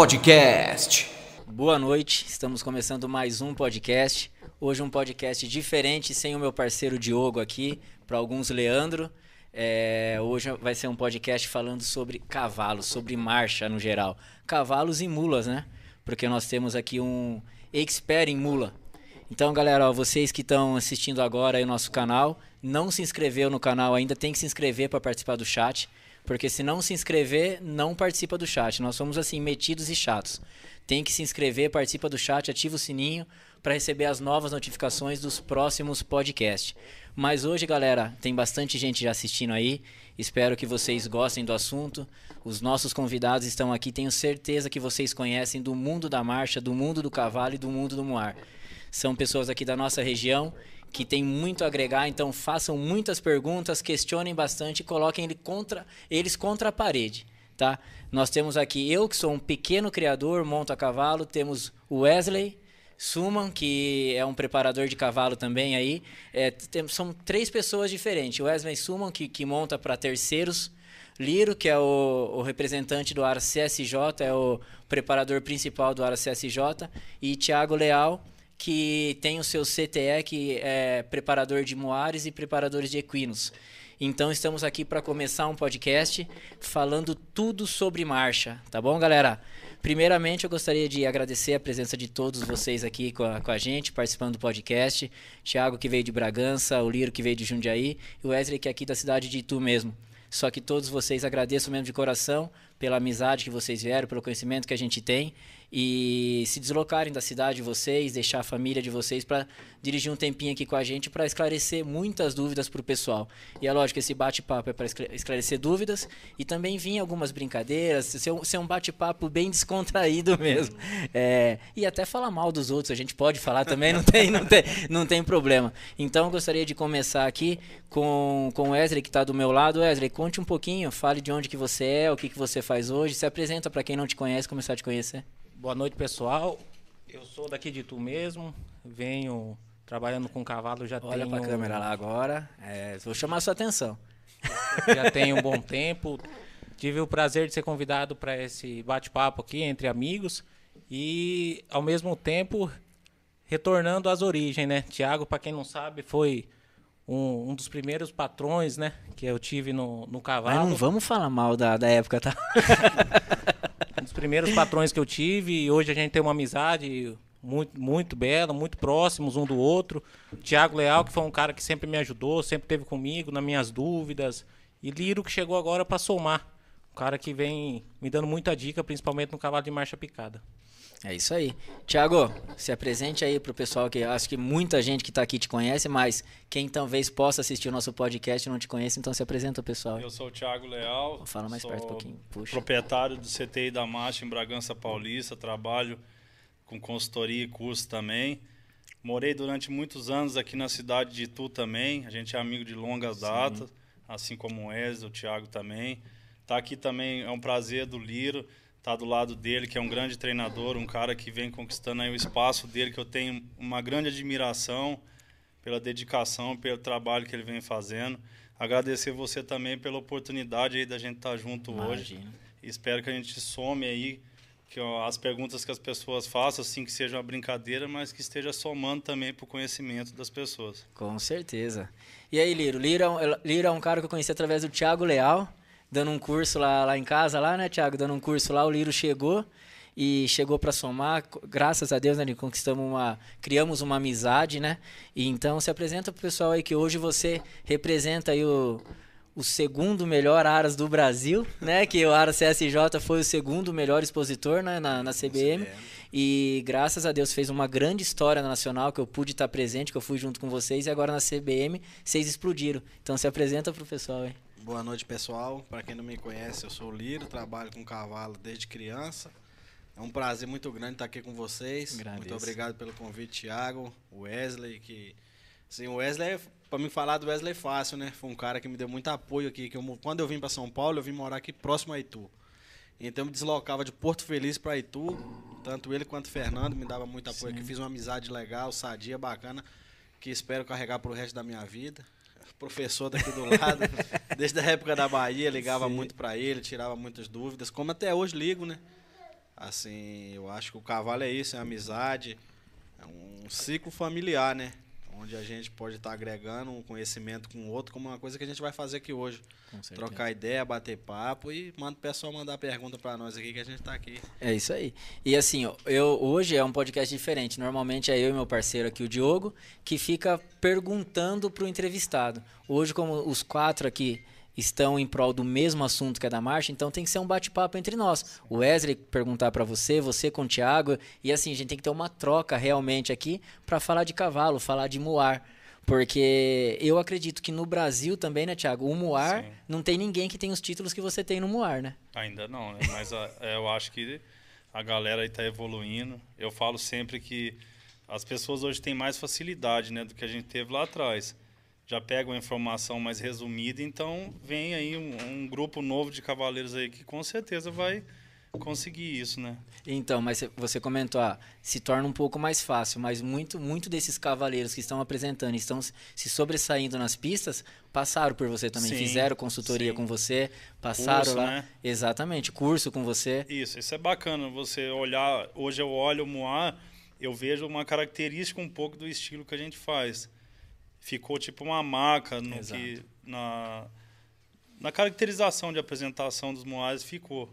Podcast. Boa noite, estamos começando mais um podcast. Hoje um podcast diferente, sem o meu parceiro Diogo aqui, para alguns Leandro. É, hoje vai ser um podcast falando sobre cavalos, sobre marcha no geral. Cavalos e mulas, né? Porque nós temos aqui um expert em mula. Então, galera, ó, vocês que estão assistindo agora o nosso canal, não se inscreveu no canal ainda, tem que se inscrever para participar do chat. Porque se não se inscrever, não participa do chat. Nós somos assim, metidos e chatos. Tem que se inscrever, participa do chat, ativa o sininho para receber as novas notificações dos próximos podcasts. Mas hoje, galera, tem bastante gente já assistindo aí. Espero que vocês gostem do assunto. Os nossos convidados estão aqui, tenho certeza que vocês conhecem do mundo da marcha, do mundo do cavalo e do mundo do moar. São pessoas aqui da nossa região que tem muito a agregar, então façam muitas perguntas, questionem bastante e coloquem ele contra, eles contra a parede. Tá? Nós temos aqui eu, que sou um pequeno criador, monto a cavalo, temos o Wesley Suman, que é um preparador de cavalo também aí. É, tem, são três pessoas diferentes. O Wesley Suman, que, que monta para terceiros. Liro, que é o, o, representante do ARA CSJ, é o preparador principal do ARA CSJ. E Tiago Leal, que tem o seu CTE, que é preparador de moares e preparadores de equinos. Então estamos aqui para começar um podcast falando tudo sobre marcha, tá bom, galera? Primeiramente, eu gostaria de agradecer a presença de todos vocês aqui com a, com a gente, participando do podcast. Thiago, que veio de Bragança, o Liro, que veio de Jundiaí, e o Wesley, que é aqui da cidade de Itu mesmo. Só que todos vocês agradeço mesmo de coração pela amizade que vocês vieram, pelo conhecimento que a gente tem e se deslocarem da cidade de vocês, deixar a família de vocês para dirigir um tempinho aqui com a gente para esclarecer muitas dúvidas para o pessoal. E é lógico esse bate-papo é para esclarecer dúvidas e também vir algumas brincadeiras, ser um, ser um bate-papo bem descontraído mesmo. É, e até falar mal dos outros, a gente pode falar também, não tem, não tem, não tem problema. Então eu gostaria de começar aqui com, com o Wesley que está do meu lado. Wesley, conte um pouquinho, fale de onde que você é, o que, que você faz hoje, se apresenta para quem não te conhece, começar a te conhecer. Boa noite, pessoal. Eu sou daqui de Tu mesmo, venho trabalhando com cavalo já Olha tenho... Olha para a câmera lá agora, é, vou chamar a sua atenção. Já tenho um bom tempo. Tive o prazer de ser convidado para esse bate-papo aqui entre amigos e, ao mesmo tempo, retornando às origens, né? Tiago, para quem não sabe, foi um, um, dos primeiros patrões, né? Que eu tive no, no cavalo. Mas não vamos falar mal da, da época, tá? primeiros patrões que eu tive e hoje a gente tem uma amizade muito, muito bela, muito próximos um do outro. Tiago Leal, que foi um cara que sempre me ajudou, sempre esteve comigo nas minhas dúvidas. E Liro, que chegou agora para somar. Um cara que vem me dando muita dica, principalmente no cavalo de marcha picada. É isso aí. Tiago, se apresente aí pro pessoal que acho que muita gente que está aqui te conhece, mas quem talvez possa assistir o nosso podcast não te conhece, então se apresenta o pessoal. Eu sou o Thiago Leal. Fala mais perto um pouquinho. Puxa. Proprietário do CTI da Marcha em Bragança Paulista, trabalho com consultoria e curso também. Morei durante muitos anos aqui na cidade de Itu também. A gente é amigo de longas datas, assim como o Wesley, o Thiago também. Tá aqui também é um prazer do Liro tá do lado dele, que é um grande treinador, um cara que vem conquistando aí o espaço dele, que eu tenho uma grande admiração pela dedicação, pelo trabalho que ele vem fazendo. Agradecer você também pela oportunidade aí da gente estar tá junto Imagina. hoje. Espero que a gente some aí que ó, as perguntas que as pessoas façam, assim, que seja uma brincadeira, mas que esteja somando também para o conhecimento das pessoas. Com certeza. E aí, Liro? Liro é, Liro é um cara que eu conheci através do Thiago Leal, dando um curso lá, lá em casa, lá, né, Thiago? Dando um curso lá, o Liro chegou e chegou para somar. Graças a Deus, né, conquistamos uma, criamos uma amizade, né? E então se apresenta pro pessoal aí que hoje você representa aí o, o segundo melhor Aras do Brasil, né? Que o Aras CSJ foi o segundo melhor expositor né, na, na CBM. E graças a Deus fez uma grande história na Nacional, que eu pude estar presente, que eu fui junto com vocês, e agora na CBM vocês explodiram. Então se apresenta pro pessoal aí. Boa noite, pessoal. Para quem não me conhece, eu sou o Liro, trabalho com cavalo desde criança. É um prazer muito grande estar aqui com vocês. Agradeço. Muito obrigado pelo convite, Thiago, o Wesley, que sim, o Wesley, para me falar do Wesley é fácil, né? Foi um cara que me deu muito apoio aqui, que eu, quando eu vim para São Paulo, eu vim morar aqui próximo a Itu. Então eu me deslocava de Porto Feliz para Itu, tanto ele quanto o Fernando me dava muito apoio sim. aqui, fiz uma amizade legal, sadia, bacana, que espero carregar para o resto da minha vida professor daqui do lado, desde a época da Bahia, ligava Sim. muito para ele, tirava muitas dúvidas, como até hoje ligo, né? Assim, eu acho que o cavalo é isso, é amizade, é um ciclo familiar, né? Onde a gente pode estar tá agregando um conhecimento com o outro, como uma coisa que a gente vai fazer aqui hoje. Trocar ideia, bater papo e manda o pessoal mandar pergunta para nós aqui que a gente está aqui. É isso aí. E assim, eu hoje é um podcast diferente. Normalmente é eu e meu parceiro aqui, o Diogo, que fica perguntando para o entrevistado. Hoje, como os quatro aqui estão em prol do mesmo assunto que é da marcha, então tem que ser um bate-papo entre nós. O Wesley perguntar para você, você com o Thiago, e assim, a gente tem que ter uma troca realmente aqui para falar de cavalo, falar de muar. Porque eu acredito que no Brasil também, né, Thiago? O Muar, Sim. não tem ninguém que tem os títulos que você tem no Muar, né? Ainda não, né? Mas a, é, eu acho que a galera aí tá evoluindo. Eu falo sempre que as pessoas hoje têm mais facilidade, né, do que a gente teve lá atrás já pega uma informação mais resumida, então vem aí um, um, grupo novo de cavaleiros aí que com certeza vai conseguir isso, né? Então, mas você comentou, ah, se torna um pouco mais fácil, mas muito, muito desses cavaleiros que estão apresentando, estão se sobressaindo nas pistas, passaram por você também, sim, fizeram consultoria sim. com você, passaram curso, lá, né? exatamente, curso com você. Isso, isso é bacana. Você olhar, hoje eu olho o Moá, eu vejo uma característica um pouco do estilo que a gente faz ficou tipo uma marca no que na na caracterização de apresentação dos Moais ficou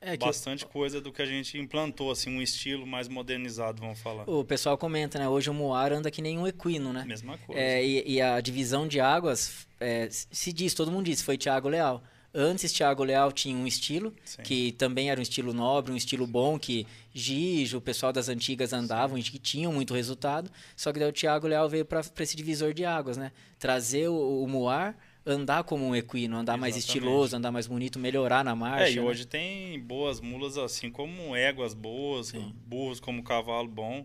é bastante coisa do que a gente implantou, assim, um estilo mais modernizado, vamos falar. O pessoal comenta, né? Hoje o Moar anda que nem um equino, né? Mesma coisa. É, e, e, a divisão de águas, é, se diz, todo mundo diz, foi Thiago Leal. Antes, Thiago Leal tinha um estilo, Sim. que também era um estilo nobre, um estilo bom, que Gijo, o pessoal das antigas andavam e que tinham muito resultado. Só que daí o Thiago Leal veio para esse divisor de águas, né? Trazer o, o Moar, andar como um equino, andar Exatamente. mais estiloso, andar mais bonito, melhorar na marcha. É, e né? hoje tem boas mulas assim como éguas boas, Sim. burros como cavalo bom.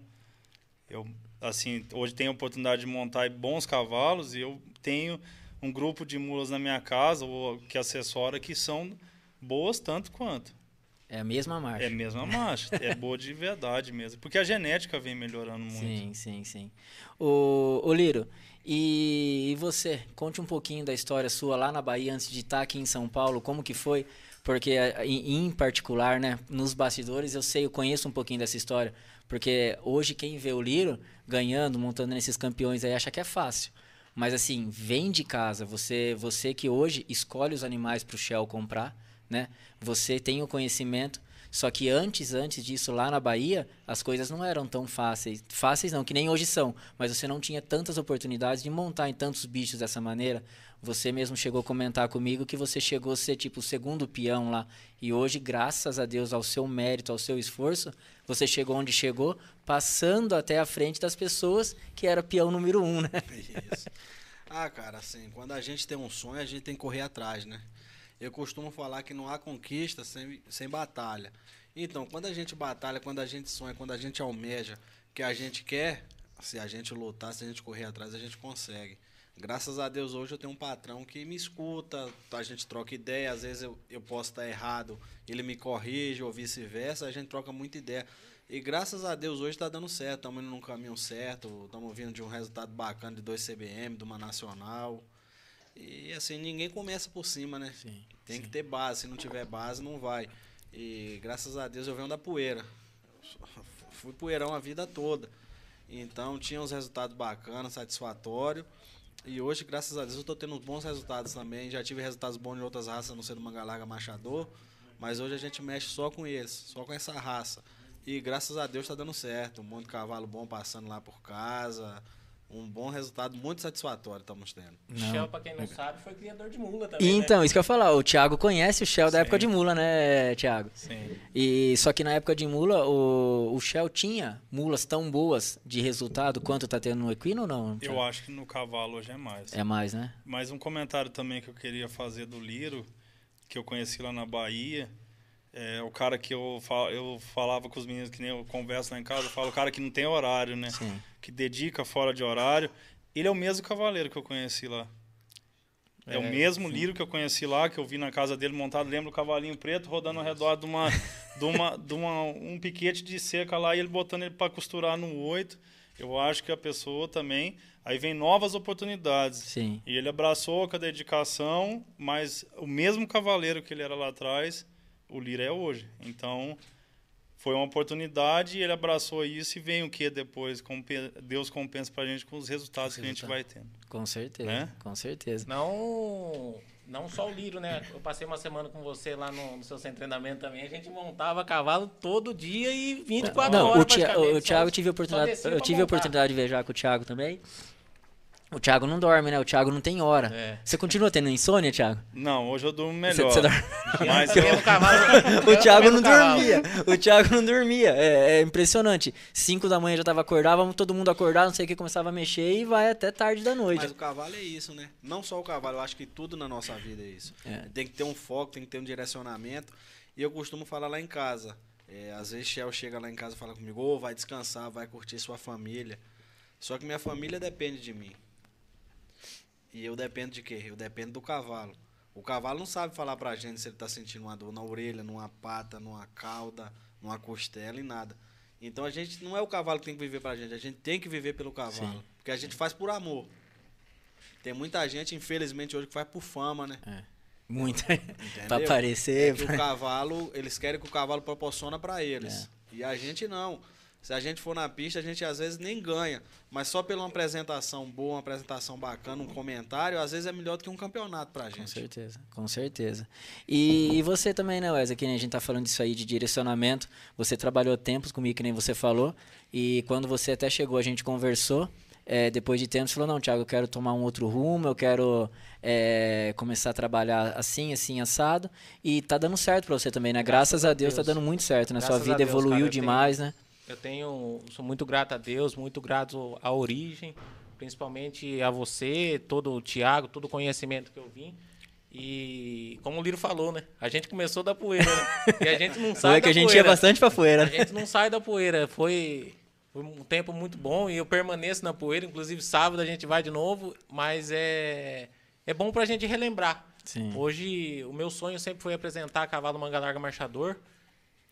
Eu, assim, hoje tenho a oportunidade de montar bons cavalos e eu tenho um grupo de mulas na minha casa, ou que assessora, que são boas tanto quanto. É a mesma marcha. É a mesma marcha. é boa de verdade mesmo. Porque a genética vem melhorando muito. Sim, sim, sim. O, o Liro, e, e você? Conte um pouquinho da história sua lá na Bahia, antes de estar aqui em São Paulo. Como que foi? Porque, em, em particular, né, nos bastidores, eu sei, eu conheço um pouquinho dessa história. Porque hoje, quem vê o Liro ganhando, montando nesses campeões aí, acha que é fácil. Mas assim, vem de casa. Você, você que hoje escolhe os animais para o Shell comprar, né? Você tem o conhecimento. Só que antes, antes disso, lá na Bahia, as coisas não eram tão fáceis. Fáceis não, que nem hoje são. Mas você não tinha tantas oportunidades de montar em tantos bichos dessa maneira. Você mesmo chegou a comentar comigo que você chegou a ser tipo o segundo peão lá. E hoje, graças a Deus, ao seu mérito, ao seu esforço, você chegou onde chegou, passando até a frente das pessoas que era peão número um, né? Isso. Ah, cara, assim, quando a gente tem um sonho, a gente tem que correr atrás, né? Eu costumo falar que não há conquista sem, sem batalha. Então, quando a gente batalha, quando a gente sonha, quando a gente almeja, que a gente quer, se a gente lutar, se a gente correr atrás, a gente consegue. Graças a Deus hoje eu tenho um patrão que me escuta, a gente troca ideia, às vezes eu, eu posso estar errado, ele me corrige ou vice-versa, a gente troca muita ideia. E graças a Deus hoje está dando certo, estamos indo num caminho certo, estamos vindo de um resultado bacana de dois CBM, de uma nacional. E assim, ninguém começa por cima, né? Sim, Tem sim. que ter base, se não tiver base não vai. E graças a Deus eu venho da poeira. Fui poeirão a vida toda. Então tinha uns resultados bacanas, satisfatórios. E hoje, graças a Deus, eu estou tendo bons resultados também. Já tive resultados bons em outras raças, não sendo Mangalaga Machador. Mas hoje a gente mexe só com eles, só com essa raça. E graças a Deus está dando certo. Um monte de cavalo bom passando lá por casa um bom resultado muito satisfatório estamos tendo. Não. Shell, para quem não sabe, foi criador de mula também. Né? Então, né? isso que eu ia falar, o Thiago conhece o Shell Sim. da época de mula, né, Thiago? Sim. E só que na época de mula, o, o Shell tinha mulas tão boas de resultado quanto tá tendo no equino ou não? Eu acho que no cavalo hoje é mais. É mais, né? Mas um comentário também que eu queria fazer do Liro, que eu conheci lá na Bahia, é, o cara que eu, fal, eu falava com os meninos, que nem eu converso lá em casa, eu falo o cara que não tem horário, né? Sim. Que dedica fora de horário. Ele é o mesmo cavaleiro que eu conheci lá. É, é o mesmo sim. Lírio que eu conheci lá, que eu vi na casa dele montado. Lembra o cavalinho preto rodando ao redor de uma, de uma, de uma um piquete de cerca lá e ele botando ele para costurar no oito. Eu acho que a pessoa também. Aí vem novas oportunidades. Sim. E ele abraçou com a dedicação, mas o mesmo cavaleiro que ele era lá atrás o Lira é hoje. Então, foi uma oportunidade, ele abraçou isso e vem o que depois? Deus compensa pra gente com os resultados que a gente vai tendo. Com certeza, né? com certeza. Não, não só o Liro, né? Eu passei uma semana com você lá no, no seu centro de treinamento também. A gente montava cavalo todo dia e 24 não, horas. O, Tia, o Thiago tive a oportunidade, eu tive a oportunidade de viajar com o Thiago também. O Thiago não dorme, né? O Thiago não tem hora. É. Você continua tendo insônia, Thiago? Não, hoje eu durmo melhor. Você, você dorme... Mas eu... o Thiago não dormia. O Thiago não dormia. É, é, impressionante. 5 da manhã já tava acordado, vamos todo mundo acordar, não sei o que, começava a mexer e vai até tarde da noite. Mas o cavalo é isso, né? Não só o cavalo, eu acho que tudo na nossa vida é isso. É. Tem que ter um foco, tem que ter um direcionamento. E eu costumo falar lá em casa. É, às vezes Shell chega lá em casa e fala comigo, ô, oh, vai descansar, vai curtir sua família. Só que minha família depende de mim. E eu dependo de quê? Eu dependo do cavalo. O cavalo não sabe falar pra gente se ele tá sentindo uma dor na orelha, numa pata, numa cauda, numa costela e nada. Então a gente não é o cavalo que tem que viver pra gente, a gente tem que viver pelo cavalo. Sim. Porque a gente faz por amor. Tem muita gente, infelizmente, hoje que faz por fama, né? É. Muita. pra aparecer. É que o cavalo, eles querem que o cavalo proporciona para eles. É. E a gente não. Se a gente for na pista, a gente às vezes nem ganha. Mas só pela uma apresentação boa, uma apresentação bacana, um comentário, às vezes é melhor do que um campeonato pra gente. Com certeza, com certeza. E, e você também, né, Wesley? Que a gente tá falando disso aí de direcionamento. Você trabalhou tempos comigo, que nem você falou. E quando você até chegou, a gente conversou. É, depois de tempos, falou: Não, Thiago, eu quero tomar um outro rumo, eu quero é, começar a trabalhar assim, assim, assado. E tá dando certo pra você também, né? Graças, Graças a Deus, Deus, tá dando muito certo, né? Graças Sua vida Deus, evoluiu cara, demais, tenho... né? Eu tenho, sou muito grato a Deus, muito grato à origem, principalmente a você, todo o Tiago, todo o conhecimento que eu vim. E como o Liro falou, né? A gente começou da poeira, né? E a gente não sai Foi que a gente poeira. ia bastante pra poeira. A gente não sai da poeira. Foi, foi um tempo muito bom e eu permaneço na poeira. Inclusive, sábado a gente vai de novo, mas é, é bom pra gente relembrar. Sim. Hoje, o meu sonho sempre foi apresentar Cavalo Manga Larga Marchador.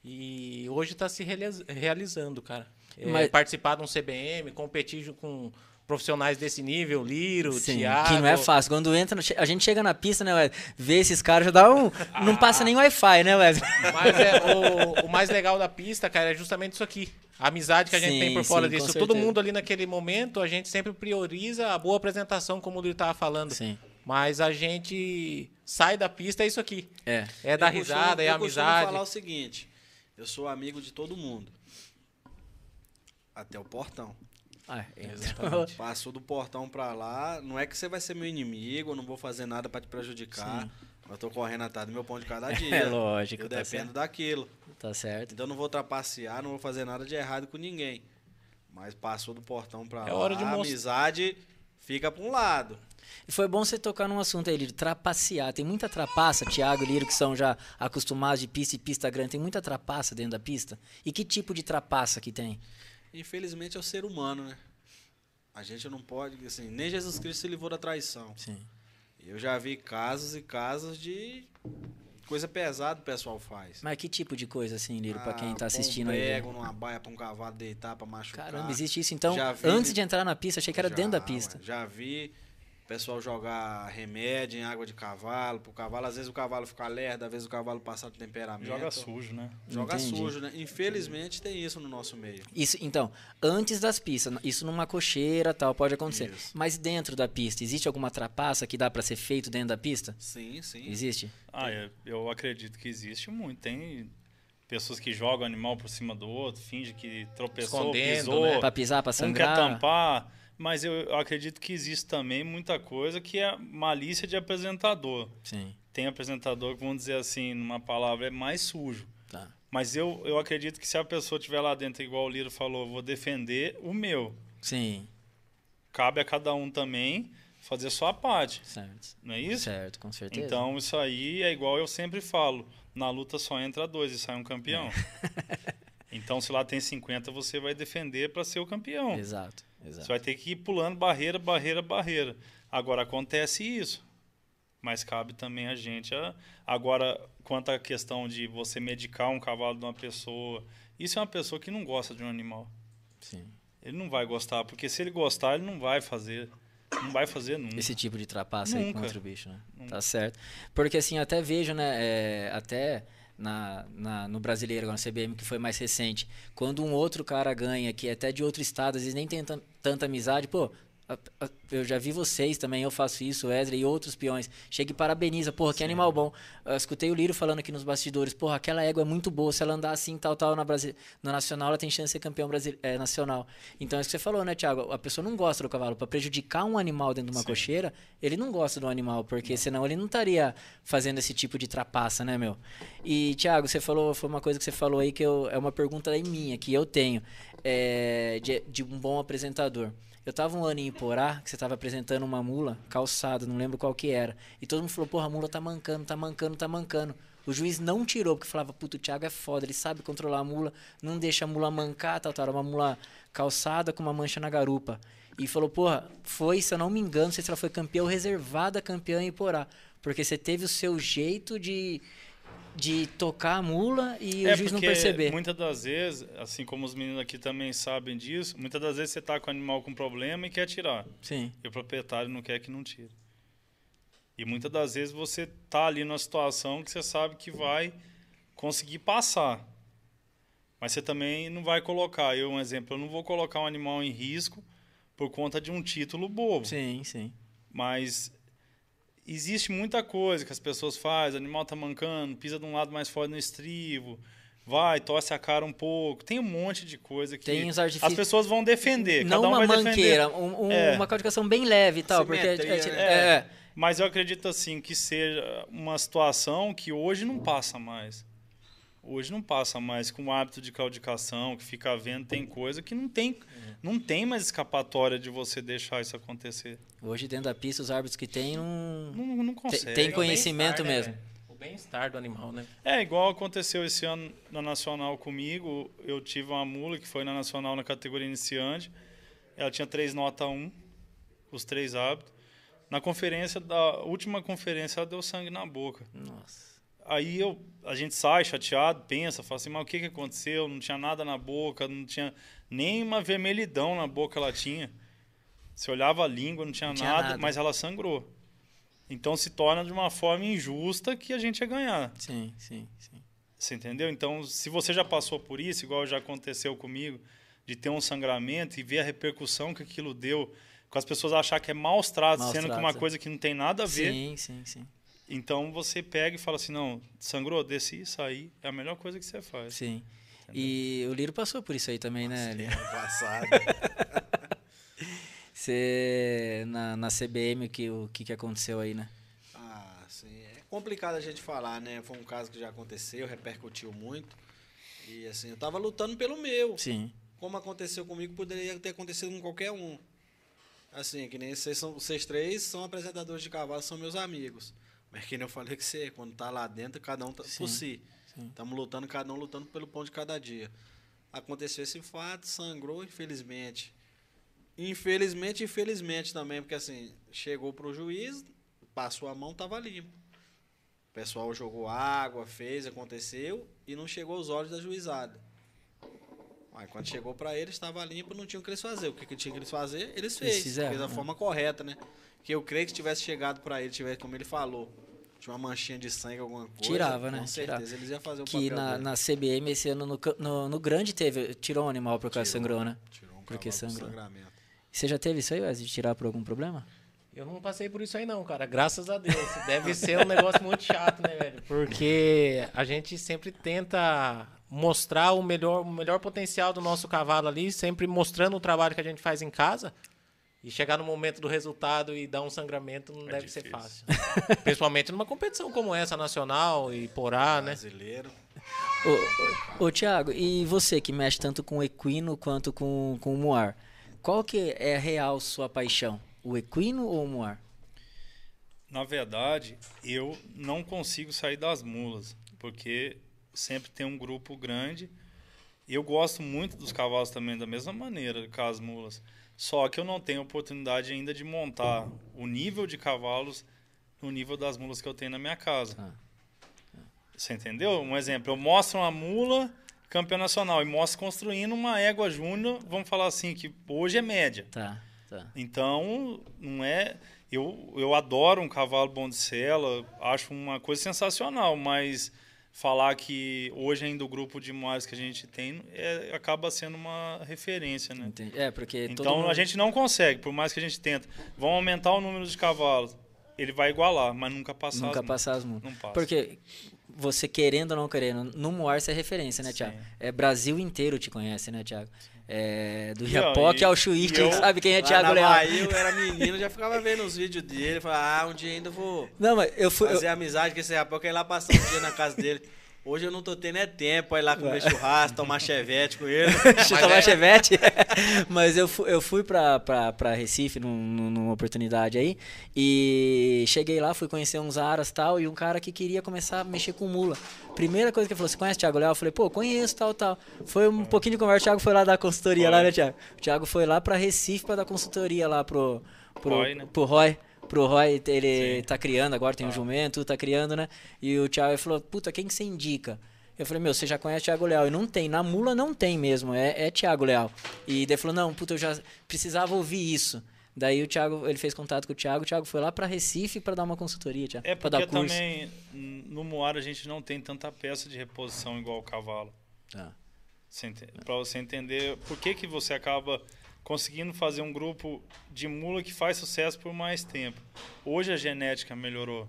E hoje está se realizando, cara. É, Mas... Participar de um CBM, competir com profissionais desse nível, Liro, Sim, Thiago. Que não é fácil. Quando entra, a gente chega na pista, né, Wesley? Vê esses caras, já dá um. Ah. Não passa nem Wi-Fi, né, Wesley? Mas é, o, o, mais legal da pista, cara, é justamente isso aqui. A amizade que a gente sim, tem por fora sim, disso. Todo mundo ali naquele momento, a gente sempre prioriza a boa apresentação, como o Liro estava falando. Sim. Mas a gente sai da pista, é isso aqui. É. É da risada, é a amizade. Eu falar o seguinte. Eu sou amigo de todo mundo. Até o portão. Ah, é, exatamente. Passou do portão pra lá, não é que você vai ser meu inimigo, eu não vou fazer nada para te prejudicar. Sim. Eu tô correndo atrás do meu pão de cada dia. É lógico. Eu tá dependo certo. daquilo. Tá certo. Então eu não vou trapacear, não vou fazer nada de errado com ninguém. Mas passou do portão pra é lá, hora de a amizade fica pra um lado. E foi bom você tocar num assunto aí, Lírio, trapacear. Tem muita trapaça, Thiago e Lírio, que são já acostumados de pista e pista grande. Tem muita trapaça dentro da pista? E que tipo de trapaça que tem? Infelizmente é o ser humano, né? A gente não pode, assim, nem Jesus Cristo se livrou da traição. Sim. Eu já vi casos e casos de coisa pesada o pessoal faz. Mas que tipo de coisa, assim, Lírio, ah, pra quem tá assistindo um aí? Pego numa baia pra um cavalo deitar pra machucar. Caramba, existe isso então? Antes de entrar na pista, achei que era já, dentro da pista. Já vi pessoal jogar remédio em água de cavalo, pro cavalo, às vezes o cavalo fica lerdo, às vezes o cavalo passa do temperamento. Joga sujo, né? Joga Entendi. sujo, né? Infelizmente tem isso no nosso meio. Isso, então, antes das pistas, isso numa cocheira tal, pode acontecer. Isso. Mas dentro da pista, existe alguma trapaça que dá para ser feito dentro da pista? Sim, sim. Existe? Ah, eu, eu acredito que existe muito. Tem pessoas que jogam animal por cima do outro, finge que tropeçou, Escondendo, pisou. Né? Pra pisar, pra sangrar. Um quer tampar. Mas eu acredito que existe também muita coisa que é malícia de apresentador. Sim. Tem apresentador que, vamos dizer assim, numa palavra, é mais sujo. Tá. Mas eu, eu acredito que se a pessoa estiver lá dentro, igual o Liro falou, vou defender o meu. Sim. Cabe a cada um também fazer a sua parte. Certo. Não é isso? Certo, com certeza. Então, isso aí é igual eu sempre falo. Na luta só entra dois e sai um campeão. É. então, se lá tem 50, você vai defender para ser o campeão. Exato. Exato. Você vai ter que ir pulando barreira, barreira, barreira. Agora acontece isso. Mas cabe também a gente. A... Agora, quanto à questão de você medicar um cavalo de uma pessoa, isso é uma pessoa que não gosta de um animal. Sim. Ele não vai gostar, porque se ele gostar, ele não vai fazer. Não vai fazer nunca. Esse tipo de trapaça nunca. aí contra o bicho, né? Nunca. Tá certo. Porque assim, até vejo, né? É, até na, na, no brasileiro, na CBM, que foi mais recente. Quando um outro cara ganha, que é até de outro estado, às vezes nem tem tanta amizade, pô, eu já vi vocês também, eu faço isso, Wesley e outros peões. Chega e parabeniza, porra, que Sim. animal bom. Eu escutei o Liro falando aqui nos bastidores, porra, aquela égua é muito boa, se ela andar assim, tal, tal, na Brasi no Nacional, ela tem chance de ser campeão brasile é, nacional. Então é isso que você falou, né, Thiago? A pessoa não gosta do cavalo. Para prejudicar um animal dentro de uma Sim. cocheira, ele não gosta do animal, porque não. senão ele não estaria fazendo esse tipo de trapaça, né, meu? E, Thiago, você falou, foi uma coisa que você falou aí que eu, é uma pergunta aí minha, que eu tenho, é, de, de um bom apresentador. Eu tava um ano em Iporá, que você tava apresentando uma mula calçada, não lembro qual que era. E todo mundo falou, porra, a mula tá mancando, tá mancando, tá mancando. O juiz não tirou, porque falava, puto, o Thiago é foda, ele sabe controlar a mula, não deixa a mula mancar, tal, tal. Era uma mula calçada com uma mancha na garupa. E falou, porra, foi, se eu não me engano, não sei se ela foi campeã ou reservada campeã em Iporá. Porque você teve o seu jeito de, de tocar a mula e é o juiz não perceber. Muitas das vezes, assim como os meninos aqui também sabem disso, muitas das vezes você está com o animal com problema e quer tirar. Sim. E o proprietário não quer que não tire. E muitas das vezes você está ali numa situação que você sabe que vai conseguir passar. Mas você também não vai colocar, eu um exemplo, eu não vou colocar um animal em risco por conta de um título bobo. Sim, sim. Mas existe muita coisa que as pessoas fazem, o animal tá mancando, pisa de um lado mais forte no estribo, vai, tosse a cara um pouco. Tem um monte de coisa que Tem os artific... as pessoas vão defender. Não Cada um uma vai manqueira, defender. Um, um, é. uma codificação bem leve e tal. porque é, é, é, Mas eu acredito assim que seja uma situação que hoje não passa mais. Hoje não passa mais com o hábito de claudicação, que fica vendo, tem coisa que não tem, não tem mais escapatória de você deixar isso acontecer. Hoje, dentro da pista, os árbitros que tem não, não, não consegue. Tem conhecimento né, mesmo. o bem-estar do animal, né? É, igual aconteceu esse ano na Nacional comigo. Eu tive uma mula que foi na Nacional na categoria iniciante. Ela tinha três nota 1, os três hábitos. Na conferência, da última conferência, ela deu sangue na boca. Nossa aí eu, a gente sai chateado, pensa, fala assim, mas o que, que aconteceu? Não tinha nada na boca, não tinha nem uma vermelhidão na boca ela tinha. Você olhava a língua, não tinha, não nada, tinha nada, mas ela sangrou. Então se torna de uma forma injusta que a gente ia ganhar. Sim, sim, sim. Você entendeu? Então, se você já passou por isso, igual já aconteceu comigo, de ter um sangramento e ver a repercussão que aquilo deu, com as pessoas achar que é maus tratos, maus sendo tratos, que uma é. coisa que não tem nada a ver. Sim, sim, sim. Então você pega e fala assim, não, sangrou, desci, saí, é a melhor coisa que você faz. Sim. Entendeu? E o Liro passou por isso aí também, né, Nossa, né? passado. você na, na CBM que o que, que aconteceu aí, né? Ah, sim, é complicado a gente falar, né? Foi um caso que já aconteceu, repercutiu muito. E assim, eu tava lutando pelo meu. Sim. Como aconteceu comigo, poderia ter acontecido com qualquer um. Assim, que nem vocês, são, vocês três são apresentadores de cavalo, são meus amigos. Mas que nem eu falei que você, quando tá lá dentro, cada um tá sim, por si. Estamos lutando, cada um lutando pelo pão de cada dia. Aconteceu esse fato, sangrou, infelizmente. Infelizmente, infelizmente também, porque assim, chegou pro juiz, passou a mão, tava limpo. O pessoal jogou água, fez, aconteceu, e não chegou aos olhos da juizada. Aí quando chegou para eles, estava limpo, não tinha o que eles fazer. O que, que tinha que eles fazer, eles fez. Eles fizeram, fez da né? forma correta, né? Que eu creio que se tivesse chegado para ele, tivesse, como ele falou, tinha uma manchinha de sangue, alguma coisa. Tirava, né? Com certeza Tirava. eles iam fazer o que papel na, na CBM esse ano no, no, no, grande teve, tirou um animal por causa sangrou, né? Tirou um Porque sangrou. sangramento. Você já teve isso aí, Wesley, de tirar por algum problema? Eu não passei por isso aí não, cara. Graças a Deus. Deve ser um negócio muito chato, né, velho? Porque a gente sempre tenta mostrar o melhor, o melhor potencial do nosso cavalo ali, sempre mostrando o trabalho que a gente faz em casa. E chegar no momento do resultado e dar um sangramento não é deve difícil. ser fácil. Principalmente numa competição como essa, nacional e porá, né? Brasileiro. Ô, ô, ô, Thiago, e você que mexe tanto com o equino quanto com, com o moar, qual que é a real sua paixão? O equino ou o moar? Na verdade, eu não consigo sair das mulas, porque sempre tem um grupo grande. Eu gosto muito dos cavalos também da mesma maneira com as mulas. Só que eu não tenho oportunidade ainda de montar o nível de cavalos no nível das mulas que eu tenho na minha casa. Ah. Você entendeu? Um exemplo, eu mostro uma mula campeã nacional e mostro construindo uma égua júnior, vamos falar assim, que hoje é média. Tá, tá. Então, não é... Eu, eu adoro um cavalo bom de sela, acho uma coisa sensacional, mas falar que hoje ainda o grupo de muares que a gente tem é, acaba sendo uma referência, né? Entendi. É, porque então mundo... a gente não consegue, por mais que a gente tenta. Vão aumentar o número de cavalos, ele vai igualar, mas nunca passar nunca as passar as multas. Não passa. Porque você querendo ou não querendo, no Moar você é referência, né, Tiago? É Brasil inteiro te conhece, né, Tiago? É, do Iapoque ao Chuí, quem sabe quem é Thiago Leal. Aí eu era menino, já ficava vendo os vídeos dele, falava, ah, um dia ainda vou não, mas eu fui, fazer eu... amizade com esse rapaz, eu ia lá passar um dia na casa dele. Hoje eu não tô tendo é tempo pra ir lá comer churrasco, tomar chevette com ele. tomar é. chevette? Mas eu fui, eu fui pra, pra, pra Recife num, numa oportunidade aí. E cheguei lá, fui conhecer uns aras e tal. E um cara que queria começar a mexer com mula. Primeira coisa que ele falou: Você conhece o Thiago Léo? Eu falei: Pô, conheço, tal, tal. Foi um pouquinho de conversa. O Thiago foi lá dar consultoria foi. lá, né, Thiago? O Thiago foi lá pra Recife pra dar consultoria lá pro, pro, Roy, né? pro Roy pro Roy, ele Sim. tá criando agora, tem ah. um jumento, tá criando, né? E o Thiago falou, puta, quem que você indica? Eu falei, meu, você já conhece Thiago Leal? E não tem, na mula não tem mesmo, é, é Thiago Leal. E ele falou, não, puta, eu já precisava ouvir isso. Daí o Thiago, ele fez contato com o Thiago, o Thiago foi lá para Recife para dar uma consultoria, Thiago, É porque dar curso. também no Moara a gente não tem tanta peça de reposição igual o cavalo. Ah. Para você entender por que, que você acaba conseguindo fazer um grupo de mula que faz sucesso por mais tempo. Hoje a genética melhorou.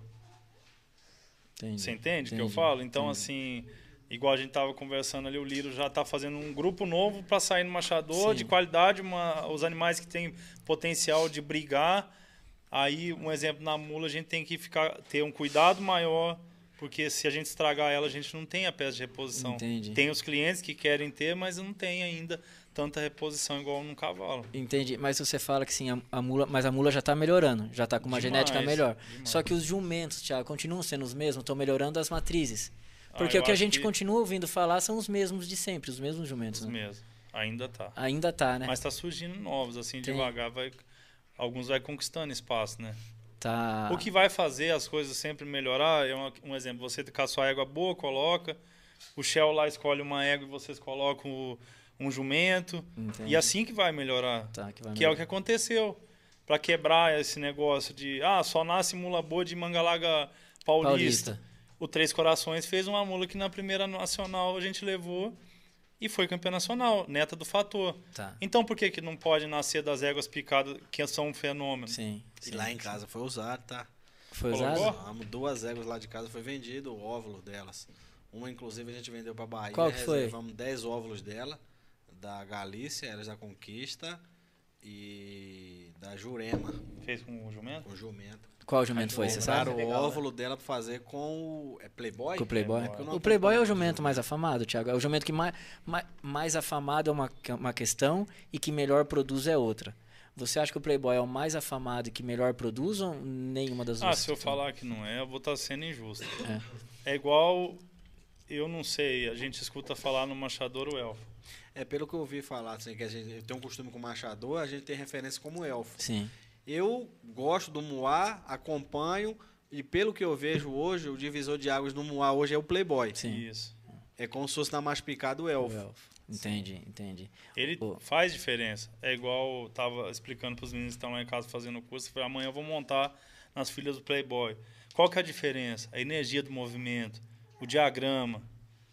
Entendi. Você entende o que eu falo? Então, Entendi. assim, igual a gente estava conversando ali, o Liro já está fazendo um grupo novo para sair no machador, Sim. de qualidade, uma, os animais que têm potencial de brigar. Aí, um exemplo, na mula, a gente tem que ficar, ter um cuidado maior, porque se a gente estragar ela, a gente não tem a peça de reposição. Entendi. Tem os clientes que querem ter, mas não tem ainda tanta reposição igual num cavalo. Entendi. Mas você fala que sim, a, a mula, mas a mula já está melhorando, já está com uma demais, genética melhor. Demais. Só que os jumentos, Thiago, continuam sendo os mesmos, estão melhorando as matrizes. Ah, Porque ah, o que a gente que... continua ouvindo falar são os mesmos de sempre, os mesmos jumentos. Os né? mesmos. Ainda tá. Ainda tá, né? Mas tá surgindo novos, assim, Tem. devagar vai alguns vai conquistando espaço, né? Tá. O que vai fazer as coisas sempre melhorar é um, um exemplo, você com a sua égua boa, coloca, o Shell lá escolhe uma égua e vocês colocam o um jumento. Entendi. E assim que vai melhorar. Tá, que, vai que é o que aconteceu. Para quebrar esse negócio de, ah, só nasce mula boa de Mangalaga Paulista. Paulista. O Três Corações fez uma mula que na primeira nacional a gente levou e foi campeã nacional, neta do fator. Tá. Então por que, que não pode nascer das éguas picadas, que são um fenômeno? Sim. E lá em casa foi usado, tá? Foi usado? Duas éguas lá de casa foi vendido o óvulo delas. Uma, inclusive, a gente vendeu para Bahia. Qual que foi? Reservamos 10 óvulos dela da Galícia, Eras da Conquista e da Jurema. Fez com o jumento? Com o jumento. Qual jumento foi, você sabe? o óvulo dela pra fazer com o... É Playboy? Com o Playboy. É, o Playboy é o jumento mais afamado, Thiago. É o jumento que mais, mais, mais afamado é uma, uma questão e que melhor produz é outra. Você acha que o Playboy é o mais afamado e que melhor produz ou nenhuma das duas? Ah, se eu falar que não é, eu vou estar sendo injusto. É. é igual, eu não sei, a gente escuta falar no Machador o Elfo. É pelo que eu ouvi falar, assim, que a gente tem um costume com o machador, a gente tem referência como elfo. Sim. Eu gosto do Moá, acompanho, e pelo que eu vejo hoje, o divisor de águas do Moá hoje é o Playboy. Sim. Isso. É como se fosse na mais picada o elfo. O elfo. Entendi, Sim. entendi. Ele Pô. faz diferença. É igual eu tava explicando para os meninos que estão lá em casa fazendo o curso, falei, amanhã eu vou montar nas filhas do Playboy. Qual que é a diferença? A energia do movimento, o diagrama,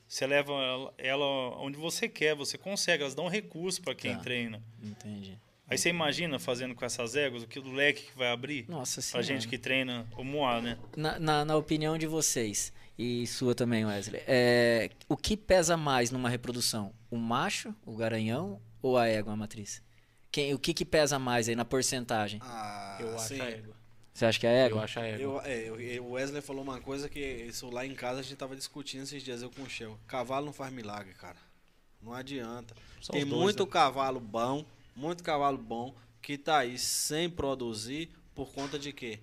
você leva ela onde você quer, você consegue, elas dão recurso para quem tá. treina. Entendi. Aí você imagina fazendo com essas éguas o que o leque que vai abrir? Nossa Pra gente que treina o Moá, né? Na, na, na, opinião de vocês, e sua também, Wesley, é, o que pesa mais numa reprodução? O macho, o garanhão ou a égua, a matriz? Quem, o que, que pesa mais aí na porcentagem? Ah, eu acho a égua. Você acha que é égua? Eu acho a égua. Eu, é, o Wesley falou uma coisa que isso lá em casa a gente tava discutindo esses dias eu com o Shell. Cavalo não faz milagre, cara. Não adianta. São Tem dois, muito né? cavalo bom, muito cavalo bom que tá aí sem produzir por conta de quê?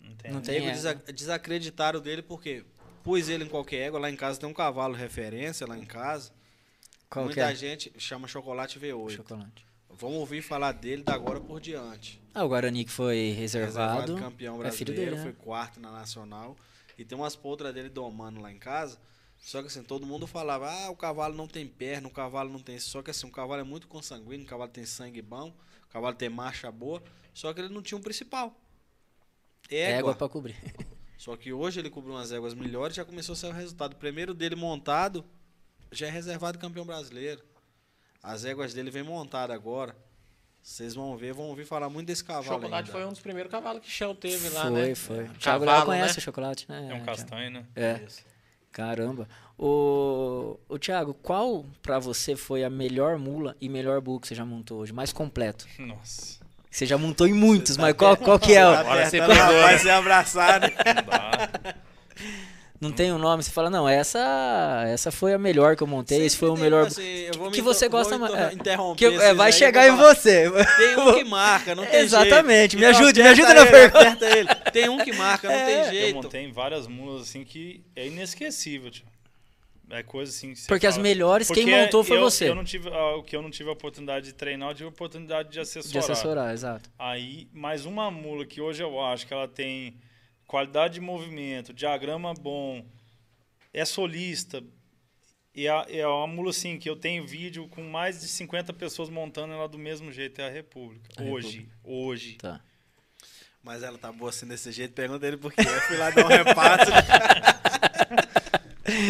Não tem. Não desa desacreditaram dele porque pus ele em qualquer égua. Lá em casa tem um cavalo referência lá em casa. Qual Muita é? gente chama chocolate V8. Chocolate. Vamos ouvir falar dele da agora por diante. Ah, o Guarani que foi reservado. reservado campeão brasileiro, é dele, né? foi quarto na Nacional. E tem umas potras dele domando lá em casa. Só que assim, todo mundo falava, ah, o cavalo não tem perna, o cavalo não tem. Só que assim, o cavalo é muito consanguíneo, o cavalo tem sangue bom, o cavalo tem marcha boa, só que ele não tinha um principal. Égua. Égua pra cobrir. Só que hoje ele cobriu umas éguas melhores e já começou a sair o resultado. O primeiro dele montado já é reservado campeão brasileiro. As éguas dele vem montada agora. Vocês vão ver, vão ouvir falar muito desse cavalo. Chocolate ainda. foi um dos primeiros cavalos que Shell teve lá, foi, né? Foi, foi. O Cavalo, Thiago conhece né? o chocolate, né? É um castanho, né? É. Caramba. O, o Thiago, qual pra você foi a melhor mula e melhor bull que você já montou hoje? Mais completo. Nossa. Você já montou em muitos, mas qual, qual que é? o- Agora você pegou, vai né? se abraçar, né? Não dá. Não tem um nome, você fala, não, essa essa foi a melhor que eu montei, esse foi o Sempre melhor. assim, eu vou que me você gosta mais. interromper que eu- é, vai chegar em você. Tem um que marca, não tem Exatamente, jeito. me ajude, me ajuda na pergunta. Ele. Tem um que marca, não É. tem Eu jeito. montei em várias mulas assim que é inesquecível, tio. É coisa assim que Porque as fala- melhores, quem Porque montou foi eu- você. Eu não tive, ah, o que eu não tive a oportunidade de treinar, eu tive a oportunidade de assessorar. De assessorar, exato. Aí, mais uma mula que hoje eu acho que ela tem qualidade de movimento, diagrama bom, é solista. E é, é uma mula assim que eu tenho vídeo com mais de 50 pessoas montando ela do mesmo jeito, é a República. A hoje, hoje. Tá. Mas ela tá boa assim desse jeito, pergunta ele por quê. Eu fui lá dar um repasse.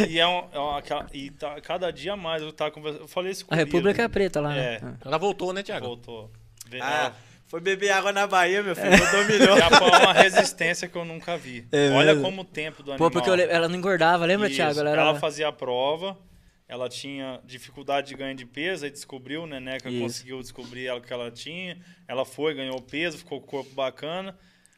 E é, um, é uma, e tá, cada dia mais eu tava conversando. Eu falei isso com A República é preta lá, né? É. Ela voltou, né, Thiago? Voltou. Ah, foi beber água na Bahia, meu filho. Botou É. milhão. Já foi uma resistência que eu nunca vi. É Olha mesmo? como o tempo do Pô, animal. porque eu le- ela não engordava, lembra, Isso. Thiago? Ela Ela, era... fazia a prova, ela tinha dificuldade de ganho de peso, aí descobriu, né? Neca Isso. conseguiu descobrir ela que ela tinha. Ela foi, ganhou peso, ficou com o corpo bacana.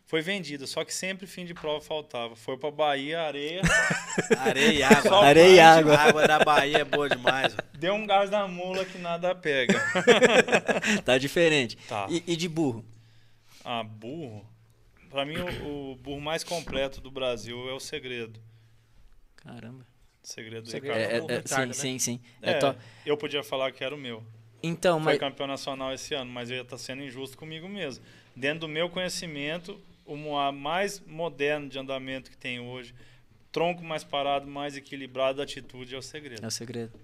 Foi vendida, só que sempre fim de prova faltava. Foi pra Bahia, areia, Areia e água. Só Areia e água. A água da Bahia é boa demais. deu um gás na mula que nada pega. tá diferente. Tá. E, e de burro? Ah, burro. Pra mim, o, o burro mais completo do Brasil é o segredo. Caramba. Segredo do Segredo. Ricardo. É, é, o é, Ricardo, sim, né? sim, sim. É, É to- eu podia falar que era o meu. Então, Foi mas... campeão nacional esse ano, mas eu ia estar sendo injusto comigo mesmo. Dentro do meu conhecimento, o moá mais moderno de andamento que tem hoje, tronco mais parado, mais equilibrado, atitude é o segredo. É o segredo.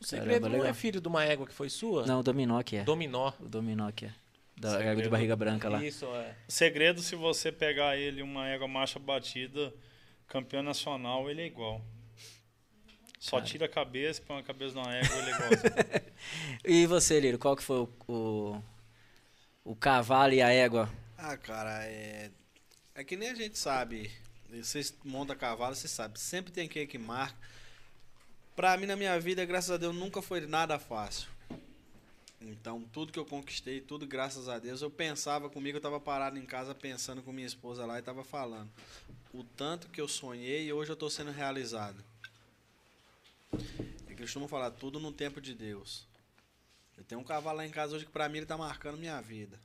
O segredo Caramba, não legal. é filho de uma égua que foi sua? Não, o dominó que é. Dominó. O dominó que é. Da Segredo. égua de barriga branca lá. Isso, é. O segredo, se você pegar ele, uma égua marcha batida, campeão nacional, ele é igual. Só Cara. tira a cabeça, põe a cabeça numa égua, ele é igual. E você, Liro, qual que foi o, o, o cavalo e a égua? Ah, cara, é. É que nem a gente sabe. Vocês montam cavalo, você sabe. Sempre tem quem que marca. Pra mim, na minha vida, graças a Deus, nunca foi nada fácil. Então, tudo que eu conquistei, tudo graças a Deus, eu pensava comigo, eu tava parado em casa pensando com minha esposa lá e tava falando. O tanto que eu sonhei e hoje eu tô sendo realizado. É eu costumo falar, tudo no tempo de Deus. Eu tenho um cavalo lá em casa hoje que pra mim ele tá marcando minha vida.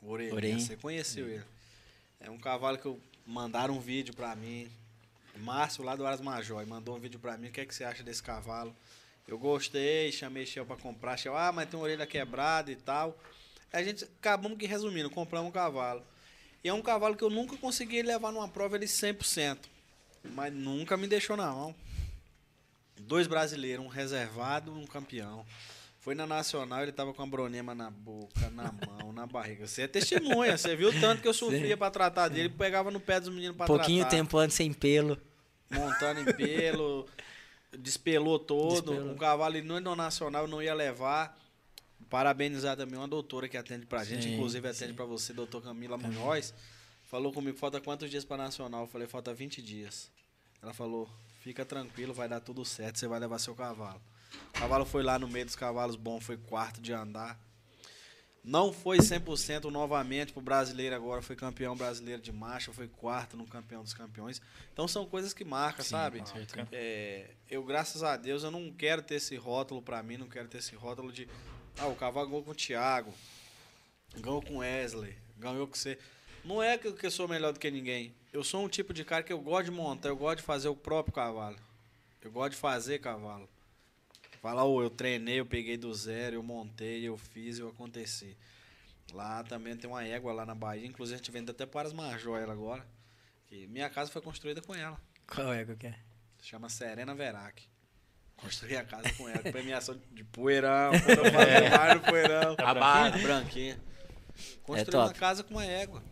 Orelha. você conheceu ele. É um cavalo que eu mandaram um vídeo pra mim. Márcio lá do Aras Major mandou um vídeo pra mim. O que, é que você acha desse cavalo? Eu gostei, chamei Shell pra comprar. Shell, ah, mas tem uma orelha quebrada e tal. A gente acabamos que resumindo, compramos um cavalo. E é um cavalo que eu nunca consegui levar numa prova ele 100%. Mas nunca me deixou na mão. Dois brasileiros, um reservado um campeão. Foi na Nacional, ele tava com a bronema na boca, na mão, na barriga. Você é testemunha, você viu o tanto que eu sofria pra tratar dele, pegava no pé dos meninos pra Pouquinho tratar. tempo antes sem pelo. Montando em pelo, despelou todo. Despelou. Um cavalo ele não no Nacional, não ia levar. Parabenizar também uma doutora que atende pra gente, Sim, inclusive atende pra você, doutor Camila Munhoz. Falou comigo, falta quantos dias pra Nacional? Eu falei, falta 20 dias. Ela falou, fica tranquilo, vai dar tudo certo, você vai levar seu cavalo. O cavalo foi lá no meio dos cavalos bom, foi quarto de andar. Não foi 100% novamente pro brasileiro agora, foi campeão brasileiro de marcha, foi quarto no campeão dos campeões. Então são coisas que marcam, Sim, sabe? É, eu, graças a Deus, eu não quero ter esse rótulo pra mim, não quero ter esse rótulo de ah, o cavalo ganhou com o Thiago, ganhou com o Wesley, ganhou com você. Não é que que eu sou melhor do que ninguém. Eu sou um tipo de cara que eu gosto de montar, eu gosto de fazer o próprio cavalo. Eu gosto de fazer cavalo. Falar, ô, eu treinei, eu peguei do zero, eu montei, eu fiz, eu aconteci. Lá também tem uma égua lá na Bahia, inclusive a gente vende até para as Major ela agora. Que minha casa foi construída com ela. Qual égua que é? Chama Serena Verac. Construí a casa com ela, premiação de poeirão, mais no poeirão. A A barra. branquinha. Construí top. uma casa com uma égua.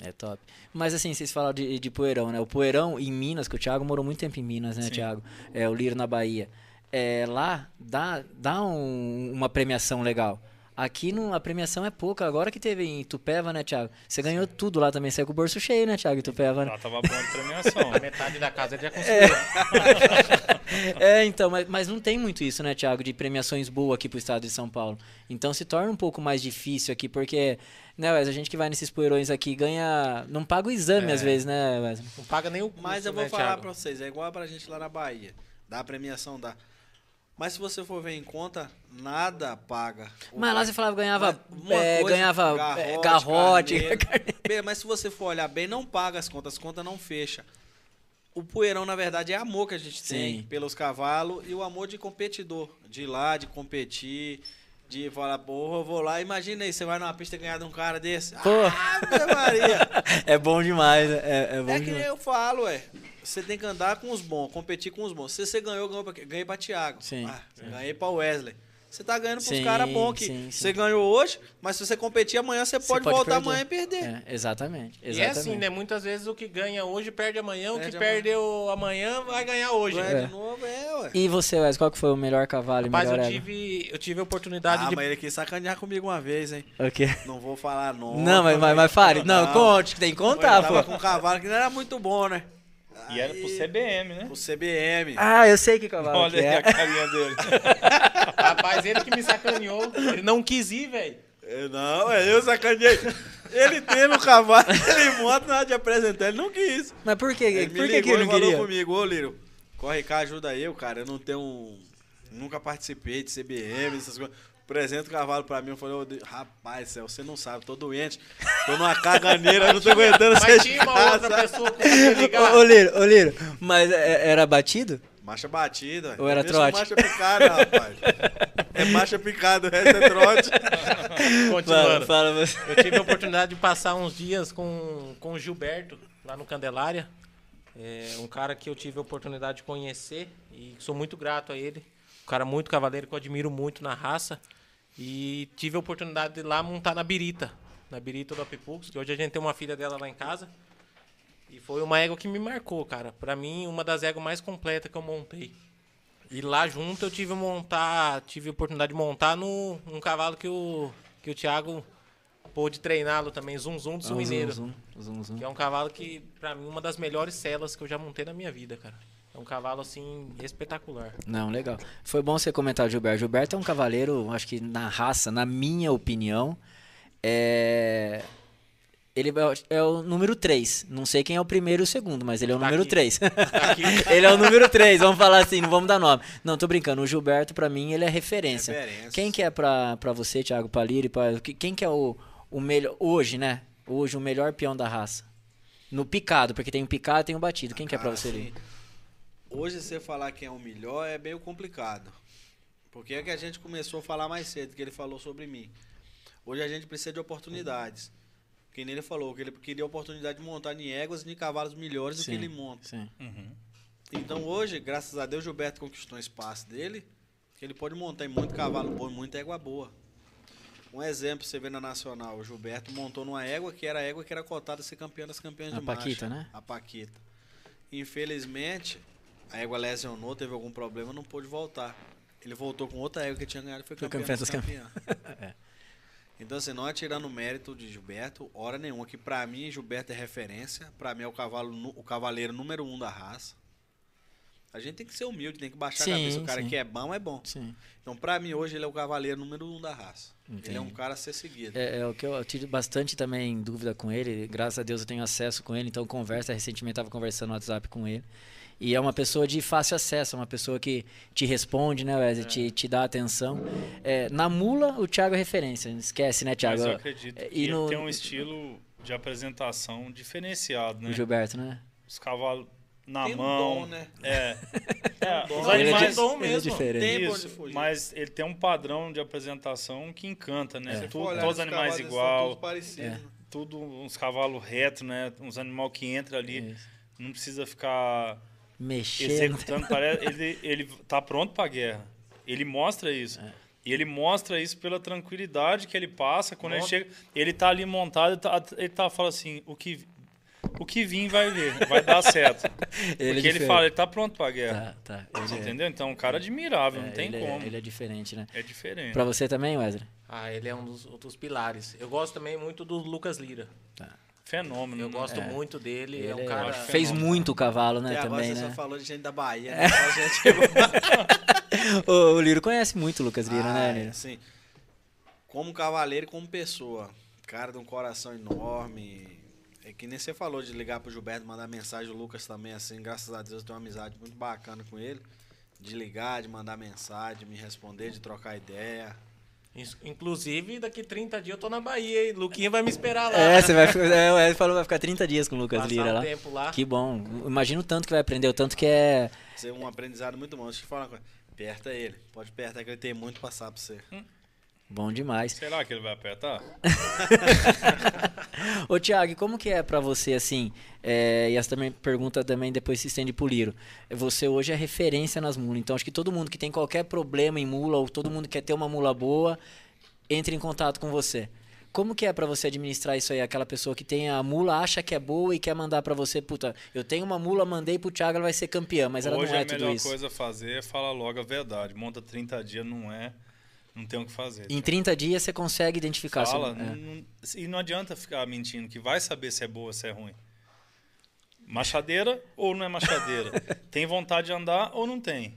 É top. Mas assim, vocês falaram de, de Poeirão, né? O Poeirão em Minas, que o Thiago morou muito tempo em Minas, né, Sim. Thiago? É, o Liro na Bahia. É, lá dá, dá um, uma premiação legal. Aqui no, a premiação é pouca. Agora que teve em Tupéva, né, Thiago? Você ganhou Sim. tudo lá também. Saiu com o bolso cheio, né, Thiago, em Tupéva? Né? Lá tava bom de premiação. Metade da casa já conseguiu. É, é então, mas, mas não tem muito isso, né, Thiago, de premiações boas aqui pro estado de São Paulo. Então se torna um pouco mais difícil aqui, porque, né, Wes, a gente que vai nesses poeirões aqui ganha. Não paga o exame é. às vezes, né, Wes? Não paga nem o custo, Mas eu vou né, falar Thiago? pra vocês, é igual pra gente lá na Bahia. Dá a premiação, dá. Mas se você for ver em conta, nada paga. Mas lá você falava ganhava, é, ganhava garrote. garrote bem, mas se você for olhar bem, não paga as contas, as contas não fecha. O poeirão, na verdade, é amor que a gente tem Sim. pelos cavalos e o amor de competidor. De ir lá, de competir, de falar, porra, eu vou lá. Imagina aí, você vai numa pista ganhar de um cara desse. Pô. Ah, Maria! é bom demais, é, é bom É que demais. eu falo, é você tem que andar com os bons, competir com os bons. Se você ganhou, ganhou pra, ganhei pra Thiago. Sim. Ah, ganhei pra Wesley. Você tá ganhando pros caras bons que sim, sim. você ganhou hoje, mas se você competir amanhã, você, você pode, pode, voltar perder. amanhã e perder. É, exatamente, exatamente. E é assim, né? Muitas vezes o que ganha hoje perde amanhã, perde o que amanhã. perdeu amanhã vai ganhar hoje. Ganha é. de novo, é, ué. E você, Wesley, qual que foi o melhor cavalo Rapaz, melhor eu tive, eu tive a oportunidade ah, de... mas ele quis sacanear comigo uma vez, hein? O quê? Não vou falar nome. Não, mas, mas, mas fale. Não, não, conte, que tem que contar, pô. com um cavalo que não era muito bom, né? E era pro CBM, né? Pro CBM. Ah, eu sei que cavalo Olha que é. a carinha dele. Rapaz, ele que me sacaneou. Ele não quis ir, velho. Não, é eu sacaneei. Ele tem no cavalo, ele monta na hora de apresentar, ele não quis. Mas por que? Ele por que, que ele não queria? falou comigo, ô Lírio, corre cá, ajuda eu, cara. Eu não tenho um... Nunca participei de CBM, essas coisas apresenta o cavalo pra mim. Eu falei, oh, rapaz, céu, você não sabe, tô doente. Tô numa caganeira, não tô aguentando Mas Mas tinha uma outra pessoa que ligar. Ô, Liro, ô, Liro, mas é, era batido? Marcha batida. Ou era trote? marcha picada, rapaz. É marcha picada, o resto é trote. Continuando. Fala, fala você. Eu tive a oportunidade de passar uns dias com, com o Gilberto, lá no Candelária. É um cara que eu tive a oportunidade de conhecer e sou muito grato a ele. Um cara muito cavaleiro que eu admiro muito na raça. E tive a oportunidade de ir lá montar na Birita, na Birita do Apipux, que hoje a gente tem uma filha dela lá em casa. E foi uma égua que me marcou, cara. Para mim, uma das éguas mais completas que eu montei. E lá junto eu tive montar, tive a oportunidade de montar no um cavalo que o que o Thiago pôde treiná-lo também, Zum Zum do Sul Mineiro. Zum, zum, zum. Que é um cavalo que para mim uma das melhores celas que eu já montei na minha vida, cara. É um cavalo, assim, espetacular. Não, legal. Foi bom você comentar o Gilberto. Gilberto é um cavaleiro, acho que na raça, na minha opinião, é... Ele é o número 3. Não sei quem é o primeiro e o segundo, mas ele é o tá número aqui. 3. Tá ele é o número 3, vamos falar assim, não vamos dar nome. Não, tô brincando. O Gilberto, para mim, ele é referência. referência. Quem que é pra, pra você, Thiago Paliri? Pra, quem que é o, o melhor, hoje, né? Hoje, o melhor peão da raça? No picado, porque tem o picado e tem o batido. Quem ah, que é pra ah, você ali? Hoje você falar quem é o melhor é meio complicado. Porque é que a gente começou a falar mais cedo, que ele falou sobre mim. Hoje a gente precisa de oportunidades. Quem ele falou, que ele queria a oportunidade de montar em éguas e em cavalos melhores sim, do que ele monta. Sim. Uhum. Então hoje, graças a Deus, Gilberto conquistou um espaço dele, que ele pode montar em muito cavalo bom e muita égua boa. Um exemplo, você vê na Nacional, o Gilberto montou numa égua que era a égua que era cotada a ser campeã das campeãs a de Paquita, né? A Paquita. Infelizmente, a égua lesionou, teve algum problema, não pôde voltar. Ele voltou com outra égua que tinha ganhado e foi campeão. Foi campeão. é. Então, assim, não atirando mérito de Gilberto, hora nenhuma, que para mim Gilberto é referência, para mim é o cavalo o cavaleiro número um da raça. A gente tem que ser humilde, tem que baixar sim, a cabeça. O cara sim. que é bom é bom. Sim. Então, para mim, hoje, ele é o cavaleiro número um da raça. Entendi. Ele é um cara a ser seguido. É, é o que eu, eu, tive bastante também dúvida com ele. Graças a Deus eu tenho acesso com ele, então conversa. Recentemente estava conversando no WhatsApp com ele. E é uma pessoa de fácil acesso, é uma pessoa que te responde, né, Wesley? É. Te, te dá atenção. É, na mula, o Thiago é referência. Esquece, né, Thiago? Mas eu acredito é, e no... ele tem um estilo de apresentação diferenciado, né? O Gilberto, né? Os cavalos na tem mão. Um dom, né? É. é os animais ele é, dom mesmo. Ele é diferente. Isso, mas ele tem um padrão de apresentação que encanta, né? É. Tudo, todos os animais igual. É. Tudo uns cavalos retos, né? Uns animais que entra ali. Isso. Não precisa ficar mexendo. Executando, parece, ele, ele tá pronto para a guerra. Ele mostra isso. É. E ele mostra isso pela tranquilidade que ele passa quando ele chega. Ele tá ali montado, ele tá, ele tá fala assim, o que o que vir vai ver, vai dar certo. ele Porque ele fala, ele tá pronto pra guerra. Tá, tá. Ele é entendeu? Então, um cara admirável, é, não tem ele como. É, ele é diferente, né? É diferente. Pra você também, Wesley? Ah, ele é um dos, dos pilares. Eu gosto também muito do Lucas Lira. Tá. Fenômeno. Eu gosto é. muito dele. Ele é um cara. Fez muito cavalo, né? E agora também, você né? só falou de gente da Bahia, né? o, o Liro conhece muito o Lucas Lira, né, ah, né, Liro? Sim. Como cavaleiro e como pessoa. Cara de um coração enorme. É que nem você falou de ligar pro Gilberto, mandar mensagem, o Lucas também, assim, graças a Deus eu tenho uma amizade muito bacana com ele. De ligar, de mandar mensagem, de me responder, de trocar ideia. Inclusive, daqui 30 dias eu tô na Bahia, hein? Luquinha vai me esperar lá. É, você vai, é, ele falou que vai ficar 30 dias com o Lucas Passar Lira um lá. tempo lá. Que bom. Imagina o tanto que vai aprender, o tanto que é. Ser um aprendizado muito bom. Deixa eu te falar uma coisa. Aperta ele. Pode apertar que ele tem muito pra passar pra você. Hum. Bom demais. Será que ele vai apertar? Ô Thiago, como que é para você assim? É, e essa também pergunta também depois se estende pro Liro. Você hoje é referência nas mulas, então acho que todo mundo que tem qualquer problema em mula ou todo mundo que quer ter uma mula boa, entre em contato com você. Como que é para você administrar isso aí? Aquela pessoa que tem a mula, acha que é boa e quer mandar para você, puta, eu tenho uma mula, mandei pro Thiago, ela vai ser campeã, mas ela Hoje não é tudo isso. Hoje a melhor coisa a fazer é falar logo a verdade. Monta 30 dias, não é não tem o que fazer. Em 30 dias você consegue identificar. Fala, se... não, é. e não adianta ficar mentindo, que vai saber se é boa ou se é ruim. Machadeira ou não é machadeira? tem vontade de andar ou não tem?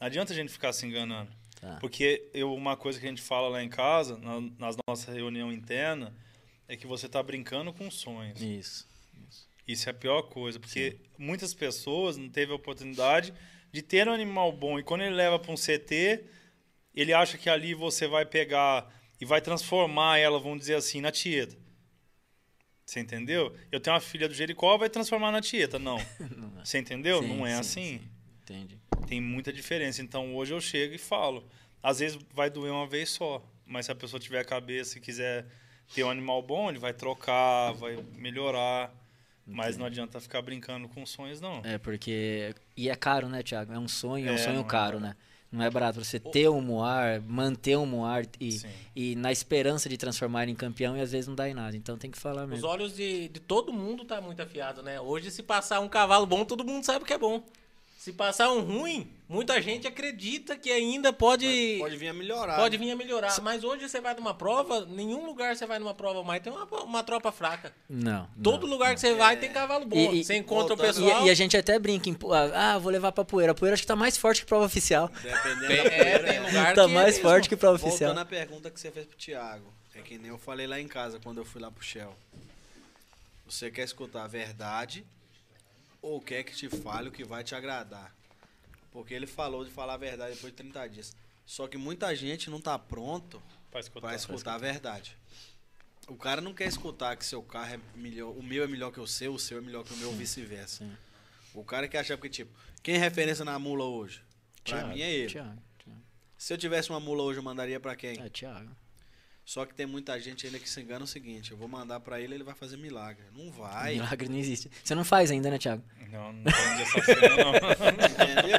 Não adianta a gente ficar se enganando. Tá. Porque eu, uma coisa que a gente fala lá em casa, na, nas nossas reunião interna, é que você está brincando com sonhos. Isso, isso. Isso é a pior coisa, porque Sim. muitas pessoas não teve a oportunidade de ter um animal bom. E quando ele leva para um CT, ele acha que ali você vai pegar e vai transformar ela, vamos dizer assim, na tieta. Você entendeu? Eu tenho uma filha do Jericó, vai transformar na tieta. Não. não é. Você entendeu? Sim, não é sim, assim. Sim. Entendi. Tem muita diferença. Então hoje eu chego e falo. Às vezes vai doer uma vez só. Mas se a pessoa tiver a cabeça e quiser ter um animal bom, ele vai trocar, vai melhorar. Mas não adianta ficar brincando com sonhos, não. É, porque. E é caro, né, Thiago? É um sonho, é um é, sonho caro, é. né? Não é barato você ter um Moar, manter um Moar e, e na esperança de transformar em campeão e às vezes não dá em nada. Então tem que falar mesmo. Os olhos de, de todo mundo tá muito afiado, né? Hoje, se passar um cavalo bom, todo mundo sabe que é bom. Se passar um ruim, muita gente acredita que ainda pode. Pode vir a melhorar. Pode vir a melhorar. Mas hoje você vai numa prova, nenhum lugar você vai numa prova mais tem uma, uma tropa fraca. Não. Todo não, lugar não. que você vai tem cavalo bom. E, você encontra voltando, o pessoal. E, e, a gente até brinca em. Ah, vou levar pra poeira. A poeira acho que tá mais forte que prova oficial. Dependendo tem, da poeira. É, tem lugar tá mais é forte que prova oficial. Voltando à pergunta que você fez pro Thiago. É que nem eu falei lá em casa quando eu fui lá pro Shell. Você quer escutar a verdade ou quer que te fale o que vai te agradar? Porque ele falou de falar a verdade depois de 30 dias. Só que muita gente não está pronto para escutar, escutar, a verdade. O cara não quer escutar que seu carro é melhor, o meu é melhor que o seu, o seu é melhor que o meu, vice-versa. O cara quer achar porque, tipo, quem é referência na mula hoje? Pra Thiago, mim é ele. Thiago, Thiago. Se eu tivesse uma mula hoje, eu mandaria para quem? É, Thiago. Só que tem muita gente ainda que se engana o seguinte: eu vou mandar para ele, ele vai fazer milagre. Não vai. Milagre não existe. Você não faz ainda, né, Thiago? Não, não tem essa cena, não. Entendeu?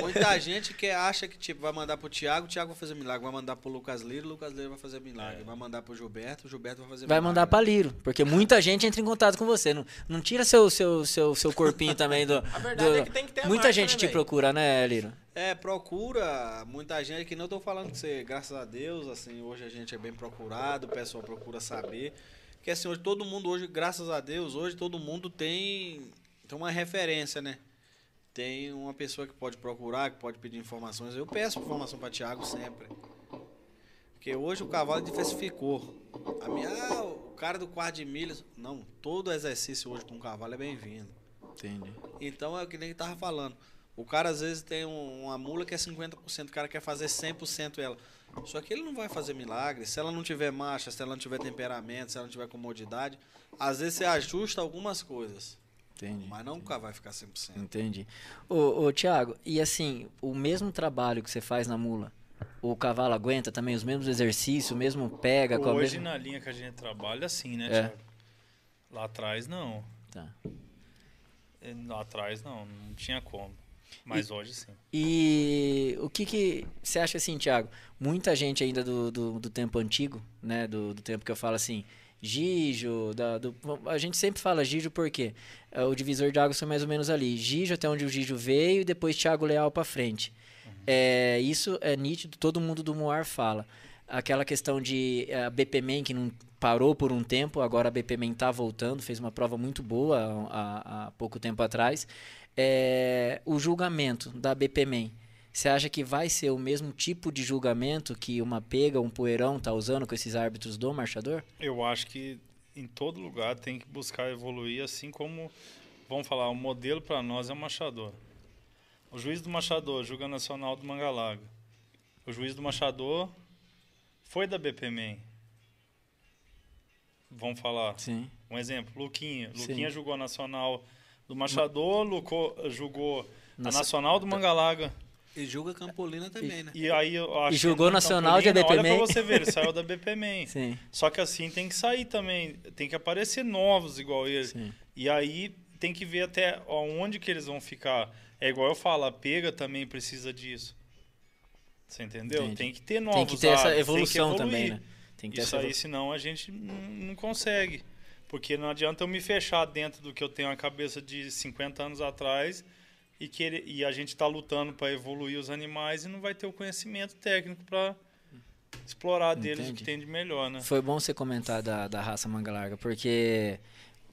Muita gente que acha que tipo, vai mandar pro Thiago, o Thiago vai fazer milagre. Vai mandar pro Lucas Liro, o Lucas Liro vai fazer milagre. É. Vai mandar pro Gilberto, o Gilberto vai fazer vai milagre. Vai mandar pra Liro, porque muita gente entra em contato com você. Não, não tira seu, seu, seu, seu corpinho também do. A verdade do... é que tem que ter Muita marca, gente né, te procura, né, Liro? É, procura muita gente que não estou falando que você, graças a Deus, assim, hoje a gente é bem procurado, o pessoal procura saber. Que assim, hoje todo mundo hoje, graças a Deus, hoje todo mundo tem, tem uma referência, né? Tem uma pessoa que pode procurar, que pode pedir informações. Eu peço informação para Tiago sempre. Porque hoje o cavalo diversificou. A minha, ah, o cara do quarto de milhas. Não, todo exercício hoje com o cavalo é bem-vindo. Entendi. Então é o que nem tava falando. O cara às vezes tem um, uma mula que é 50%, o cara quer fazer 100% ela. Só que ele não vai fazer milagre. Se ela não tiver marcha, se ela não tiver temperamento, se ela não tiver comodidade, às vezes você ajusta algumas coisas. Entendi. Mas nunca vai ficar 100%. Entendi. Ô, ô Tiago, e assim, o mesmo trabalho que você faz na mula, o cavalo aguenta também os mesmos exercícios, o mesmo pega? Hoje mesma... na linha que a gente trabalha, assim, né, é. Lá atrás, não. Tá. Lá atrás, não. Não tinha como. Mas e, hoje sim. E o que que você acha assim, Thiago? Muita gente ainda do, do, do tempo antigo, né? Do, do, tempo que eu falo assim, Gijo, da, do, a gente sempre fala Gijo porque é, o divisor de águas foi mais ou menos ali. Gijo até onde o Gijo veio e depois Thiago Leal para frente. Uhum. É, isso é nítido, todo mundo do Moar fala. Aquela questão de a BPMan que não parou por um tempo, agora a BPMan está voltando, fez uma prova muito boa há, há pouco tempo atrás é, o julgamento da BPMEN, você acha que vai ser o mesmo tipo de julgamento que uma pega, um poeirão está usando com esses árbitros do marchador? Eu acho que em todo lugar tem que buscar evoluir, assim como, vamos falar, o modelo para nós é o marchador. O juiz do marchador julga nacional do Mangalaga. O juiz do marchador foi da BPMEN. Vamos falar. Sim. Um exemplo, Luquinha. Luquinha Sim. julgou nacional do Machador, Lucou, julgou Nossa. a Nacional do Mangalaga. E julga Campolina também, né? E aí eu acho E julgou Nacional de ABP Olha pra você ver, ele saiu da BPMan. Sim. Só que assim tem que sair também, tem que aparecer novos igual ele. Sim. E aí tem que ver até onde que eles vão ficar. É igual eu falo, a pega também precisa disso. Você entendeu? Entendi. Tem que ter novos Tem que ter essa evolução também, né? Tem que ter Isso essa aí, senão a gente não, não consegue. Porque não adianta eu me fechar dentro do que eu tenho a cabeça de 50 anos atrás e, que ele, e a gente está lutando para evoluir os animais e não vai ter o conhecimento técnico para explorar deles Entendi. o que tem de melhor, né? Foi bom você comentar da, da raça manga larga, porque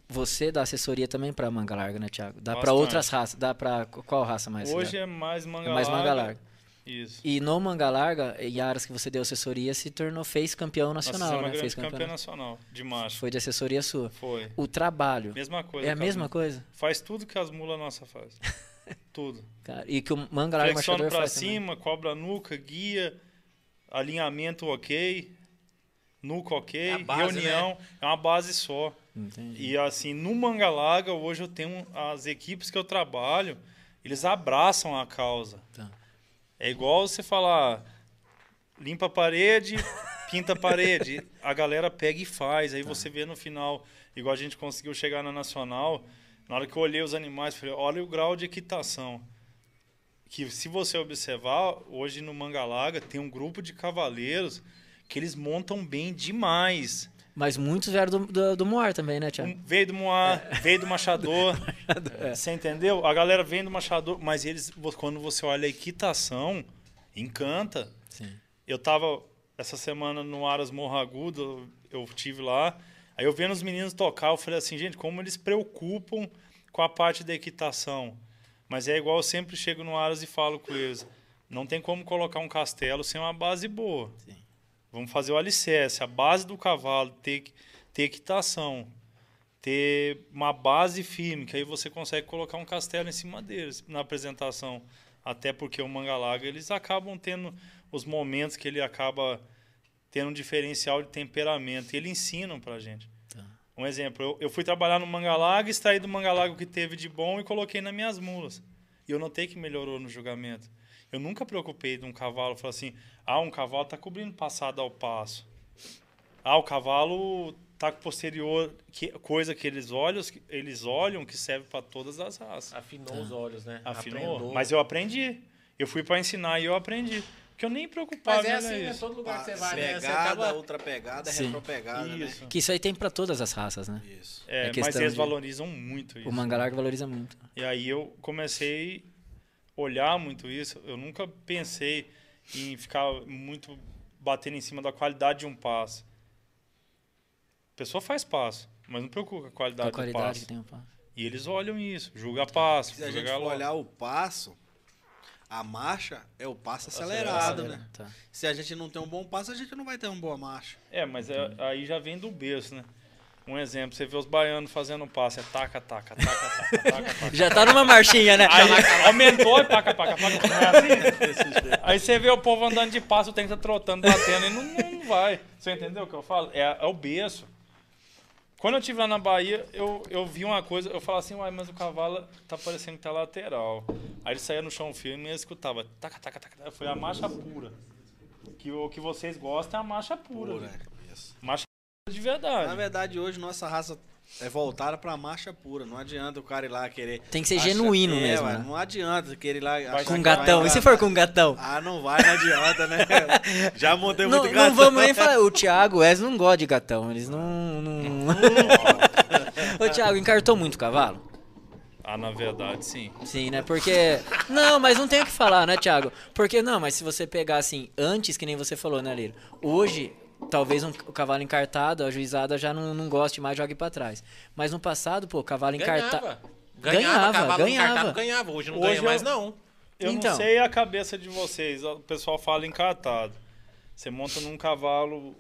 você dá assessoria também para manga larga, né, Thiago? Dá para outras raças, dá para qual raça mais? Hoje é mais manga é mais larga. Manga larga. Isso. E no Manga Larga, em Aras que você deu assessoria, se tornou fez campeão nacional, Nossa, né? Fez campeão, campeão nacional de macho. Foi de assessoria sua. Foi. O trabalho. Mesma coisa. É a mesma coisa. Faz tudo que as mulas nossas fazem. tudo. Cara, e que o Manga Larga Flexiona pra cima, também. cobra a nuca, guia, alinhamento ok, nuca ok, é base, reunião, né? é uma base só. Entendi. E assim, no Manga Larga, hoje eu tenho as equipes que eu trabalho, eles abraçam a causa. Tá. É igual você falar, limpa a parede, pinta a parede. A galera pega e faz. Aí tá. você vê no final, igual a gente conseguiu chegar na Nacional, na hora que eu olhei os animais, falei, olha o grau de equitação. Que se você observar, hoje no Mangalaga tem um grupo de cavaleiros que eles montam bem demais. Mas muitos vieram do, do, do Moar também, né, Tiago? veio do Moar, é. veio do Machador. é. Você entendeu? A galera vem do Machador, mas eles, quando você olha a equitação, encanta. Sim. Eu tava essa semana no Aras Morro Agudo, eu tive lá. Aí eu vendo os meninos tocar, eu falei assim, gente, como eles preocupam com a parte da equitação. Mas é igual eu sempre chego no Aras e falo com eles. Não tem como colocar um castelo sem uma base boa. Sim. Vamos fazer o alicerce, a base do cavalo, ter, ter equitação, ter uma base firme, que aí você consegue colocar um castelo em cima deles na apresentação. Até porque o Mangalaga, eles acabam tendo os momentos que ele acaba tendo um diferencial de temperamento. E eles ensinam pra gente. Tá. Um exemplo, eu, eu fui trabalhar no Mangalaga, extraí do Mangalaga o que teve de bom e coloquei nas minhas mulas. E eu notei que melhorou no julgamento. Eu nunca preocupei de um cavalo falar assim: ah, um cavalo está cobrindo passada ao passo. Ah, o cavalo tá com posterior, que, coisa que eles olham, eles olham que serve para todas as raças. Afinou tá. os olhos, né? Afinou. Aprendou. Mas eu aprendi. Eu fui para ensinar e eu aprendi. Porque eu nem preocupava. Mas é assim, né? Todo lugar que você vai, pegada, né? Você acaba... outra pegada, Sim. retropegada, né? isso. Né? Que isso aí tem para todas as raças, né? Isso. É, é mas eles de... valorizam muito isso. O Mangalarga valoriza muito. E aí eu comecei olhar muito isso. Eu nunca pensei em ficar muito batendo em cima da qualidade de um passo. A pessoa faz passo, mas não preocupa com a qualidade, a qualidade do passo. Que tem um passo. E eles olham isso, julga passo. Se a gente for olhar o passo, a marcha é o passo acelerado, acelerado né? Tá. Se a gente não tem um bom passo, a gente não vai ter uma boa marcha. É, mas é, aí já vem do berço, né? Um exemplo, você vê os baianos fazendo um passe, é taca, taca, taca, taca, taca, taca. Já tá numa marchinha, né? Aí aumentou e paca, paca, paca. Não é assim? Aí você vê o povo andando de passo, o tempo tá trotando, batendo, e não, não vai. Você entendeu o que eu falo? É, é o berço. Quando eu estive lá na Bahia, eu, eu vi uma coisa, eu falava assim, uai, mas o cavalo tá parecendo que tá lateral. Aí ele saía no chão firme e eu escutava, taca, taca, taca. Foi a marcha pura. Que o que vocês gostam é a marcha pura. pura. Marcha de verdade. Na verdade, hoje nossa raça é voltada pra marcha pura. Não adianta o cara ir lá querer. Tem que ser genuíno é, mesmo. ué, né? Não adianta querer ir lá. achar Com que gatão. E se for com gatão? Ah, não vai, não adianta, né? Já montei Não, muito não gatão. vamos nem falar. O Thiago, o Wesley não gosta de gatão. Eles não. não... Ô, Thiago, encartou muito o cavalo? Ah, na verdade, sim. Sim, né? Porque. Não, mas não tem o que falar, né, Thiago? Porque não, mas se você pegar assim, antes, que nem você falou, né, Liro? Hoje, talvez um, o cavalo encartado, a juizada já não, não goste mais, jogue pra trás. Mas no passado, pô, o cavalo encartado. Ganhava. Ganhava, Ganhava, cavalo ganhava. encartado ganhava. Hoje não Hoje ganha mais, eu- não. Eu Então. não sei a cabeça de vocês. O pessoal fala encartado. Você monta num cavalo,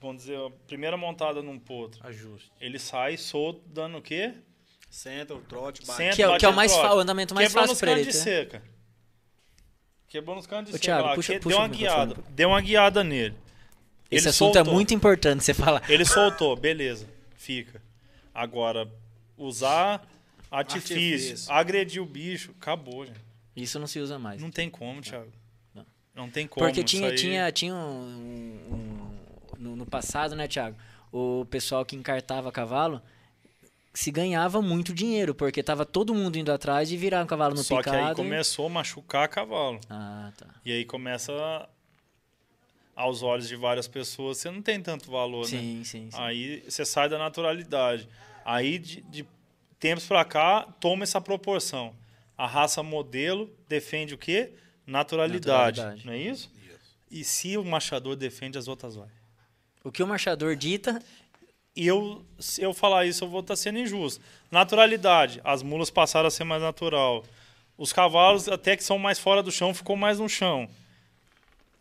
vamos dizer, a primeira montada num potro. Ajuste. Ele sai solto, dando o quê? Senta o trote, bate. Senta, Que é, o- bate que é o mais trote. fa- o andamento mais Quebrou fácil pra ele. de né? seca. Quebrou nos canos de Ô, seca Thiago, puxa- que puxa deu uma o guiada. Deu uma guiada nele. Esse Ele assunto é soltou. muito importante você falar. Ele soltou, beleza. Fica. Agora, usar artifício, Artifício. agredir o bicho, acabou, gente. Isso não se usa mais. Não tem como, Thiago. Não. Não tem como. Porque tinha, aí- tinha, tinha um, um- um- no, no passado, né, Thiago? O pessoal que encartava cavalo se ganhava muito dinheiro, porque tava todo mundo indo atrás de virar um cavalo no Só picado. que aí e- começou a machucar cavalo. Ah, tá. E aí começa, aos olhos de várias pessoas, você não tem tanto valor, né? Sim, sim, sim. Aí você sai da naturalidade. Aí, de, de tempos pra cá, toma essa proporção. A raça modelo defende o quê? Naturalidade. Naturalidade. Não é isso? E se o machador defende, as outras vai. O que o marchador dita, E eu, se eu falar isso, eu vou estar sendo injusto. Naturalidade. As mulas passaram a ser mais natural. Os cavalos, até que são mais fora do chão, ficou mais no chão.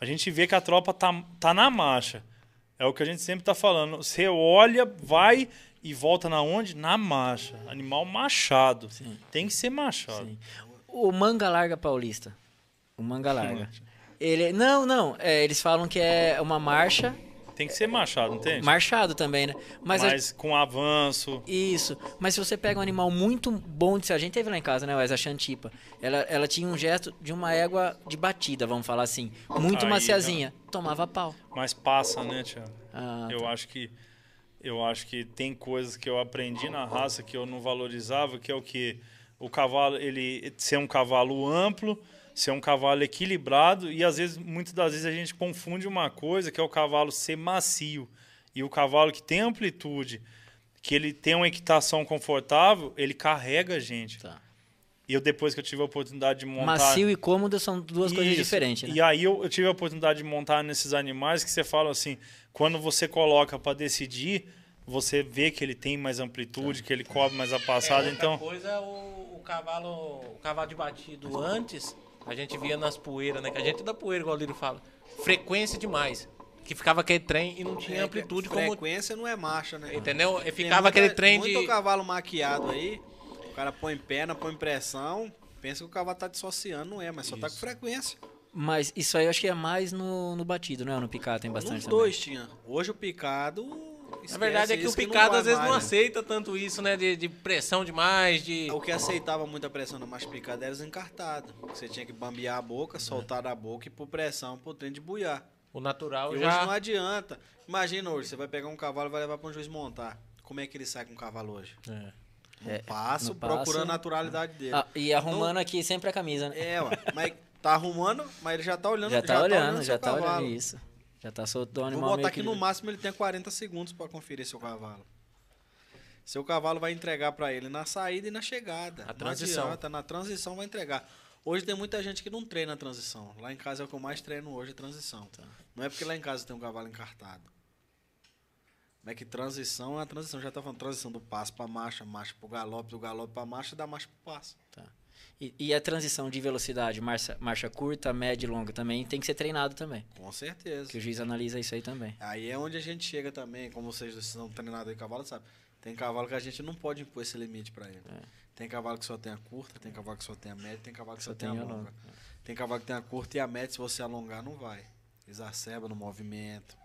A gente vê que a tropa tá, tá na marcha. É o que a gente sempre tá falando. Você olha, vai e volta na onde? Na marcha. Animal machado. Tem que ser machado. sim. o manga larga paulista. O manga larga. Ele, não, não, é, eles falam que é uma marcha, Tem que ser machado, não tem? marchado também, né? Mas, a- Mas com avanço. Isso. Mas se você pega um animal muito bom de ser, a gente teve lá em casa, né, Wes, a Xantipa. Ela, ela tinha um gesto de uma égua de batida, vamos falar assim. Muito Aí, maciazinha. Tomava pau. Mas passa, né, Tiago? Ah, Eu acho que eu acho que tem coisas que eu aprendi na raça que eu não valorizava, que é o que o cavalo ele ser um cavalo amplo, ser um cavalo equilibrado e às vezes muitas das vezes a gente confunde uma coisa que é o cavalo ser macio e o cavalo que tem amplitude, que ele tem uma equitação confortável, ele carrega a gente. Tá. E eu depois que eu tive a oportunidade de montar Macio e cômodo são duas coisas isso. diferentes, né? E aí eu, eu tive a oportunidade de montar nesses animais que você fala assim, quando você coloca para decidir, você vê que ele tem mais amplitude, que ele cobre mais a passada, É, outra então coisa, o, o cavalo, o cavalo de batido antes, a gente via nas poeiras, né? Que a gente é da poeira, igual o Lírio fala. Frequência demais. Que ficava aquele trem e não tinha É, amplitude como. Frequência não é marcha, né? Entendeu? E ficava muita- aquele trem muito de. cavalo maquiado aí, o cara põe perna, põe pressão, pensa que o cavalo tá dissociando, não é, mas só tá com frequência. Mas isso aí eu acho que é mais no, no batido, não é? No picado tem bastante Nos também. dois tinha. Hoje o picado. Na verdade é que o esquece picado às vezes não mais, né? aceita tanto isso, né? De, de pressão demais, de. O que aceitava muita pressão na marcha picada era os encartados. Você tinha que bambear a boca, soltar da boca e pôr pressão pro trem de buiar. O natural E já. hoje não adianta. Imagina hoje, você vai pegar um cavalo e vai levar para um juiz montar. Como é que ele sai com o cavalo hoje? É. No É, passo, no passo. procurando a naturalidade dele. Ah, e arrumando aqui sempre a camisa, né? É, ué. Mas tá arrumando, mas ele já tá olhando já tá olhando, já seu tá cavalo. olhando isso. Já tá soltando o Vou animal botar meio aqui que... no máximo ele tem 40 segundos para conferir seu cavalo. Seu cavalo vai entregar para ele na saída e na chegada. A transição. Adianta, na transição vai entregar. Hoje tem muita gente que não treina a transição. Lá em casa é o que eu mais treino hoje, é transição. Não é porque lá em casa tem um cavalo encartado. Mas é que transição é a transição. Já tá falando transição do passo para marcha, marcha pro galope, do galope para marcha, da marcha pro passo. Tá. E, e a transição de velocidade, marcha, marcha curta, média e longa também tem que ser treinado também. Com certeza. Que o juiz analisa isso aí também. Aí é onde a gente chega também, como vocês são treinados aí cavalo, sabe? Tem cavalo que a gente não pode impor esse limite pra ele. É. Tem cavalo que só tem a curta, tem cavalo que só tem a média, tem cavalo que só, Só tem a tem a longa. longa. Tem cavalo que tem a curta e a média, se você alongar, não vai. Exacerba no movimento,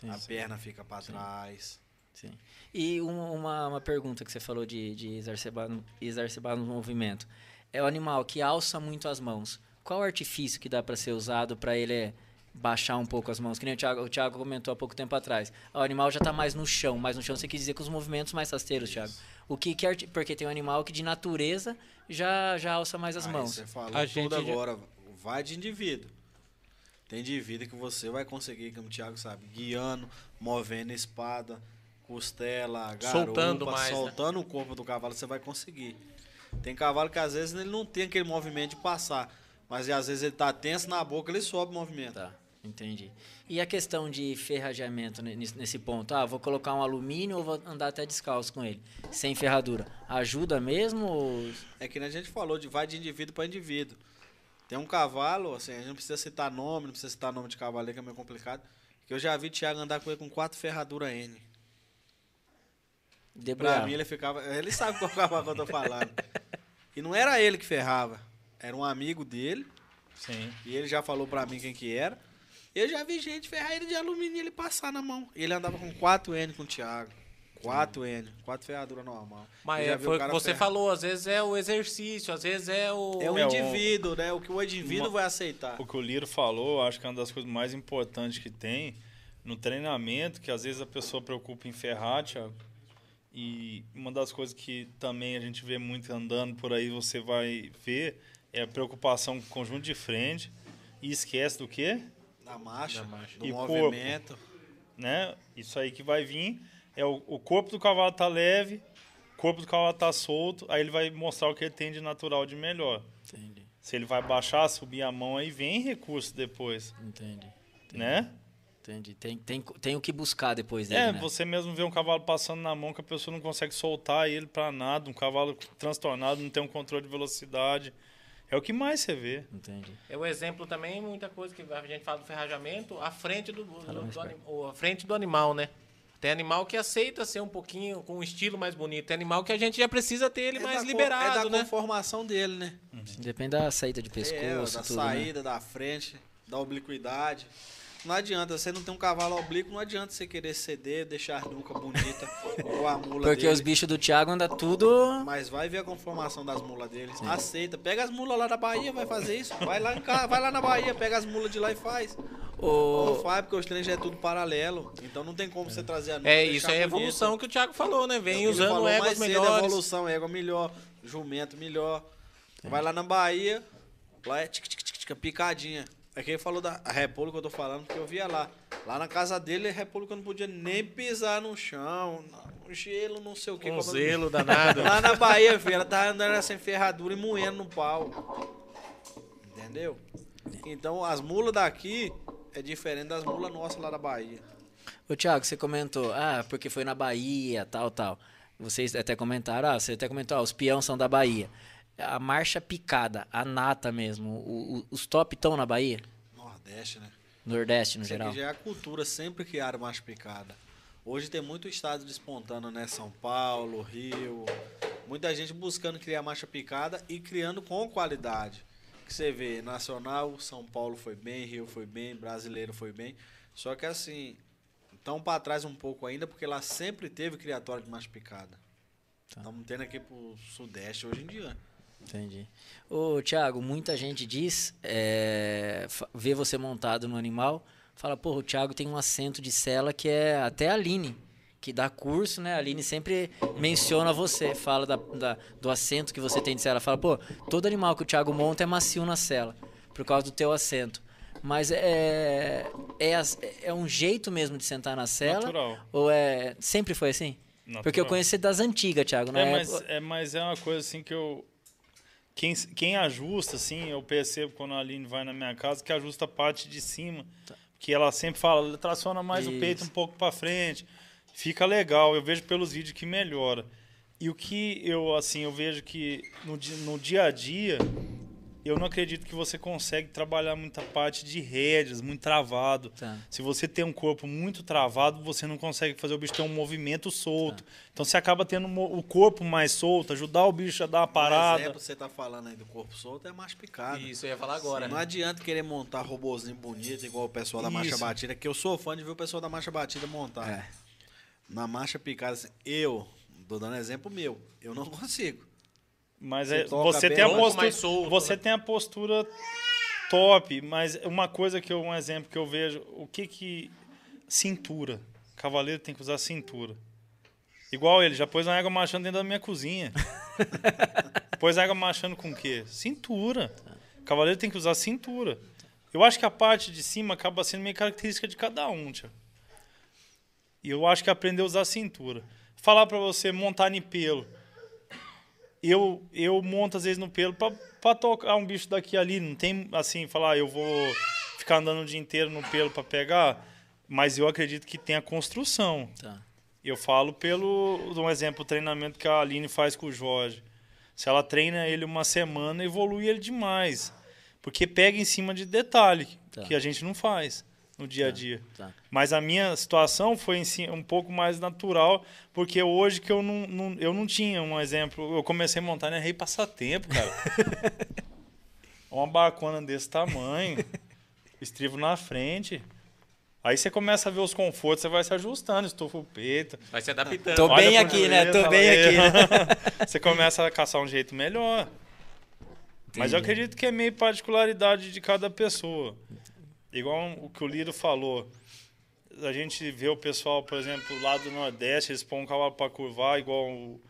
Sim, a sim, perna fica pra trás. sim. E um- uma, uma pergunta que você falou de, de exacerbar, exacerbar no movimento. É o animal que alça muito as mãos. Qual o artifício que dá para ser usado para ele baixar um pouco as mãos, que nem o Thiago, o Thiago comentou há pouco tempo atrás. O animal já está mais no chão, mais no chão você quer dizer com os movimentos mais rasteiros, Thiago. O que quer, porque tem um animal que de natureza já, já alça mais as Aí mãos. Você falou A tudo gente já- agora, vai de indivíduo. Tem indivíduo que você vai conseguir, como o Thiago sabe, guiando, movendo a espada, costela, garupa, Soltando mais, né? soltando o corpo do cavalo, você vai conseguir. Tem cavalo que às vezes ele não tem aquele movimento de passar, mas às vezes ele tá tenso na boca, ele sobe o movimento. Tá, entendi. E a questão de ferrageamento ne- nesse, ponto? Ah, vou colocar um alumínio ou vou andar até descalço com ele, sem ferradura. Ajuda mesmo? Ou... É que a gente falou, de vai de indivíduo para indivíduo. Tem um cavalo, assim, a gente não precisa citar nome, não precisa citar nome de cavalo, aí, que é meio complicado. Que eu já vi Thiago andar com ele com quatro ferraduras N. Pra Debruar. mim ele ficava. Ele sabe qual cavalo que eu tô falando. E não era ele que ferrava. Era um amigo dele. Sim. E ele já falou pra mim quem que era. Eu já vi gente ferrar ele de alumínio e ele passar na mão. E ele andava com 4N com o Thiago. 4N. 4 ferraduras normal. Mas é, foi o que cara você ferrar. falou, às vezes é o exercício, às vezes é o. É o É, o- indivíduo, né? O que o indivíduo Uma- vai aceitar. O que o Liro falou, eu acho que é uma das coisas mais importantes que tem no treinamento, que às vezes a pessoa preocupa em ferrar, Thiago. E uma das coisas que também a gente vê muito andando por aí, você vai ver, é a preocupação com o conjunto de frente. E esquece do quê? Da marcha, Da marcha. do E movimento. Né? Isso aí que vai vir é o, o corpo do cavalo tá leve, o corpo do cavalo tá solto, aí ele vai mostrar o que ele tem de natural de melhor. Entendi, Se ele vai baixar, subir a mão, aí vem recurso depois, entendi. né? Entendi. Tem, tem, tem o que buscar depois dele, É, né? você mesmo vê um cavalo passando na mão que a pessoa não consegue soltar ele pra nada, um cavalo transtornado, não tem um controle de velocidade. É o que mais você vê. Entendi. É o exemplo também, muita coisa que a gente fala do ferrajamento, a frente do, do- do perto. anim- o- a frente do animal, né? Tem animal que aceita ser um pouquinho com um estilo mais bonito. Tem animal que a gente já precisa ter ele É mais da liberado, É da né? conformação dele, né? Depende da saída de pescoço, é, da tudo, né? saída, da frente, da obliquidade. Não adianta, você não tem um cavalo oblíquo, não adianta você querer ceder, deixar a nuca bonita ou a mula Porque dele. os bichos do Thiago andam tudo... Mas vai ver a conformação das mulas dele. Aceita. Pega as mulas lá da Bahia, vai fazer isso. Vai lá, em casa, vai lá na Bahia, pega as mulas de lá e faz. O... Não faz, porque os treinos já é tudo paralelo. Então não tem como você trazer a nuca É, isso é a bonito. evolução que o Thiago falou, né? É o Vem ele usando falou éguas mais cedo, melhores. evolução, égua melhor, jumento melhor. Vai lá na Bahia, lá é tic, tic, tic, tic, picadinha. É que ele falou da república que eu tô falando, porque eu via lá. Lá na casa dele, a república não podia nem pisar no chão, no gelo, não sei o que. Um zelo danado. Lá na Bahia, filho, ela tava andando sem ferradura e moendo no pau. Entendeu? Então, as mulas daqui é diferente das mulas nossas lá da Bahia. Ô, Thiago, você comentou, ah, porque foi na Bahia, tal, tal. Vocês até comentaram, ah, você até comentou, ah, os peão são da Bahia. A marcha picada, a nata mesmo, o- o- os top estão na Bahia? Nordeste, né? Nordeste, no Isso geral? aqui já é a cultura, sempre criaram marcha picada. Hoje tem muito estado despontando, né? São Paulo, Rio. Muita gente buscando criar marcha picada e criando com qualidade. Que você vê, nacional, São Paulo foi bem, Rio foi bem, brasileiro foi bem. Só que assim, estão para trás um pouco ainda, porque lá sempre teve criatório de marcha picada. Tá. Estamos tendo aqui pro Sudeste hoje em dia. Entendi. Ô, Thiago, muita gente diz, é, vê você montado no animal, fala, pô, o Thiago tem um assento de cela que é até a Aline, que dá curso, né? A Aline sempre menciona você, fala da, da- do assento que você tem de cela. Fala, pô, todo animal que o Thiago monta é macio na cela, por causa do teu assento. Mas é, é, é um jeito mesmo de sentar na cela? Natural. Ou é. Sempre foi assim? Porque eu Natural. conheci das antigas, Thiago. Na É mas, é, mas é uma coisa assim que eu. Quem, quem ajusta, assim, eu percebo quando a Aline vai na minha casa que ajusta a parte de cima. Que ela sempre fala, traciona mais o peito Isso. um pouco para frente. Fica legal, eu vejo pelos vídeos que melhora. E o que eu, assim, eu vejo que no, no dia a dia, eu não acredito que você consegue trabalhar muita parte de rédeas, muito travado. Tá. Se você tem um corpo muito travado, você não consegue fazer o bicho ter um movimento solto. Tá. Então você acaba tendo o corpo mais solto, ajudar o bicho a dar uma Por parada. exemplo, você tá falando aí do corpo solto, é marcha picada. Isso, eu ia falar agora. Não adianta querer montar robozinho bonito, igual o pessoal da Marcha Isso. Batida, que eu sou fã de ver o pessoal da Marcha Batida montar. É. Na Marcha Picada, assim, eu, tô dando exemplo meu, eu não consigo. Mas Você é- você tem a postura, solto, você né? tem a postura top, mas uma coisa que eu, um exemplo que eu vejo, o que que cintura. Cavaleiro tem que usar cintura. Igual ele, já pôs uma água machando dentro da minha cozinha. pôs água machando com o quê? Cintura. Cavaleiro tem que usar cintura. Eu acho que a parte de cima acaba sendo meio característica de cada um, tia. E eu acho que aprender a usar cintura. Falar para você montar em pelo. Eu, eu monto às vezes no pelo para tocar um bicho daqui ali. Não tem assim, falar, ah, eu vou ficar andando o dia inteiro no pelo para pegar. Mas eu acredito que tem a construção. Tá. Eu falo pelo um exemplo, o treinamento que a Aline faz com o Jorge. Se ela treina ele uma semana, evolui ele demais. Porque pega em cima de detalhe tá. que a gente não faz no dia a tá, dia. Tá. Mas a minha situação foi si, um pouco mais natural, porque hoje que eu não, não, eu não tinha um exemplo. Eu comecei a montar na Rei Passatempo, cara. Uma bacana desse tamanho, estrivo na frente. Aí você começa a ver os confortos, você vai se ajustando, estufa o peito. Vai se adaptando. Tô bem aqui, né? Tô bem aqui, né? você começa a caçar um jeito melhor. Entendi. Mas eu acredito que é meio particularidade de cada pessoa. Igual o que o Liro falou. A gente vê o pessoal, por exemplo, lá do Nordeste, eles põem um cavalo para curvar, igual o,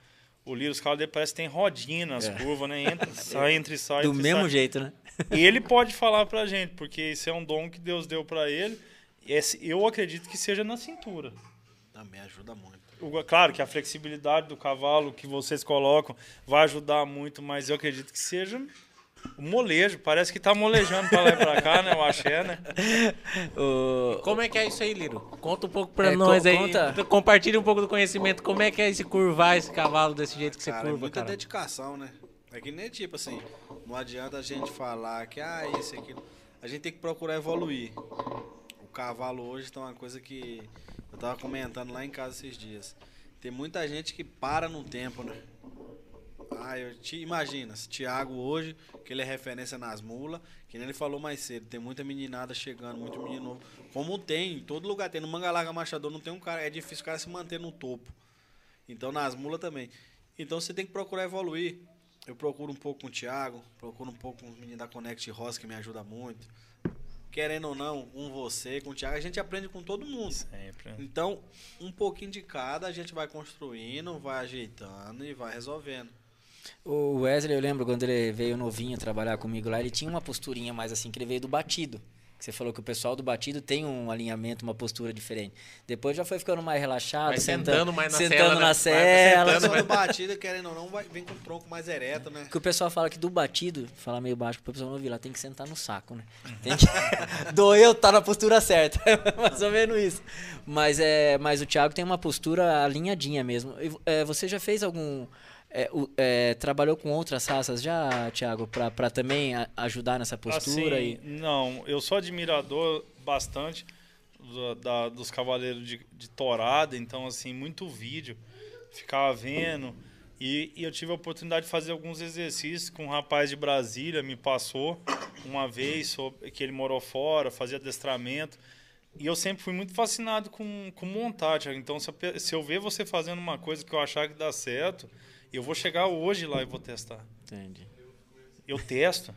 o Liro, os cavalos dele parece que tem rodinha nas é. curvas, né? Entra, sai, entra e sai. Do entra mesmo sai. jeito, né? E ele pode falar pra gente, porque isso é um dom que Deus deu para ele esse, eu acredito que seja na cintura. Também ajuda muito. Claro que a flexibilidade do cavalo que vocês colocam vai ajudar muito, mas eu acredito que seja o molejo. Parece que tá molejando para lá e para cá, né? O axé, né? O... Como é que é isso aí, Liro? Conta um pouco para é, nós aí. Conta. Compartilha um pouco do conhecimento. Como é que é esse curvar esse cavalo desse jeito que cara, você curva, é muita cara? dedicação, né? É que nem tipo assim, não adianta a gente falar que ah, esse aqui. A gente tem que procurar evoluir cavalo hoje tá uma coisa que eu tava comentando lá em casa esses dias. Tem muita gente que para no tempo, né? Ah, eu te imagina, Thiago hoje, que ele é referência nas mulas, que nem ele falou mais cedo, tem muita meninada chegando, muito menino novo. Como tem, em todo lugar tem, no Manga Larga Machador não tem um cara, é difícil o cara se manter no topo. Então nas mulas também. Então você tem que procurar evoluir. Eu procuro um pouco com o Thiago, procuro um pouco com os meninos da Connect Ross, que me ajuda muito querendo ou não, com você, com o Thiago, a gente aprende com todo mundo. Sempre. Então, um pouquinho de cada, a gente vai construindo, vai ajeitando e vai resolvendo. O Wesley, eu lembro quando ele veio novinho trabalhar comigo lá, ele tinha uma posturinha mais assim, que ele veio do batido. Você falou que o pessoal do batido tem um alinhamento, uma postura diferente. Depois já foi ficando mais relaxado, vai sentando, sentando mais na sentando cela. Na né? cela. Sentando, mas... do batido, querendo ou não, vai, vem com o tronco mais ereto, né? Que o pessoal fala que do batido, fala meio baixo, o pessoal não ouvir lá, tem que sentar no saco, né? Tem que... Doeu, tá na postura certa. mais ou menos isso. Mas, é, mas o Thiago tem uma postura alinhadinha mesmo. É, você já fez algum é, é, trabalhou com outras raças já, Thiago, para também a, ajudar nessa postura? Assim, e... Não, eu sou admirador bastante do, da, dos cavaleiros de, de torada, então, assim, muito vídeo, ficava vendo. E, e, eu tive a oportunidade de fazer alguns exercícios com um rapaz de Brasília, me passou uma vez sobre, que ele morou fora, fazia adestramento. E eu sempre fui muito fascinado com, com montagem. Então, se eu, se eu ver você fazendo uma coisa que eu achar que dá certo, eu vou chegar hoje lá e vou testar. Entendi. Eu testo.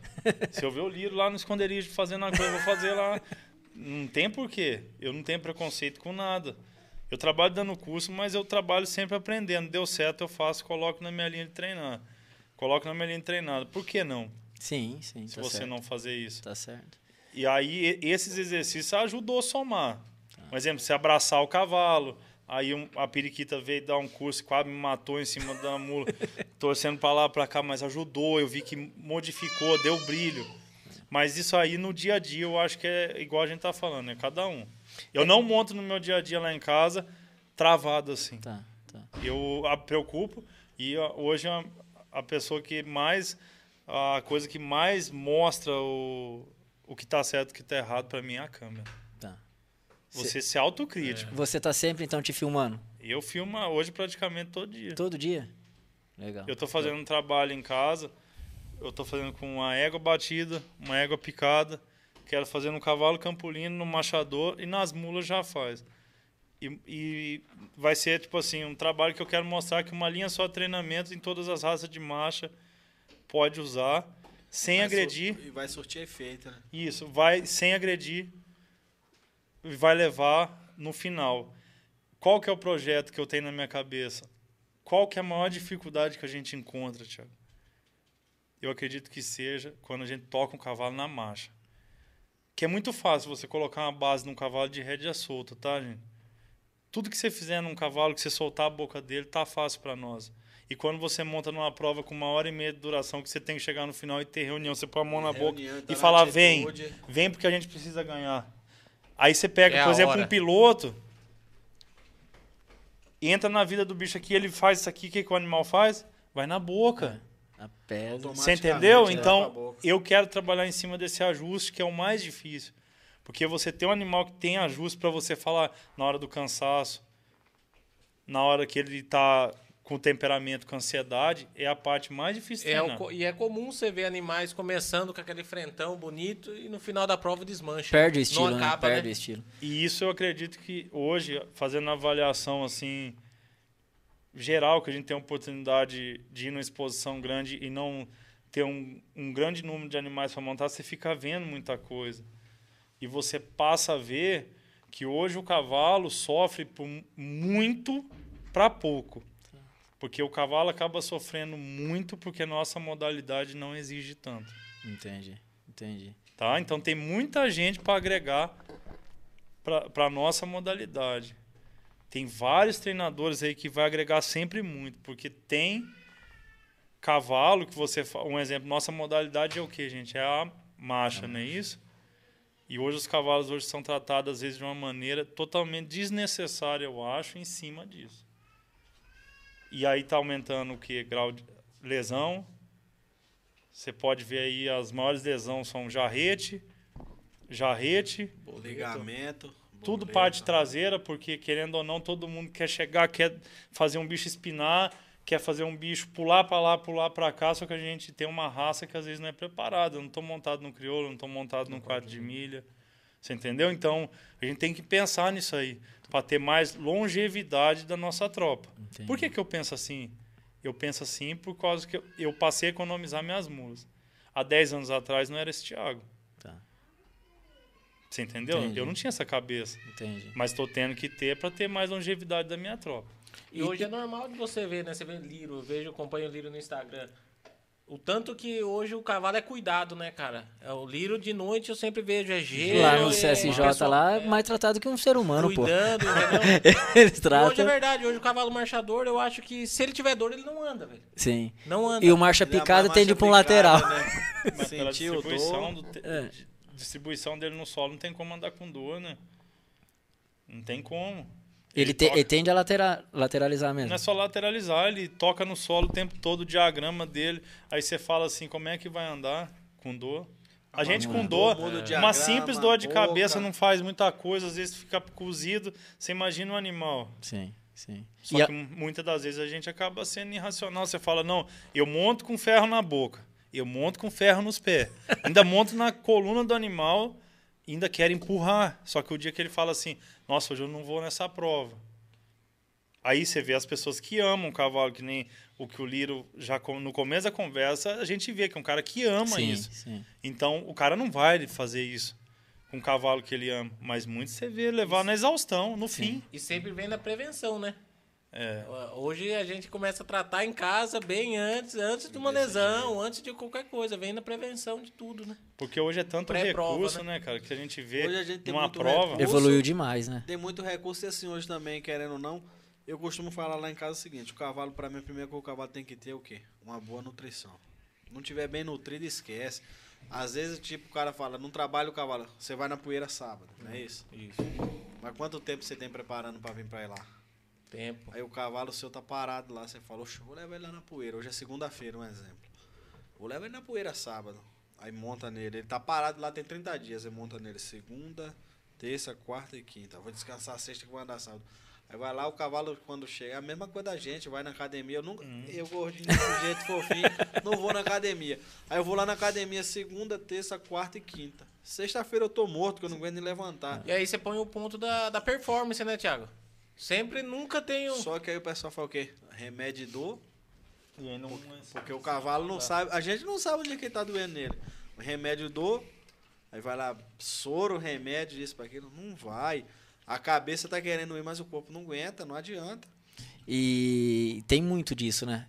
Se eu ver o Liro lá no esconderijo fazendo uma coisa, eu vou fazer lá. Não tem porquê. Eu não tenho preconceito com nada. Eu trabalho dando curso, mas eu trabalho sempre aprendendo. Deu certo, eu faço, coloco na minha linha de treinar. Coloco na minha linha de treinada. Por que não? Sim, sim. Se tá você certo. não fazer isso. Tá certo. E aí, esses exercícios ajudou a somar. Tá. Por exemplo, se abraçar o cavalo, Aí um, a periquita veio dar um curso, quase me matou em cima da mula, torcendo para lá para cá, mas ajudou. Eu vi que modificou, deu brilho. Mas isso aí no dia a dia eu acho que é igual a gente tá falando, é cada um. Eu não monto no meu dia a dia lá em casa travado assim. Tá, tá. Eu a preocupo e hoje a, a pessoa que mais a coisa que mais mostra o, o que está certo e o que está errado para mim é a câmera. Você ser autocrítico. É. Você tá sempre, então, te filmando? Eu filmo hoje praticamente todo dia. Todo dia? Legal. Eu tô fazendo um trabalho em casa, eu tô fazendo com uma égua batida, uma égua picada, quero fazer no cavalo campolino, no machador e nas mulas já faz. E, e, vai ser, tipo assim, um trabalho que eu quero mostrar que uma linha só de treinamento em todas as raças de marcha pode usar sem vai agredir. E vai surtir efeito, né? Isso, vai sem agredir vai levar no final. Qual que é o projeto que eu tenho na minha cabeça? Qual que é a maior dificuldade que a gente encontra, Tiago? Eu acredito que seja quando a gente toca um cavalo na marcha. Que é muito fácil você colocar uma base num cavalo de rédea solta, tá, gente? Tudo que você fizer num cavalo, que você soltar a boca dele, tá fácil para nós. E quando você monta numa prova com uma hora e meia de duração, que você tem que chegar no final e ter reunião, você põe a mão na reunião, boca tá e falar: vem, vem porque a gente precisa ganhar. Aí você pega, é por exemplo, um piloto, entra na vida do bicho aqui, ele faz isso aqui, o que, que o animal faz? Vai na boca. A pedra. Você entendeu? Então, eu quero trabalhar em cima desse ajuste, que é o mais difícil. Porque você tem um animal que tem ajuste para você falar na hora do cansaço, na hora que ele está com temperamento, com ansiedade, é a parte mais difícil é o, E é comum você ver animais começando com aquele frentão bonito e no final da prova desmancha. Perde o estilo, né? acaba, né? Perde né? o estilo. E isso eu acredito que hoje, fazendo uma avaliação assim geral, que a gente tem a oportunidade de ir numa exposição grande e não ter um, um grande número de animais para montar, você fica vendo muita coisa. E você passa a ver que hoje o cavalo sofre por muito para pouco. Porque o cavalo acaba sofrendo muito porque a nossa modalidade não exige tanto. Entendi, entendi. Tá? Então tem muita gente para agregar para a nossa modalidade. Tem vários treinadores aí que vai agregar sempre muito, porque tem cavalo que você. Um exemplo, nossa modalidade é o que, gente? É a marcha, não é isso? E hoje os cavalos hoje são tratados, às vezes, de uma maneira totalmente desnecessária, eu acho, em cima disso. E aí está aumentando o que? Grau de lesão. Você pode ver aí as maiores lesões são jarrete, jarrete, ligamento, tudo parte traseira, porque querendo ou não, todo mundo quer chegar, quer fazer um bicho espinar, quer fazer um bicho pular para lá, pular para cá, só que a gente tem uma raça que às vezes não é preparada. Eu não estou montado no crioulo, não estou montado num quarto de milha. Você entendeu? Então, a gente tem que pensar nisso aí, para ter mais longevidade da nossa tropa. Entendi. Por que, que eu penso assim? Eu penso assim por causa que eu passei a economizar minhas mulas. Há 10 anos atrás não era esse Thiago. Você entendeu? Entendi. Eu não tinha essa cabeça. Entendi. Mas estou tendo que ter para ter mais longevidade da minha tropa. E, e hoje é normal de você ver, né? Você vê Liro, eu vejo, acompanho o Liro no Instagram. O tanto que hoje o cavalo é cuidado, né, cara? É o Liro de noite eu sempre vejo é gelo. Lá no CSJ é, lá é mais tratado que um ser humano, cuidando, pô. Entendeu? Eles tratam. Hoje é verdade, hoje o cavalo marchador, eu acho que se ele tiver dor, ele não anda, velho. Sim. Não anda. E o marcha picada tende para um lateral. Né? Mas pela distribuição do te... é distribuição dele no solo não tem como andar com dor, né? Não tem como. Ele, ele, te, ele tende a latera, lateralizar mesmo. Não é só lateralizar, ele toca no solo o tempo todo, o diagrama dele. Aí você fala assim, como é que vai andar com dor? A gente com dor, é. uma simples dor de boca. cabeça não faz muita coisa, às vezes fica cozido. Você imagina um animal. Sim, sim. Só e que a... muitas das vezes a gente acaba sendo irracional. Você fala, não, eu monto com ferro na boca. Eu monto com ferro nos pés. Ainda monto na coluna do animal, ainda quero empurrar. Só que o dia que ele fala assim, nossa, hoje eu não vou nessa prova. Aí você vê as pessoas que amam o cavalo, que nem o que o Liro já no começo da conversa, a gente vê que é um cara que ama sim, isso. Sim. Então o cara não vai fazer isso com o cavalo que ele ama, mas muito você vê levar na exaustão, no sim. fim. E sempre vem da prevenção, né? É. Hoje a gente começa a tratar em casa bem antes, antes de uma lesão, antes de qualquer coisa, vem na prevenção de tudo, né? Porque hoje é tanto recurso, né? né? cara, que a gente vê hoje a gente tem uma prova. Recurso, Evoluiu demais, né? Tem muito recurso e assim hoje também, querendo ou não, eu costumo falar lá em casa o seguinte, o cavalo para mim, primeiro que o cavalo tem que ter o quê? Uma boa nutrição. Não tiver bem nutrido, esquece. Às vezes, tipo, o cara fala, não trabalha o cavalo, você vai na poeira sábado, não é isso? Isso. Mas quanto tempo você tem preparando para vir para lá? Tempo. Aí o cavalo seu tá parado lá, você falou, vou levar ele lá na poeira. Hoje é segunda-feira, um exemplo. Vou levar ele na poeira sábado. Aí monta nele. Ele tá parado lá tem 30 dias. Você monta nele segunda, terça, quarta e quinta. Vou descansar sexta que vou andar sábado. Aí vai lá, o cavalo, quando chega, é a mesma coisa da gente, vai na academia. Eu nunca. Hum. Eu gordinho desse jeito fofinho, não vou na academia. Aí eu vou lá na academia segunda, terça, quarta e quinta. Sexta-feira eu tô morto, que eu não aguento nem levantar. E aí você põe o ponto da, da performance, né, Thiago? Sempre nunca tenho. Só que aí o pessoal fala o quê? Remédio dor Não, porque o cavalo não sabe. A gente não sabe onde é que ele tá doendo nele. O remédio do. Aí vai lá, soro, remédio, isso para aquilo. Não vai. A cabeça tá querendo ir, mas o corpo não aguenta, não adianta. E tem muito disso, né?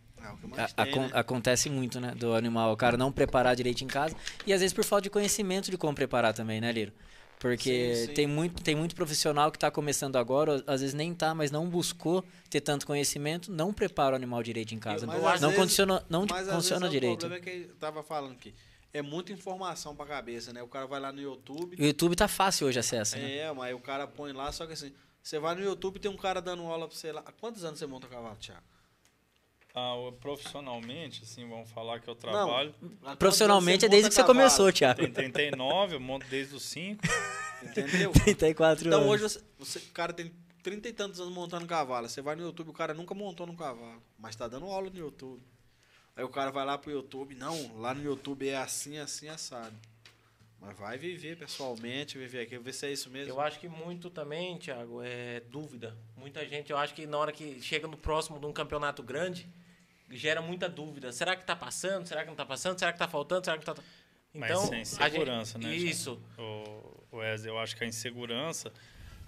É a, tem, né? Acontece muito, né? Do animal, o cara não preparar direito em casa. E às vezes por falta de conhecimento de como preparar também, né, Liro? Porque sim, sim. Tem, muito, tem muito profissional que está começando agora, às vezes nem tá, mas não buscou ter tanto conhecimento, não prepara o animal direito em casa. Mas, não, não vezes, condiciona, não funciona direito. O problema é que ele tava falando aqui. É muita informação pra cabeça, né? O cara vai lá no YouTube. O YouTube tá fácil hoje acesso, né? É, mas o cara põe lá, só que assim, você vai no YouTube tem um cara dando aula pra você lá. Há quantos anos você monta cavalo, Thiago? Ah, profissionalmente, assim, vamos falar que eu trabalho. Não, profissionalmente é desde que você começou, Thiago. Tem 39, eu monto desde os 5. Entendeu? 34 então, anos. Então hoje você, você, o cara tem 30 e tantos anos montando cavalo. Você vai no YouTube, o cara nunca montou no cavalo, mas tá dando aula no YouTube. Aí o cara vai lá pro YouTube, não, lá no YouTube é assim, assim, assado. Mas vai viver pessoalmente, viver aqui, ver se é isso mesmo. Eu acho que muito também, Thiago, é dúvida. Muita gente, eu acho que na hora que chega no próximo de um campeonato grande, gera muita dúvida. Será que tá passando? Será que não tá passando? Será que tá faltando? Será que tá. Então, Mas sem segurança, gente... né? Isso. O Wesley, eu acho que a insegurança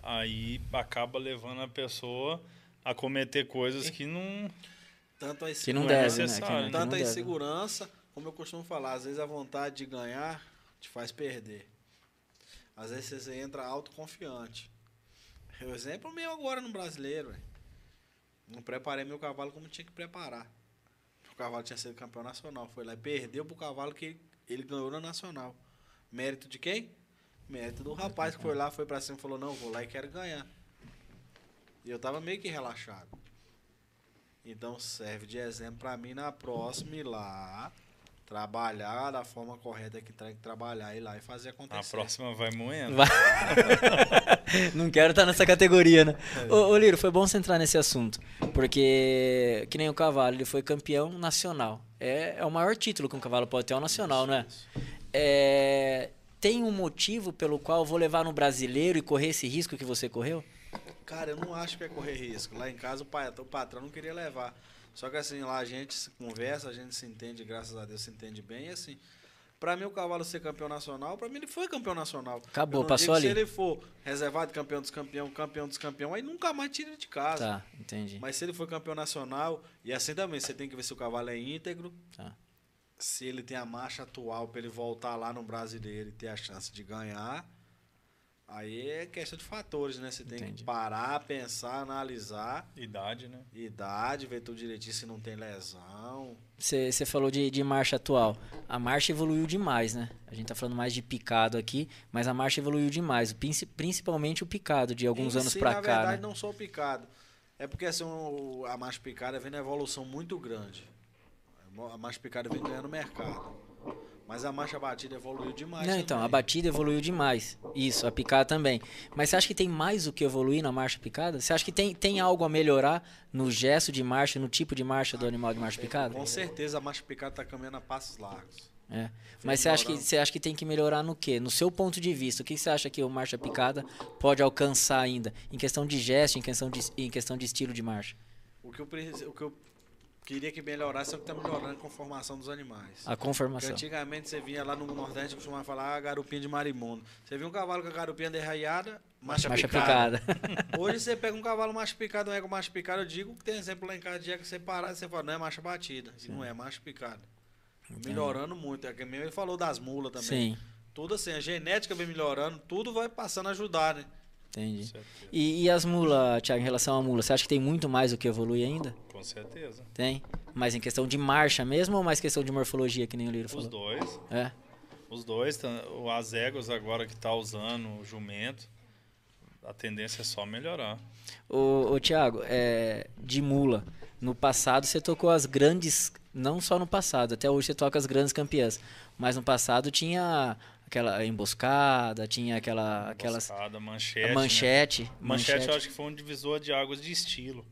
aí acaba levando a pessoa a cometer coisas que não. Tanto a que não, deve, é né? Que não, Tanto a insegurança, como eu costumo falar, às vezes a vontade de ganhar te faz perder. Às vezes você entra autoconfiante. O exemplo meu agora no brasileiro, véio. Não preparei meu cavalo como tinha que preparar. O cavalo tinha sido campeão nacional. Foi lá e perdeu pro cavalo que ele ganhou na nacional. Mérito de quem? Mérito do rapaz que foi lá, foi pra cima e falou: Não, vou lá e quero ganhar. E eu tava meio que relaxado. Então serve de exemplo para mim na próxima ir lá trabalhar da forma correta que tem que trabalhar ir lá e fazer acontecer. A próxima vai moendo. Vai. Não quero estar nessa categoria, né? É. Ô, ô, Liro, foi bom você entrar nesse assunto, porque que nem o cavalo, ele foi campeão nacional. É, é o maior título que um cavalo pode ter, é o nacional, isso, né? Isso. É, tem um motivo pelo qual eu vou levar no brasileiro e correr esse risco que você correu? Cara, eu não acho que é correr risco. Lá em casa o, pai, o patrão não queria levar. Só que assim, lá a gente se conversa, a gente se entende, graças a Deus se entende bem. E assim, para mim o cavalo ser campeão nacional, para mim ele foi campeão nacional. Acabou, passou ali. Se ele for reservado campeão dos campeão, campeão dos campeão, aí nunca mais tira de casa. Tá, entendi. Mas se ele for campeão nacional, e assim também, você tem que ver se o cavalo é íntegro. Tá. Se ele tem a marcha atual para ele voltar lá no brasileiro e ter a chance de ganhar. Aí é questão de fatores, né? Você tem Entendi. que parar, pensar, analisar. Idade, né? Idade, ver tudo direitinho se não tem lesão. Você falou de, de marcha atual. A marcha evoluiu demais, né? A gente tá falando mais de picado aqui, mas a marcha evoluiu demais. Principalmente o picado, de alguns em anos para cá. Na verdade, né? não só o picado. É porque assim, a marcha picada vem na evolução muito grande. A marcha picada vem ganhando mercado. Mas a marcha batida evoluiu demais. Não, então, a batida evoluiu demais. Isso, a picada também. Mas você acha que tem mais o que evoluir na marcha picada? Você acha que tem, tem algo a melhorar no gesto de marcha, no tipo de marcha do animal de marcha picada? Com certeza a marcha picada está caminhando a passos largos. É. Mas você acha, que, você acha que tem que melhorar no quê? No seu ponto de vista, o que você acha que o marcha picada pode alcançar ainda? Em questão de gesto, em questão de, em questão de estilo de marcha? O que eu, o que eu Queria que melhorasse, o que está melhorando a conformação dos animais. A conformação. Porque antigamente você vinha lá no Nordeste costumava falar ah, garupinha de marimundo. Você viu um cavalo com a garupinha derraiada, marcha, marcha picada. picada. Hoje você pega um cavalo macho picado, um ego macho picado, eu digo que tem exemplo lá em casa de ego que você parar e você fala, não é marcha batida. Não é marcha picada. Melhorando muito. É que mesmo ele falou das mulas também. Sim. Tudo assim, a genética vem melhorando, tudo vai passando a ajudar, né? Entendi. E, e, as mulas, Thiago, em relação à mula, você acha que tem muito mais o que evoluir ainda? Com certeza. Tem? Mas em questão de marcha mesmo ou mais questão de morfologia, que nem o Liro falou? Os dois. É? Os dois. O Azegos agora que está usando o jumento, a tendência é só melhorar. Ô, ô Thiago, é, de mula, no passado você tocou as grandes, não só no passado, até hoje você toca as grandes campeãs, mas no passado tinha aquela emboscada, tinha aquela aquelas emboscada, manchete. Manchete, né? manchete. Manchete eu acho que foi um divisor de águas de estilo.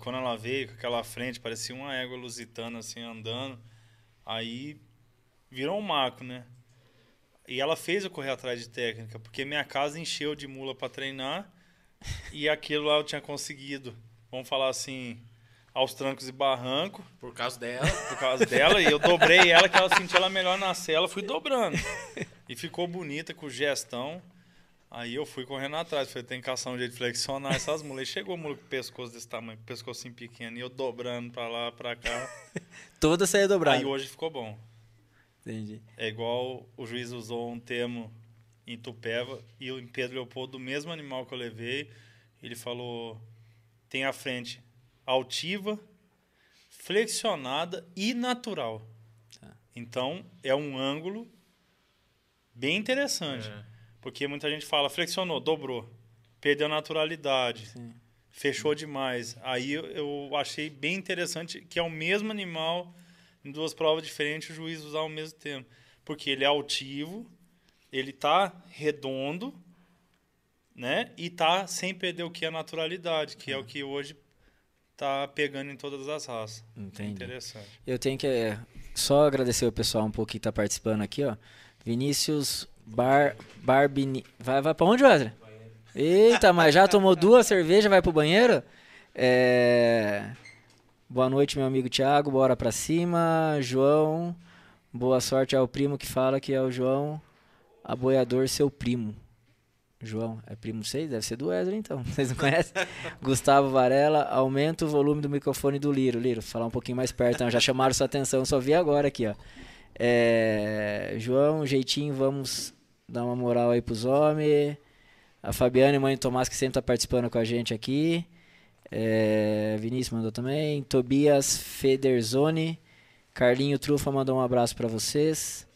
Quando ela veio com aquela frente, parecia uma égua lusitana assim andando. Aí virou um marco, né? E ela fez eu correr atrás de técnica, porque minha casa encheu de mula para treinar e aquilo lá eu tinha conseguido, vamos falar assim, aos trancos e barranco. Por causa dela. Por causa dela. e eu dobrei ela, que ela sentia ela melhor na cela, fui dobrando. E ficou bonita com o gestão. Aí eu fui correndo atrás, falei, tem que caçar um jeito de flexionar essas mulas. Chegou o mula com pescoço desse tamanho, pescocinho pequeno, e eu dobrando pra lá, pra cá. Toda saia dobrada. Aí hoje ficou bom. Entendi. É igual o juiz usou um termo em Tupéva, e em Pedro Leopoldo, do mesmo animal que eu levei, ele falou, tem a frente altiva, flexionada e natural. Tá. Então, é um ângulo bem interessante. É. Porque muita gente fala, flexionou, dobrou, perdeu a naturalidade, Sim. fechou demais. Aí eu achei bem interessante que é o mesmo animal em duas provas diferentes o juiz usar ao mesmo tempo. Porque ele é altivo, ele tá redondo, né? E tá sem perder o que é a naturalidade, que é, é o que hoje tá pegando em todas as raças. Entendi. Interessante. Eu tenho que é, só agradecer o pessoal um pouco que tá participando aqui, ó. Vinícius Bar, Barbini. Vai, vai pra onde, Wesley? Eita, mas já tomou duas cervejas, vai pro banheiro? É... Boa noite, meu amigo Thiago. Bora pra cima. João. Boa sorte ao primo que fala que é o João, aboiador, seu primo. João, é primo de vocês? Deve ser do Wesley, então. Vocês não conhecem? Gustavo Varela, aumenta o volume do microfone do Liro. Liro, falar um pouquinho mais perto. Então, já chamaram sua atenção, só vi agora aqui, ó. É, João, jeitinho, vamos dar uma moral aí pros homens. A Fabiana mãe do Tomás, que sempre tá participando com a gente aqui. É, Vinícius mandou também. Tobias Federzoni. Carlinho Trufa mandou um abraço para vocês.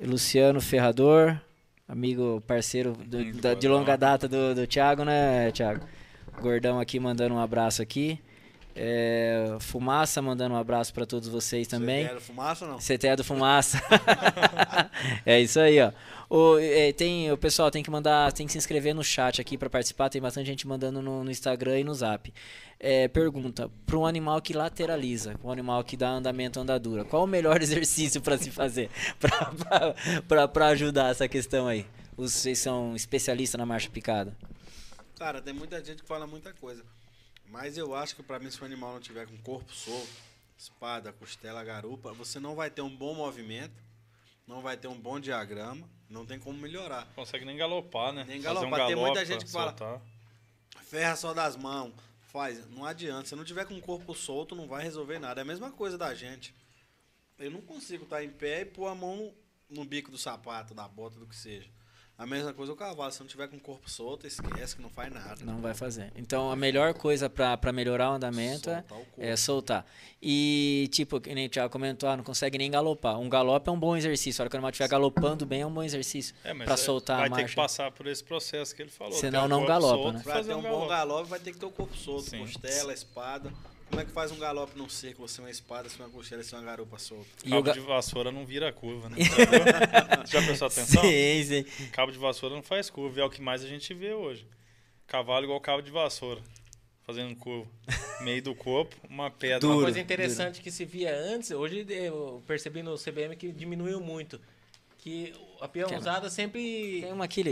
Luciano Ferrador, amigo, parceiro do, da, de longa data do, do Thiago, né, Thiago? Gordão aqui mandando um abraço aqui. É, Fumaça mandando um abraço para todos vocês também. Você é do Fumaça ou não? CT é do Fumaça. é isso aí, ó. O, é, tem, o pessoal tem que mandar, tem que se inscrever no chat aqui para participar. Tem bastante gente mandando no, no Instagram e no Zap. É, pergunta: para um animal que lateraliza, um animal que dá andamento andadura, qual o melhor exercício para se fazer para ajudar essa questão aí? Vocês são especialistas na marcha picada? Cara, tem muita gente que fala muita coisa. Mas eu acho que para mim, se o animal não tiver com corpo solto, espada, costela, garupa, você não vai ter um bom movimento, não vai ter um bom diagrama, não tem como melhorar. Consegue nem galopar, né? Nem galopar. Um tem muita gente que fala, soltar. ferra só das mãos, faz. Não adianta. Se não tiver com o corpo solto, não vai resolver nada. É a mesma coisa da gente. Eu não consigo estar em pé e pôr a mão no bico do sapato, da bota, do que seja. A mesma coisa o cavalo, se não tiver com o corpo solto, esquece que não faz nada. Não vai fazer. Então a melhor coisa para melhorar o andamento é, é, soltar. E tipo, que nem o Thiago comentou, ah, não consegue nem galopar. Um galope é um bom exercício. A hora que o animal estiver galopando bem, é um bom exercício é, para é, soltar vai a marcha. Vai ter que passar por esse processo que ele falou. Senão não galopa, solto, né? Para ter um, um bom galope, vai ter que ter o corpo solto, Sim. costela, espada. Como é que faz um galope num seco, você uma espada, se uma costela, se uma garupa solta? E Cabo ga... de vassoura não vira curva, né? Já prestou atenção? Sim, sim. Cabo de vassoura não faz curva, é o que mais a gente vê hoje. Cavalo igual cabo de vassoura, fazendo curva. Meio do corpo, uma pedra. Duro, uma coisa interessante duro. que se via antes, hoje eu percebi no CBM que diminuiu muito que a peãozada sempre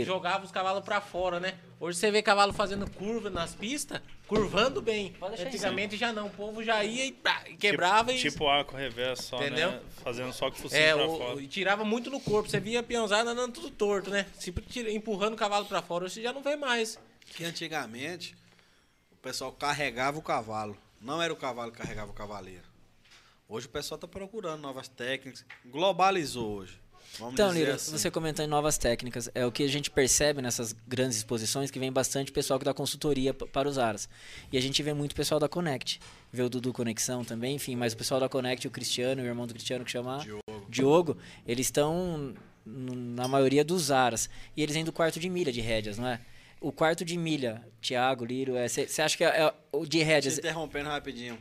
jogava os cavalos para fora, né? Hoje você vê cavalo fazendo curva nas pistas, curvando bem. Antigamente já não, o povo já ia e pá, quebrava tipo, e... Tipo arco reverso só, né? Entendeu? né? Fazendo só com o focinho é, pra o, fora. E tirava muito no corpo. Você via a peãozada andando tudo torto, né? Sempre empurrando o cavalo para fora. Hoje você já não vê mais. Que antigamente o pessoal carregava o cavalo. Não era o cavalo que carregava o cavaleiro. Hoje o pessoal tá procurando novas técnicas. Globalizou hoje. Vamos então, Lira, assim. você comentando em novas técnicas, é o que a gente percebe nessas grandes exposições que vem bastante pessoal que dá consultoria para os aras. E a gente vê muito pessoal da Connect. Vê o Dudu Conexão também, enfim, mas o pessoal da Connect, o Cristiano, o irmão do Cristiano que chama Diogo, Diogo eles estão na maioria dos aras. E eles vêm do quarto de milha de rédeas, não é? O quarto de milha, Thiago, Liro, você é, acha que é, é, o de rédeas. Te interrompendo rapidinho.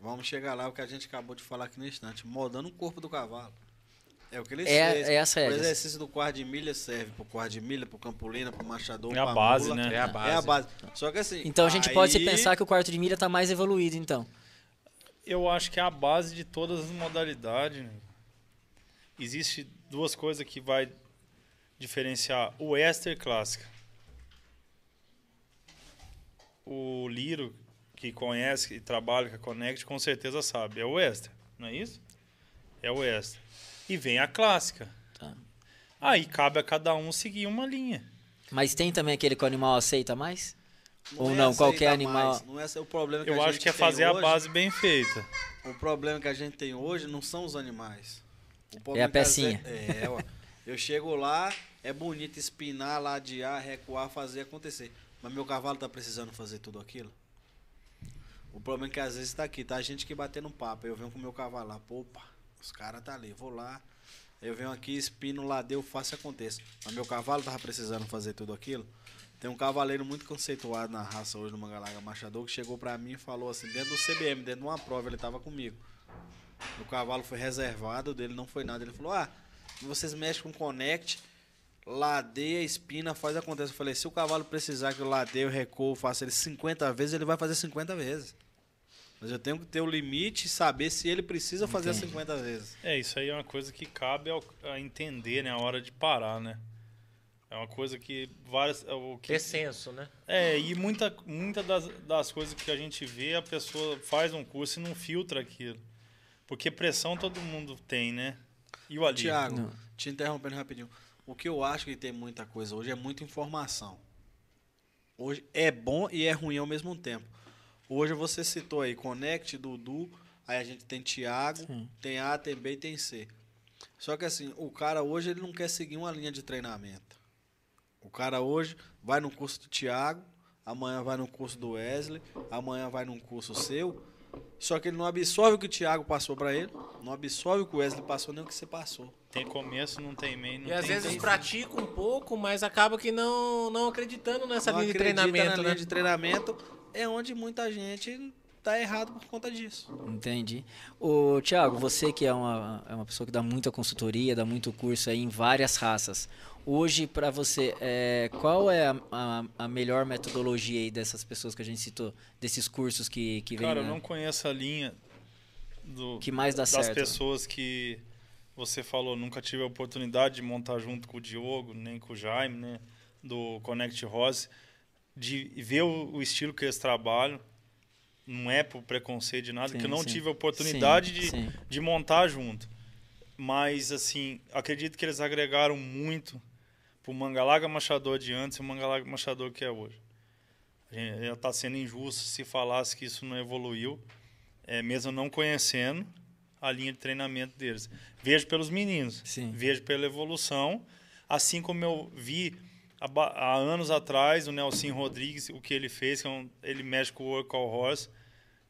Vamos chegar lá, o que a gente acabou de falar aqui no instante, moldando o corpo do cavalo. É o que ele é, fez. É essa o exercício do quarto de milha serve pro quarto de milha, pro campolina, pro machador, é a base, mula. né? É a base. É a base. Só que assim. Então a gente aí... pode pensar que o quarto de milha tá mais evoluído, então. Eu acho que é a base de todas as modalidades. Né? Existe duas coisas que vai diferenciar o Ester clássica. O Liro, que conhece e trabalha com a Connect com certeza sabe. É o extra, não é isso? É o extra. E vem a clássica. Tá. Aí cabe a cada um seguir uma linha. Mas tem também aquele que o animal aceita mais? Não Ou é não, qualquer animal. Mais. Não é o problema que Eu acho que é fazer hoje, a base bem feita. O problema que a gente tem hoje não são os animais. é a pecinha. É, ó. Eu chego lá, é bonito espinar, ladear, recuar, fazer acontecer. Mas meu cavalo tá precisando fazer tudo aquilo? O problema é que às vezes tá aqui, tá a gente que batendo papo. Eu venho com o meu cavalo lá, opa, os caras tá ali, vou lá. Eu venho aqui, espino, ladeio, faço aconteça. Mas meu cavalo tava precisando fazer tudo aquilo? Tem um cavaleiro muito conceituado na raça hoje no Mangalaga Machador que chegou para mim e falou assim, dentro do CBM, dentro de uma prova, ele tava comigo. O cavalo foi reservado, dele não foi nada. Ele falou: Ah, vocês mexem com Connect, ladeia, espina, faz acontecer. Eu falei: Se o cavalo precisar que eu ladeio, recuo, faça ele 50 vezes, ele vai fazer 50 vezes. Mas eu tenho que ter o limite e saber se ele precisa fazer Entendi. 50 vezes. É, isso aí é uma coisa que cabe ao, a entender, né? A hora de parar, né? É uma coisa que várias. É o que, é senso, né? É, e muita, muita das, das coisas que a gente vê, a pessoa faz um curso e não filtra aquilo. Porque pressão todo mundo tem, né? E o ali? Tiago, te interrompendo rapidinho. O que eu acho que tem muita coisa hoje é muita informação. Hoje é bom e é ruim ao mesmo tempo. Hoje você citou aí Connect, Dudu, aí a gente tem Tiago, tem A, tem B e tem C. Só que assim, o cara hoje ele não quer seguir uma linha de treinamento. O cara hoje vai no curso do Thiago, amanhã vai no curso do Wesley, amanhã vai num curso seu. Só que ele não absorve o que o Thiago passou para ele, não absorve o que o Wesley passou, nem o que você passou. Tem começo, não tem meio, não e tem às vezes pratica um pouco, mas acaba que não, não acreditando nessa não linha de treinamento. Na né? linha de treinamento é onde muita gente tá errado por conta disso. Entendi. O Thiago, você que é uma, é uma pessoa que dá muita consultoria, dá muito curso aí em várias raças. Hoje, para você, é, qual é a, a, a, melhor metodologia aí dessas pessoas que a gente citou, desses cursos que, que vem? Cara, eu não conheço a linha do, que mais dá das certo. pessoas que você falou. Nunca tive a oportunidade de montar junto com o Diogo, nem com o Jaime, né, do Connect Rose, de ver o, o estilo que eles trabalham. Não é por preconceito de nada, sim, que eu não sim. tive a oportunidade sim, de, de montar junto. Mas, assim, acredito que eles agregaram muito pro Mangalaga Machador de antes e o Mangalaga Machador que é hoje. Já está sendo injusto se falasse que isso não evoluiu, é, mesmo não conhecendo a linha de treinamento deles. Vejo pelos meninos, Sim. vejo pela evolução, assim como eu vi há, anos atrás o Nelson Rodrigues, o que ele fez, que é um, ele mexe com o Work Horse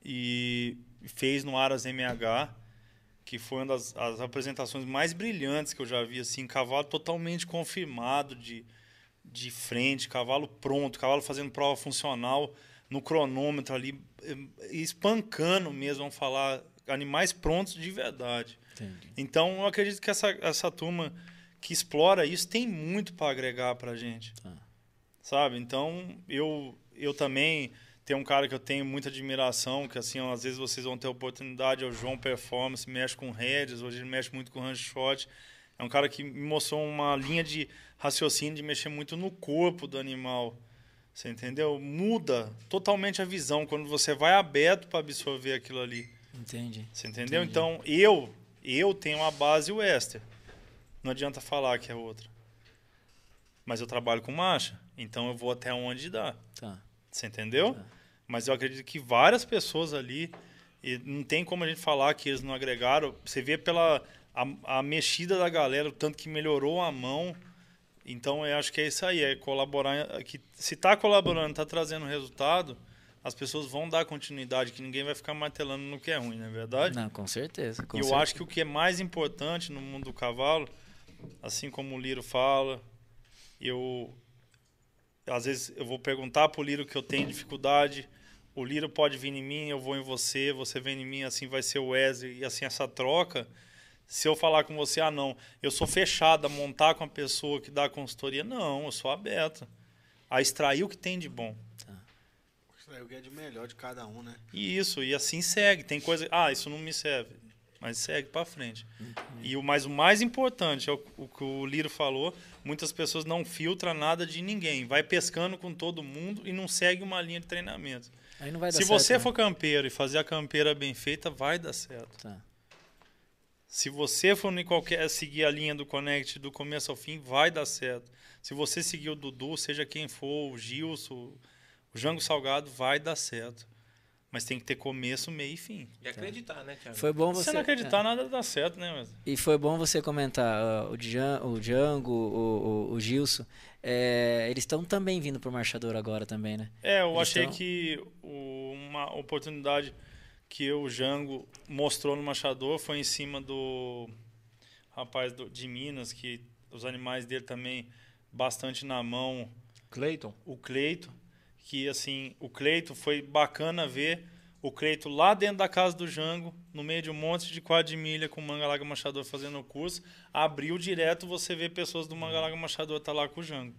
e fez no Aras MH que foi uma das as apresentações mais brilhantes que eu já vi, assim, cavalo totalmente confirmado de, de frente, cavalo pronto, cavalo fazendo prova funcional no cronômetro ali, eh, espancando mesmo, vamos falar, animais prontos de verdade. Entendi. Então, eu acredito que essa, essa turma que explora isso tem muito para agregar para a gente. Tá. Sabe? Então, eu, eu também tem um cara que eu tenho muita admiração, que assim, às vezes vocês vão ter oportunidade, é o João Performance, mexe com redes, hoje ele mexe muito com range shot. É um cara que me mostrou uma linha de raciocínio de mexer muito no corpo do animal. Você entendeu? Muda totalmente a visão quando você vai aberto para absorver aquilo ali. Entendi. Você entendeu? Entendi. Então, eu eu tenho uma base Wester. Não adianta falar que é outra. Mas eu trabalho com marcha, então eu vou até onde dá. Tá. Você entendeu? Tá. Mas eu acredito que várias pessoas ali, e não tem como a gente falar que eles não agregaram. Você vê pela a, a mexida da galera, o tanto que melhorou a mão. Então eu acho que é isso aí, é colaborar. É que se está colaborando, está trazendo resultado, as pessoas vão dar continuidade, que ninguém vai ficar martelando no que é ruim, não é verdade? Não, com certeza. Com e eu certeza. acho que o que é mais importante no mundo do cavalo, assim como o Liro fala, eu às vezes eu vou perguntar para o Liro que eu tenho dificuldade, o Liro pode vir em mim, eu vou em você, você vem em mim, assim vai ser o Wesley, e assim essa troca. Se eu falar com você, ah, não, eu sou fechado a montar com a pessoa que dá a consultoria, não, eu sou aberto a extrair o que tem de bom. Tá. Extrair o que é de melhor de cada um, né? E isso, e assim segue. Tem coisa, ah, isso não me serve, mas segue para frente. Uhum. E o mais, o mais importante é o, o que o Liro falou, muitas pessoas não filtram nada de ninguém, vai pescando com todo mundo e não segue uma linha de treinamento. Aí não vai dar Se certo, você né? for campeiro e fazer a campeira bem feita, vai dar certo. Tá. Se você for em qualquer seguir a linha do Connect do começo ao fim, vai dar certo. Se você seguir o Dudu, seja quem for, o Gilson, o Jango Salgado, vai dar certo. Mas tem que ter começo, meio e fim. E acreditar, né, Thiago? Foi bom Se você. você não acreditar, é. nada dá certo, né? Mas... E foi bom você comentar, ó, o, Djan, o Django, o, o, o Gilson, é, eles estão também vindo pro Marchador agora também, né? É, eu Eles achei tão- que o- uma oportunidade que o Jango mostrou no Machador foi em cima do rapaz do- de Minas, que os animais dele também bastante na mão, Cleiton? o Cleito, que assim, o Cleito foi bacana ver o Cleito lá dentro da casa do Jango, no meio de um monte de milha com o Mangalaga Machador fazendo o curso, abriu direto, você vê pessoas do Mangalaga Machador tá lá com o Jango.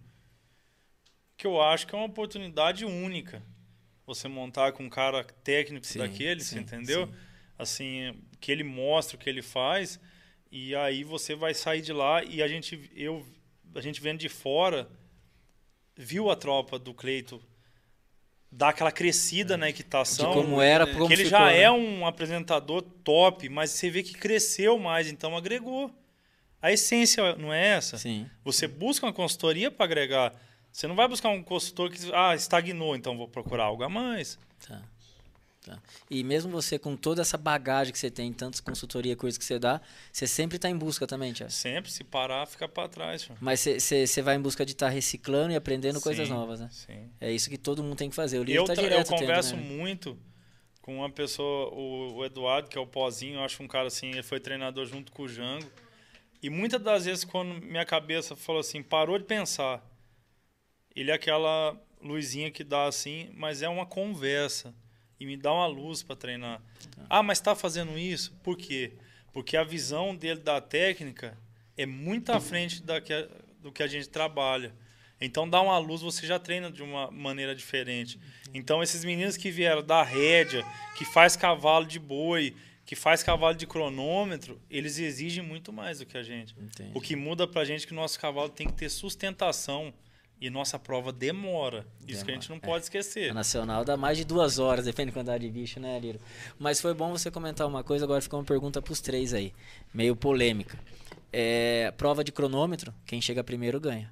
Que eu acho que é uma oportunidade única. Você montar com um cara técnico Sim, daquele, sim, entendeu? sim. Assim, que ele mostra o que ele faz e aí você vai sair de lá e a gente eu a gente vendo de fora viu a tropa do Cleito dar aquela crescida na De equitação. como era, como que ele ficou, já né? é um apresentador top, mas você vê que cresceu mais, então agregou. A essência não é essa. Sim. Você busca uma consultoria para agregar. Você não vai buscar um consultor que ah, estagnou, então vou procurar algo a mais. Tá. Tá. E mesmo você com toda essa bagagem que você tem, tantas consultoria, coisas que você dá, você sempre está em busca também, Tiago. Sempre se parar, fica para trás. tio. Mas você- vai em busca de estar reciclando e aprendendo coisas Sim, novas, né? Sim. É isso que todo mundo tem que fazer. O livro Eu, tá tra- eu direto tendo, converso né? muito com uma pessoa, o, o Eduardo, que é o Pozinho, eu acho um cara assim, ele foi treinador junto com o Jango. E muitas das vezes, quando minha cabeça falou assim, parou de pensar, ele é aquela luzinha que dá assim, mas é uma conversa. E me dá uma luz para treinar. Ah, mas está fazendo isso? Por quê? Porque a visão dele da técnica é muito à frente da que a- do que a gente trabalha. Então dá uma luz, você já treina de uma maneira diferente. Então esses meninos que vieram da rédea, que faz cavalo de boi, que faz cavalo de cronômetro, eles exigem muito mais do que a gente. Entendi. O que muda pra gente é que o nosso cavalo tem que ter sustentação e nossa prova demora. Isso que a gente não Demora, pode esquecer. A nacional dá mais de duas horas, depende da quantidade de bicho, né, Liro? Mas foi bom você comentar uma coisa, agora ficou uma pergunta pros três aí. Meio polêmica. É, prova de cronômetro, quem chega primeiro ganha.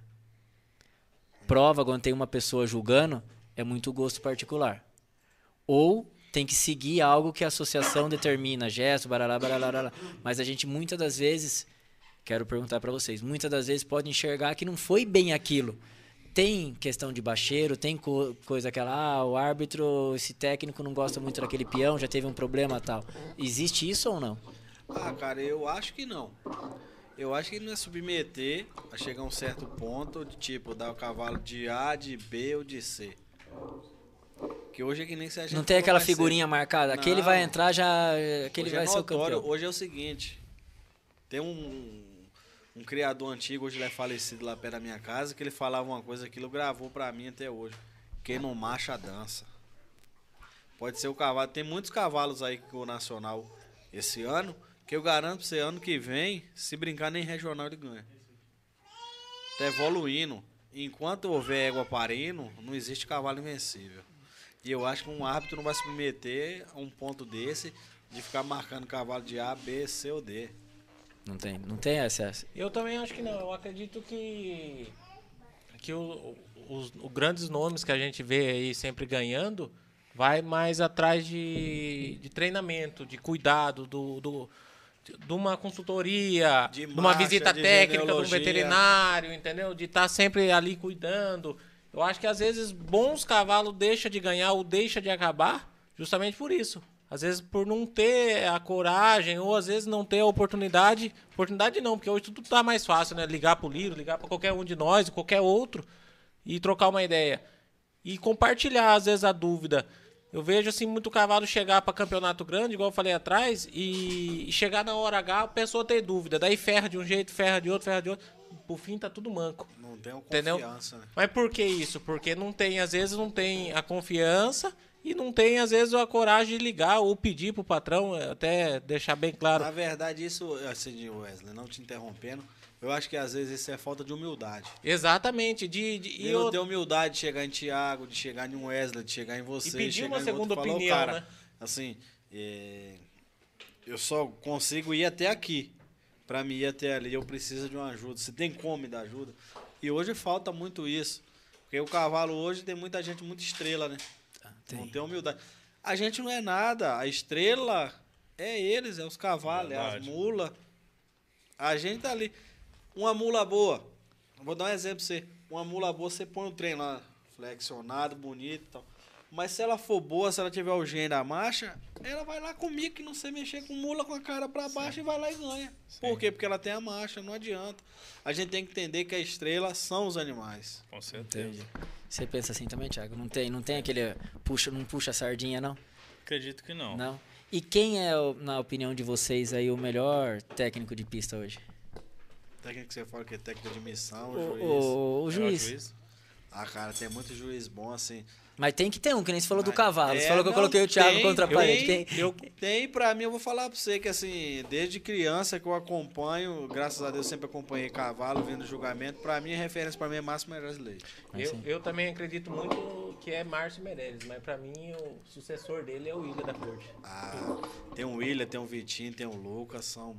Prova, quando tem uma pessoa julgando, é muito gosto particular. Ou tem que seguir algo que a associação determina, gesto, barará, barará, barará. Mas a gente muitas das vezes, quero perguntar para vocês, muitas das vezes pode enxergar que não foi bem aquilo. Tem questão de baixeiro, tem co- coisa aquela, ah, o árbitro, esse técnico não gosta muito daquele peão, já teve um problema tal. Existe isso ou não? Ah, cara, eu acho que não. Eu acho que não é submeter a chegar a um certo ponto de tipo dar o cavalo de A, de B ou de C. Que hoje é que nem se a gente Não tem aquela figurinha marcada, aquele Não. vai entrar já, aquele Hoje vai é ser o campeão. Hoje é o seguinte, tem um, um criador antigo, hoje ele é falecido lá perto da minha casa, que ele falava uma coisa ele gravou pra mim até hoje. Quem não marcha, dança. Pode ser o cavalo. Tem muitos cavalos aí com o Nacional esse ano, que eu garanto pra você, ano que vem, se brincar nem regional ele ganha. Tá evoluindo. Enquanto houver égua parindo, não existe cavalo invencível. E eu acho que um árbitro não vai se submeter a um ponto desse de ficar marcando cavalo de A, B, C ou D. Não tem, não tem essa. essa- Eu também acho que não. Eu acredito que, que o- os, os grandes nomes que a gente vê aí sempre ganhando vai mais atrás de, de treinamento, de cuidado, do, do- de, de uma consultoria, De de, uma marcha, visita de técnica, de um veterinário, entendeu? De estar sempre ali cuidando. Eu acho que às vezes bons cavalos deixam de ganhar ou deixam de acabar justamente por isso. Às vezes por não ter a coragem ou às vezes não ter a oportunidade. Oportunidade não, porque hoje tudo tá mais fácil, né? Ligar pro Liro, ligar para qualquer um de nós, qualquer outro e trocar uma ideia. E compartilhar às vezes a dúvida. Eu vejo assim muito cavalo chegar para campeonato grande, igual eu falei atrás, e chegar na hora H, a pessoa ter dúvida. Daí ferra de um jeito, ferra de outro, ferra de outro. Por fim tá tudo manco. Não tem uma Entendeu? confiança, né? Mas por que isso? Porque não tem, às vezes, não tem a confiança e não tem, às vezes, a coragem de ligar ou pedir pro patrão, até deixar bem claro. Na verdade, isso, assim, Wesley, não te interrompendo, Eu acho que às vezes isso é falta de humildade. Exatamente. De, de, e eu... ter humildade de chegar em Thiago, de chegar em Wesley, de chegar em você. E pedir uma segunda outro, opinião, falar, cara, né? Assim, é... eu só consigo ir até aqui. Para mim ir até ali, eu preciso de uma ajuda. Você tem como me dar ajuda? E hoje falta muito isso. Porque o cavalo hoje tem muita gente muito estrela, né? Ah, tem. Não tem humildade. A gente não é nada. A estrela é eles, é os cavalos, é as mulas. A gente tá ali. Uma mula boa. Vou dar um exemplo pra você. Uma mula boa, você põe o trem lá, flexionado, bonito e tal. Mas se ela for boa, se ela tiver o gênio da marcha, ela vai lá comigo que não sei mexer com mula com a cara para baixo Sim. e vai lá e ganha. Sim. Por quê? Porque ela tem a marcha, não adianta. A gente tem que entender que a estrela são os animais. Com certeza. Entendi. Você pensa assim também, Thiago? Não tem, não tem aquele puxa, não puxa a sardinha, não? Acredito que não. Não. E quem é, na opinião de vocês, aí o melhor técnico de pista hoje? Técnico que você fala que é técnico de missão, o, juiz. O, o juiz. É o juiz. Ah, cara, tem muito juiz bom assim. Mas tem que ter um, que nem você falou Mas, do cavalo. É, você falou que eu coloquei o Thiago tem, contra a parede. Tem, eu, tem, pra mim, eu vou falar pra você que assim, desde criança que eu acompanho, graças a Deus sempre acompanhei cavalo, vendo julgamento. Pra mim, a referência pra mim é Márcio Meirelles Leite. Eu, eu também acredito muito que é Márcio Meirelles, mas pra mim o sucessor dele é o William da Corte. Ah, tem o William, tem o Vitinho, tem o Lucas, são.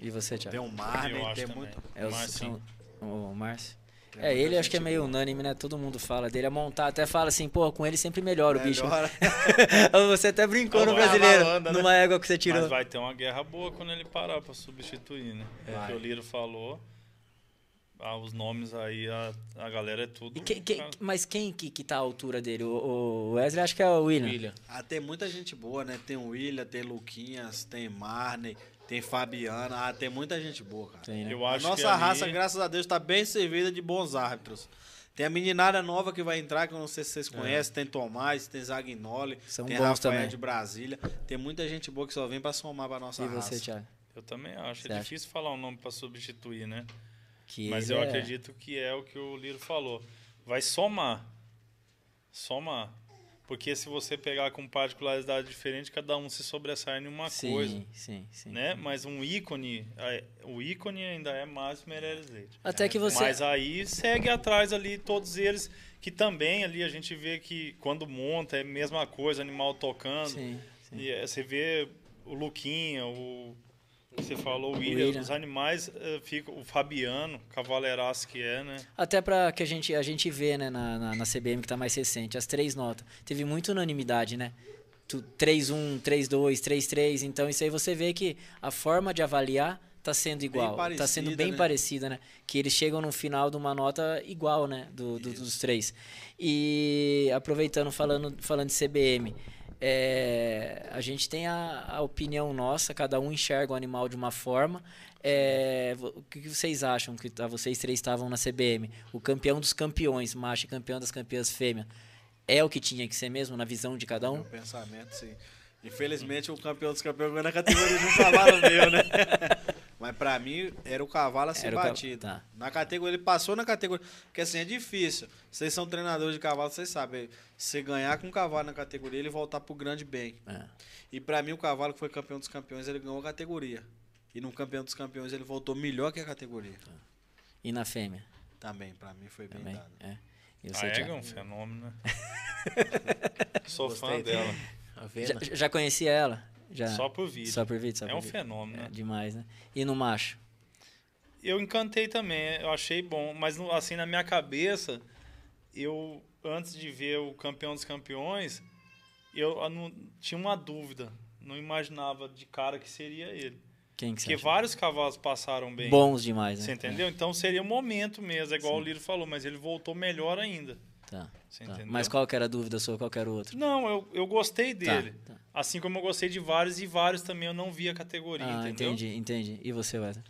E você, Thiago? Tem o Marley, tem também. muito. É o Márcio. O Márcio. É, ele acho que é meio unânime, né? Todo mundo fala dele. A montar até fala assim, pô, com ele sempre melhora o bicho. você até brincou no brasileiro, onda, numa né? égua que você tirou. Mas vai ter uma guerra boa quando ele parar pra substituir, né? É. O que o Liro falou. Ah, os nomes aí, a, a galera é tudo. Que, que, mas quem que, que tá à altura dele? O, o Wesley acho que é o William. William. Ah, tem muita gente boa, né? Tem o William, tem Luquinhas, tem Marney. Tem Fabiana, ah, tem muita gente boa, cara. Tem, né? Eu acho a nossa ali... raça, graças a Deus, está bem servida de bons árbitros. Tem a meninada nova que vai entrar, que eu não sei se vocês é. conhecem. É. Tem Tomás, tem Zagnoli, São tem Rafael também. de Brasília. Tem muita gente boa que só vem para somar para nossa e raça. E você, Thiago? Eu também acho. Você é difícil falar um nome para substituir, né? Que Mas eu é... acredito que é o que o Liro falou. Vai somar. Somar. Porque se você pegar com particularidade diferente, cada um se sobressai em uma sim, coisa. Sim, sim. Né? Mas um ícone, o ícone ainda é Márcio Meirelles. Até que você... Mas aí segue atrás ali todos eles, que também ali a gente vê que quando monta é a mesma coisa, animal tocando. Sim, sim. E é, você vê o Luquinha, o você falou o William, William. os animais uh, ficam, o Fabiano, cavaleiraço que é, né? Até para que a gente, a gente vê, né, na, na, na CBM que está mais recente, as três notas. Teve muita unanimidade, né? 3-1, 3-2, 3-3. Então isso aí você vê que a forma de avaliar está sendo igual. Está sendo bem né? parecida, né? Que eles chegam no final de uma nota igual, né? Do, do dos três. E aproveitando, falando, falando de CBM. É, a gente tem a, a, opinião nossa, cada um enxerga o animal de uma forma. É, o que vocês acham que tá, vocês três estavam na CBM? O campeão dos campeões, macho e campeão das campeãs fêmea, é o que tinha que ser mesmo na visão de cada um? Meu pensamento, sim. Infelizmente, o campeão dos campeões ganhou na categoria de um cavalo meu, né? Mas pra mim, era o cavalo a ser batido. Ca... Tá. Na categoria, ele passou na categoria. Porque assim, é difícil. Vocês são treinadores de cavalo, vocês sabem. Você ganhar com um cavalo na categoria, ele voltar pro grande bem. É. E pra mim, o cavalo que foi campeão dos campeões, ele ganhou a categoria. E no campeão dos campeões, ele voltou melhor que a categoria. Tá. E na fêmea? Também, pra mim foi bem Também? dado. É. a Ega é um fenômeno, né? Sou Gostei fã dela. Já, já conhecia ela? Já. Só por vídeo. Só por vídeo, só É por um vídeo. fenômeno, né? É demais, né? E no macho? Eu encantei também, eu achei bom, mas assim na minha cabeça, eu antes de ver o campeão dos campeões, eu, eu não, tinha uma dúvida, não imaginava de cara que seria ele. Quem que Porque vários cavalos passaram bem. Bons demais, né? Você entendeu? É. Então seria o momento mesmo, é igual Sim. o Liro falou, mas ele voltou melhor ainda. Tá, tá. Mas qual que era a dúvida sua, qual que era o outro? Não, eu, eu gostei tá, dele. Tá, tá. Assim como eu gostei de vários, e vários também eu não vi a categoria, ah, entendeu? entendi, entendi. E você, Wesley?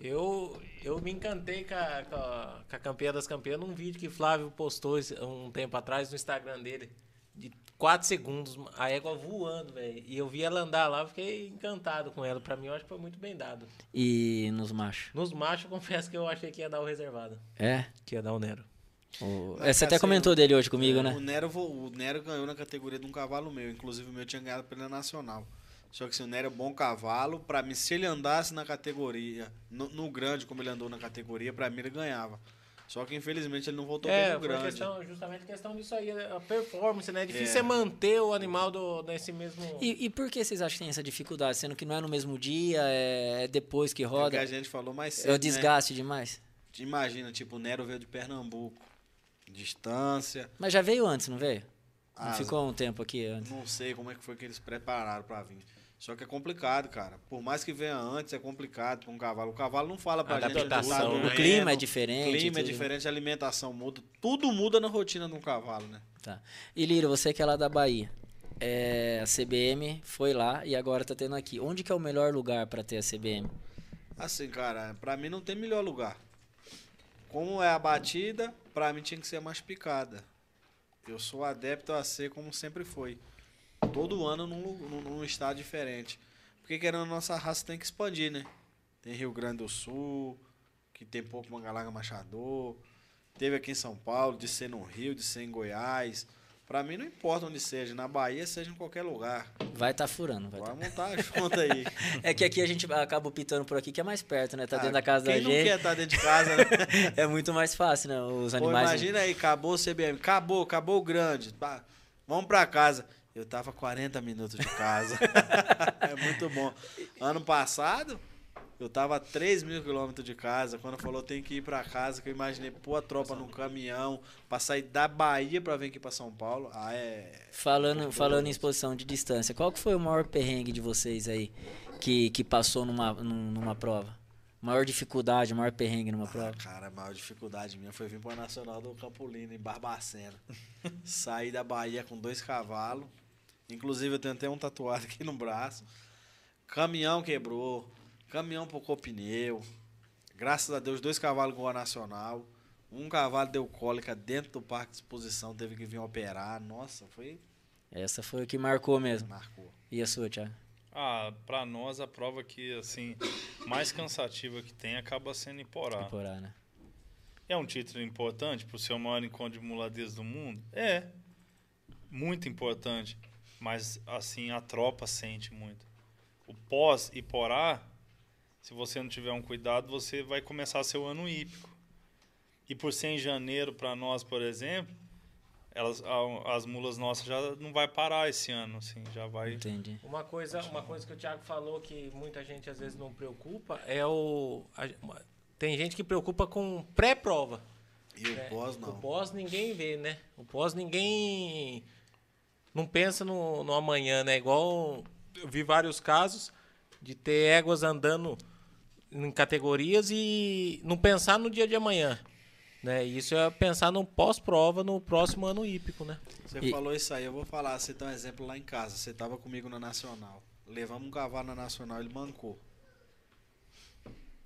Eu, eu me encantei com a, com, a, com a campeã das campeãs num vídeo que Flávio postou um tempo atrás no Instagram dele. De 4 segundos, a égua voando, velho. E eu vi ela andar lá, fiquei encantado com ela. Pra mim, eu acho que foi muito bem dado. E nos machos? Nos machos, confesso que eu achei que ia dar o reservado. É? Que ia dar o Nero. O... É, você até comentou dele hoje comigo, é, né? O Nero, o Nero ganhou na categoria de um cavalo meu. Inclusive, o meu tinha ganhado pela Nacional. Só que assim, o Nery é um bom cavalo. Pra mim, se ele andasse na categoria, no, no grande, como ele andou na categoria, pra mim ele ganhava. Só que infelizmente ele não voltou é, bem no grande. Questão, justamente questão disso aí, a performance, né? É difícil é, manter o animal do, nesse mesmo. E, e, por que vocês acham que tem essa dificuldade? Sendo que não é no mesmo dia, é, é depois que roda. É o que a gente falou mais cedo. É o desgaste né? demais. Imagina, tipo, o Nero veio de Pernambuco. Distância. Mas já veio antes, não veio? Não ah, ficou um tempo aqui antes? Não sei como é que foi que eles prepararam para vir. Só que é complicado, cara. Por mais que venha antes, é complicado com um cavalo. O cavalo não fala pra a gente. Tá o clima é diferente. O clima é diferente, a alimentação muda. Tudo muda na rotina de um cavalo, né? Tá. E Liro, você que é lá da Bahia. É, a CBM foi lá e agora tá tendo aqui. Onde que é o melhor lugar para ter a CBM? Assim, cara, para mim não tem melhor lugar. Como é a batida, para mim tinha que ser mais picada. Eu sou adepto a ser como sempre foi todo ano num, num, num estado diferente. Porque querendo a nossa raça tem que expandir, né? Tem Rio Grande do Sul, que tem pouco Mangalaga Machador. Teve aqui em São Paulo, de ser no Rio, de ser em Goiás. Pra mim não importa onde seja, na Bahia, seja em qualquer lugar. Vai estar tá furando, vai. Vai tá... montar junto aí. é que aqui a gente acaba pitando por aqui, que é mais perto, né? Tá ah, dentro da casa da gente. Quem não quer tá dentro de casa, né? é muito mais fácil, né? Os animais. Pô, imagina aí, acabou o CBM, acabou, acabou o grande. Vamos pra casa. Eu tava 40 minutos de casa. é muito bom. Ano passado, eu tava a 3 mil quilômetros de casa. Quando falou tem que ir para casa, que eu imaginei pôr a tropa num caminhão pra sair da Bahia para vir aqui para São Paulo. Ah, é. Falando, falando em exposição de distância, qual que foi o maior perrengue de vocês aí que, que passou numa, numa prova? Maior dificuldade, maior perrengue numa ah, prova? Cara, a maior dificuldade minha foi vir para o Nacional do Campolino, em Barbacena. Saí da Bahia com dois cavalos Inclusive eu tenho até um tatuado aqui no braço. Caminhão quebrou, caminhão pocou pneu. Graças a Deus, dois cavalos com a nacional. Um cavalo deu cólica dentro do parque de exposição, teve que vir operar. Nossa, foi. Essa foi o que marcou mesmo. Marcou. E a sua, Thiago? Ah, para nós a prova que assim mais cansativa que tem acaba sendo Iporá. Iporá, né? É um título importante para o seu maior encontro de muladez do mundo? É. Muito importante mas assim a tropa sente muito. O pós Iporá, se você não tiver um cuidado, você vai começar seu ano hípico. E por ser em janeiro para nós, por exemplo, elas, as mulas nossas já não vai parar esse ano, assim, já vai. Entendi. Uma coisa, uma coisa que o Thiago falou que muita gente às vezes não preocupa é o a, tem gente que preocupa com pré-prova. E o pós não. O pós ninguém vê, né? O pós ninguém não pensa no, no amanhã, né? Igual eu vi vários casos de ter éguas andando em categorias e não pensar no dia de amanhã. Né? Isso é pensar no pós-prova no próximo ano hípico, né? Você e... falou isso aí, eu vou falar, você tem um exemplo lá em casa, você estava comigo na Nacional. Levamos um cavalo na Nacional, ele mancou.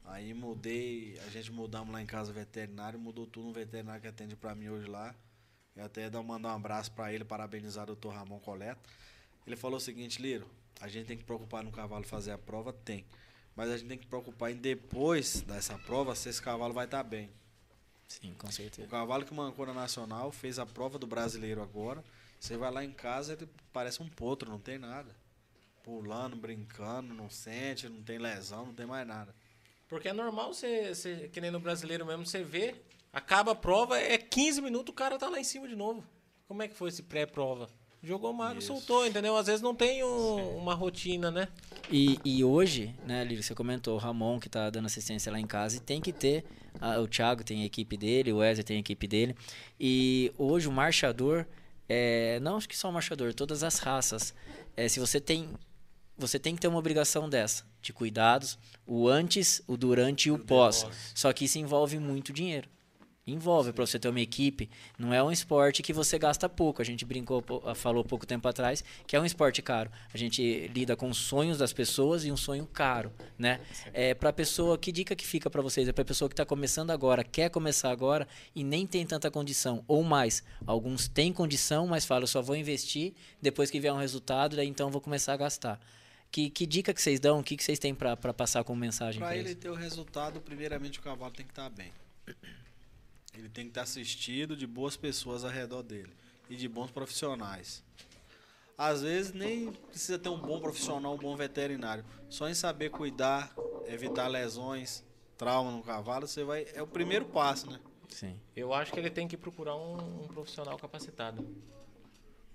Aí mudei, a gente mudamos lá em casa veterinário, mudou tudo um veterinário que atende para mim hoje lá. Eu até dar mandar um abraço para ele, parabenizar o doutor Ramon Coleta. Ele falou o seguinte, Liro, a gente tem que preocupar no cavalo fazer a prova? Tem. Mas a gente tem que preocupar em depois dessa prova se esse cavalo vai estar tá bem. Sim, com certeza. O cavalo que mancou na Nacional fez a prova do brasileiro agora. Você vai lá em casa, ele parece um potro, não tem nada. Pulando, brincando, não sente, não tem lesão, não tem mais nada. Porque é normal você, você que nem no brasileiro mesmo, você vê Acaba a prova, é 15 minutos, o cara tá lá em cima de novo. Como é que foi esse pré-prova? Jogou magro, soltou, entendeu? Às vezes não tem um, uma rotina, né? E, e hoje, né, Lírio, você comentou, o Ramon que tá dando assistência lá em casa, e tem que ter, a, o Thiago tem a equipe dele, o Wesley tem a equipe dele, e hoje o marchador, é, não acho que só o marchador, todas as raças, é, se você tem, você tem que ter uma obrigação dessa, de cuidados, o antes, o durante e o pós. Só que isso envolve muito dinheiro. Envolve para você ter uma equipe. Não é um esporte que você gasta pouco. A gente brincou, ah, falou pouco tempo atrás que é um esporte caro. A gente lida com os sonhos das pessoas e um sonho caro, né? É para pessoa. Que dica que fica para vocês? É para pessoa que está começando agora, quer começar agora e nem tem tanta condição ou mais. Alguns têm condição, mas falam só vou investir depois que vier um resultado, daí então vou começar a gastar. Que, que dica que vocês dão? O que, que vocês têm para passar como mensagem? Para ele ter o resultado, primeiramente o cavalo tem que estar tá bem. Ele tem que estar assistido de boas pessoas ao redor dele e de bons profissionais. Às vezes nem precisa ter um bom profissional, um bom veterinário. Só em saber cuidar, evitar lesões, trauma no cavalo, você vai. É o primeiro passo, né? Sim. Eu acho que ele tem que procurar um, um profissional capacitado.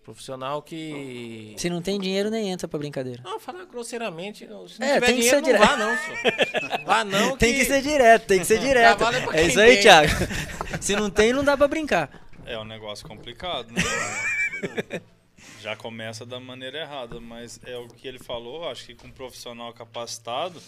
Profissional que. Se não tem dinheiro, nem entra pra brincadeira. Não, falar grosseiramente. Se não é, tiver dinheiro, não direto. vá não, senhor. Vá não. Que... Tem que ser direto, tem que ser direto. É, é isso aí, tem. Thiago. Se não tem, não dá pra brincar. É um negócio complicado, né? Já começa da maneira errada, mas é o que ele falou, acho que com um profissional capacitado,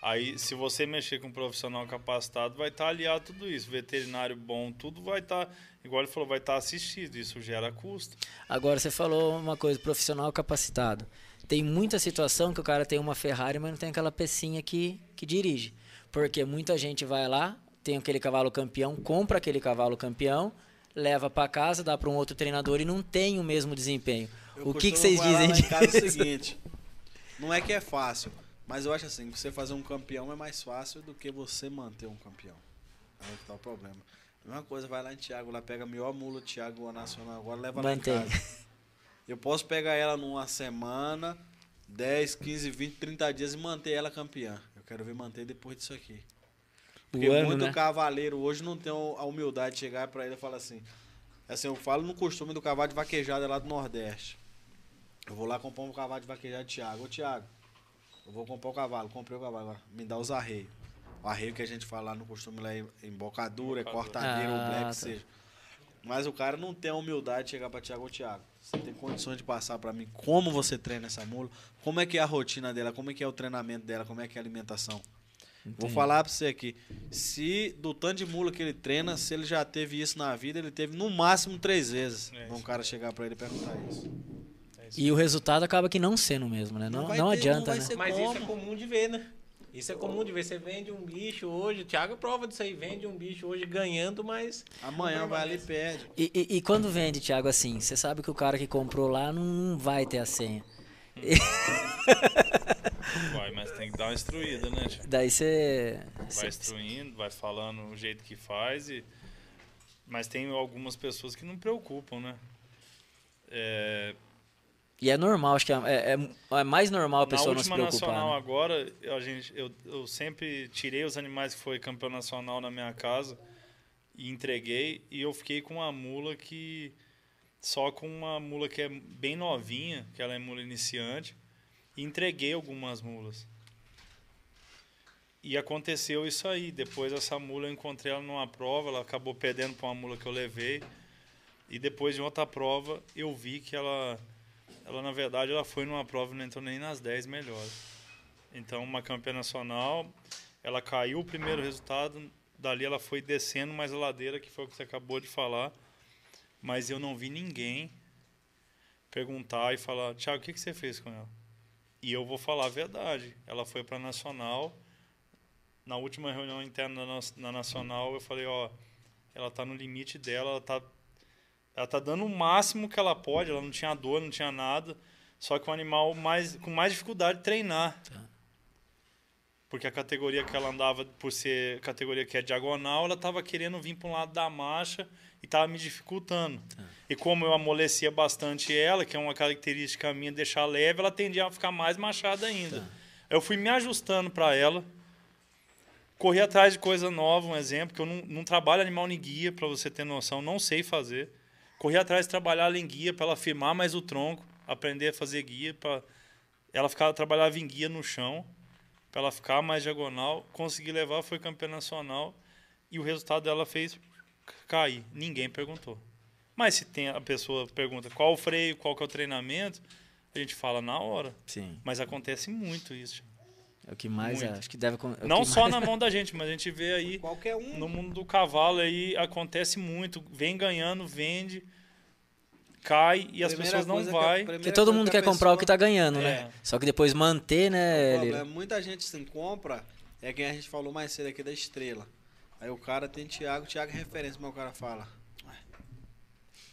Aí, se você mexer com um profissional capacitado, vai estar tá aliado tudo isso. Veterinário bom, tudo vai estar, tá, igual ele falou, vai estar tá assistido. Isso gera custo. Agora, você falou uma coisa, profissional capacitado. Tem muita situação que o cara tem uma Ferrari, mas não tem aquela pecinha que, que dirige. Porque muita gente vai lá, tem aquele cavalo campeão, compra aquele cavalo campeão, leva para casa, dá para um outro treinador e não tem o mesmo desempenho. Eu o que, que vocês dizem disso? É o seguinte, não é que é fácil mas eu acho assim, você fazer um campeão é mais fácil do que você manter um campeão. Aí que tá o problema. Mesma coisa, vai lá em Thiago, lá pega a melhor mula Thiago Nacional agora, leva Mantém. lá em casa. Eu posso pegar ela numa semana, 10, 15, 20, 30 dias e manter ela campeã. Eu quero ver manter depois disso aqui. Porque ano, muito né? cavaleiro hoje não tem a humildade de chegar para ele e falar assim. Assim, eu falo no costume do cavalo de vaquejada lá do Nordeste. Eu vou lá comprar um cavalo de vaquejada de Thiago. Ô Thiago, eu vou comprar o cavalo, comprei o cavalo, agora me dá os arreios. O arreio que a gente fala lá no costume lá é embocadura, é cortadeira, ah, ou black, tá. seja. Mas o cara não tem a humildade de chegar para Tiago ou Tiago. Você tem condições de passar para mim como você treina essa mula, como é que é a rotina dela, como é que é o treinamento dela, como é que é a alimentação. Entendi. Vou falar para você aqui. Se do tanto de mula que ele treina, se ele já teve isso na vida, ele teve no máximo três vezes. É um cara chegar para ele e perguntar isso. E o resultado acaba que não sendo mesmo, né? Não, não, não ter, adianta, não né? Mas como. isso é comum de ver, né? Isso é comum de ver. Você vende um bicho hoje, o Thiago prova disso aí, vende um bicho hoje ganhando, mas. Amanhã vai ali e perde. E, e, e, quando vende, Thiago, assim, você sabe que o cara que comprou lá não vai ter a senha. Vai, mas tem que dar uma instruída, né? Daí você. Vai instruindo, vai falando o jeito que faz e. Mas tem algumas pessoas que não preocupam, né? É, e é normal, acho que é, é, é mais normal a pessoa não se preocupar. Na nacional né? agora, a gente, eu, eu sempre tirei os animais que foi campeão nacional na minha casa e entreguei. E eu fiquei com uma mula que... Só com uma mula que é bem novinha, que ela é mula iniciante. E entreguei algumas mulas. E aconteceu isso aí. Depois essa mula eu encontrei ela numa prova, ela acabou perdendo para uma mula que eu levei. E depois de outra prova, eu vi que ela ela na verdade ela foi numa prova não entrou nem nas 10 melhores. Então, uma campeã nacional, ela caiu o primeiro resultado, dali ela foi descendo mais a ladeira, que foi o que você acabou de falar. Mas eu não vi ninguém perguntar e falar: Tiago, o que, que você fez com ela? E eu vou falar a verdade. Ela foi para Nacional. Na última reunião interna na Nacional, eu falei: Ó, ela está no limite dela, ela está ela tá dando o máximo que ela pode, ela não tinha dor, não tinha nada. Só que o animal mais, com mais dificuldade de treinar. Tá. Porque a categoria que ela andava, por ser categoria que é diagonal, ela estava querendo vir para um lado da marcha e estava me dificultando. Tá. E como eu amolecia bastante ela, que é uma característica minha, deixar leve, ela tendia a ficar mais machada ainda. Tá. Eu fui me ajustando para ela. Corri atrás de coisa nova, um exemplo, que eu não, não trabalho animal nem guia, para você ter noção, não sei fazer correr atrás de trabalhar em guia para ela firmar mais o tronco, aprender a fazer guia para ela ficar trabalhava em guia no chão, para ela ficar mais diagonal, consegui levar, foi campeã nacional e o resultado dela fez cair. Ninguém perguntou. Mas se tem a pessoa pergunta qual o freio, qual que é o treinamento, a gente fala na hora. Sim. Mas acontece muito isso. É o que mais é, acho que deve é Não só mais... na mão da gente, mas a gente vê aí Qualquer um. no mundo do cavalo aí acontece muito, vem ganhando, vende, cai e as pessoas não vai. Porque todo mundo que quer pessoa... comprar o que está ganhando, né? é. né? Só que depois manter, né? muita gente sim compra, é quem a gente falou mais cedo aqui da estrela. Aí o cara tem Thiago, Thiago é referência, mas o cara fala: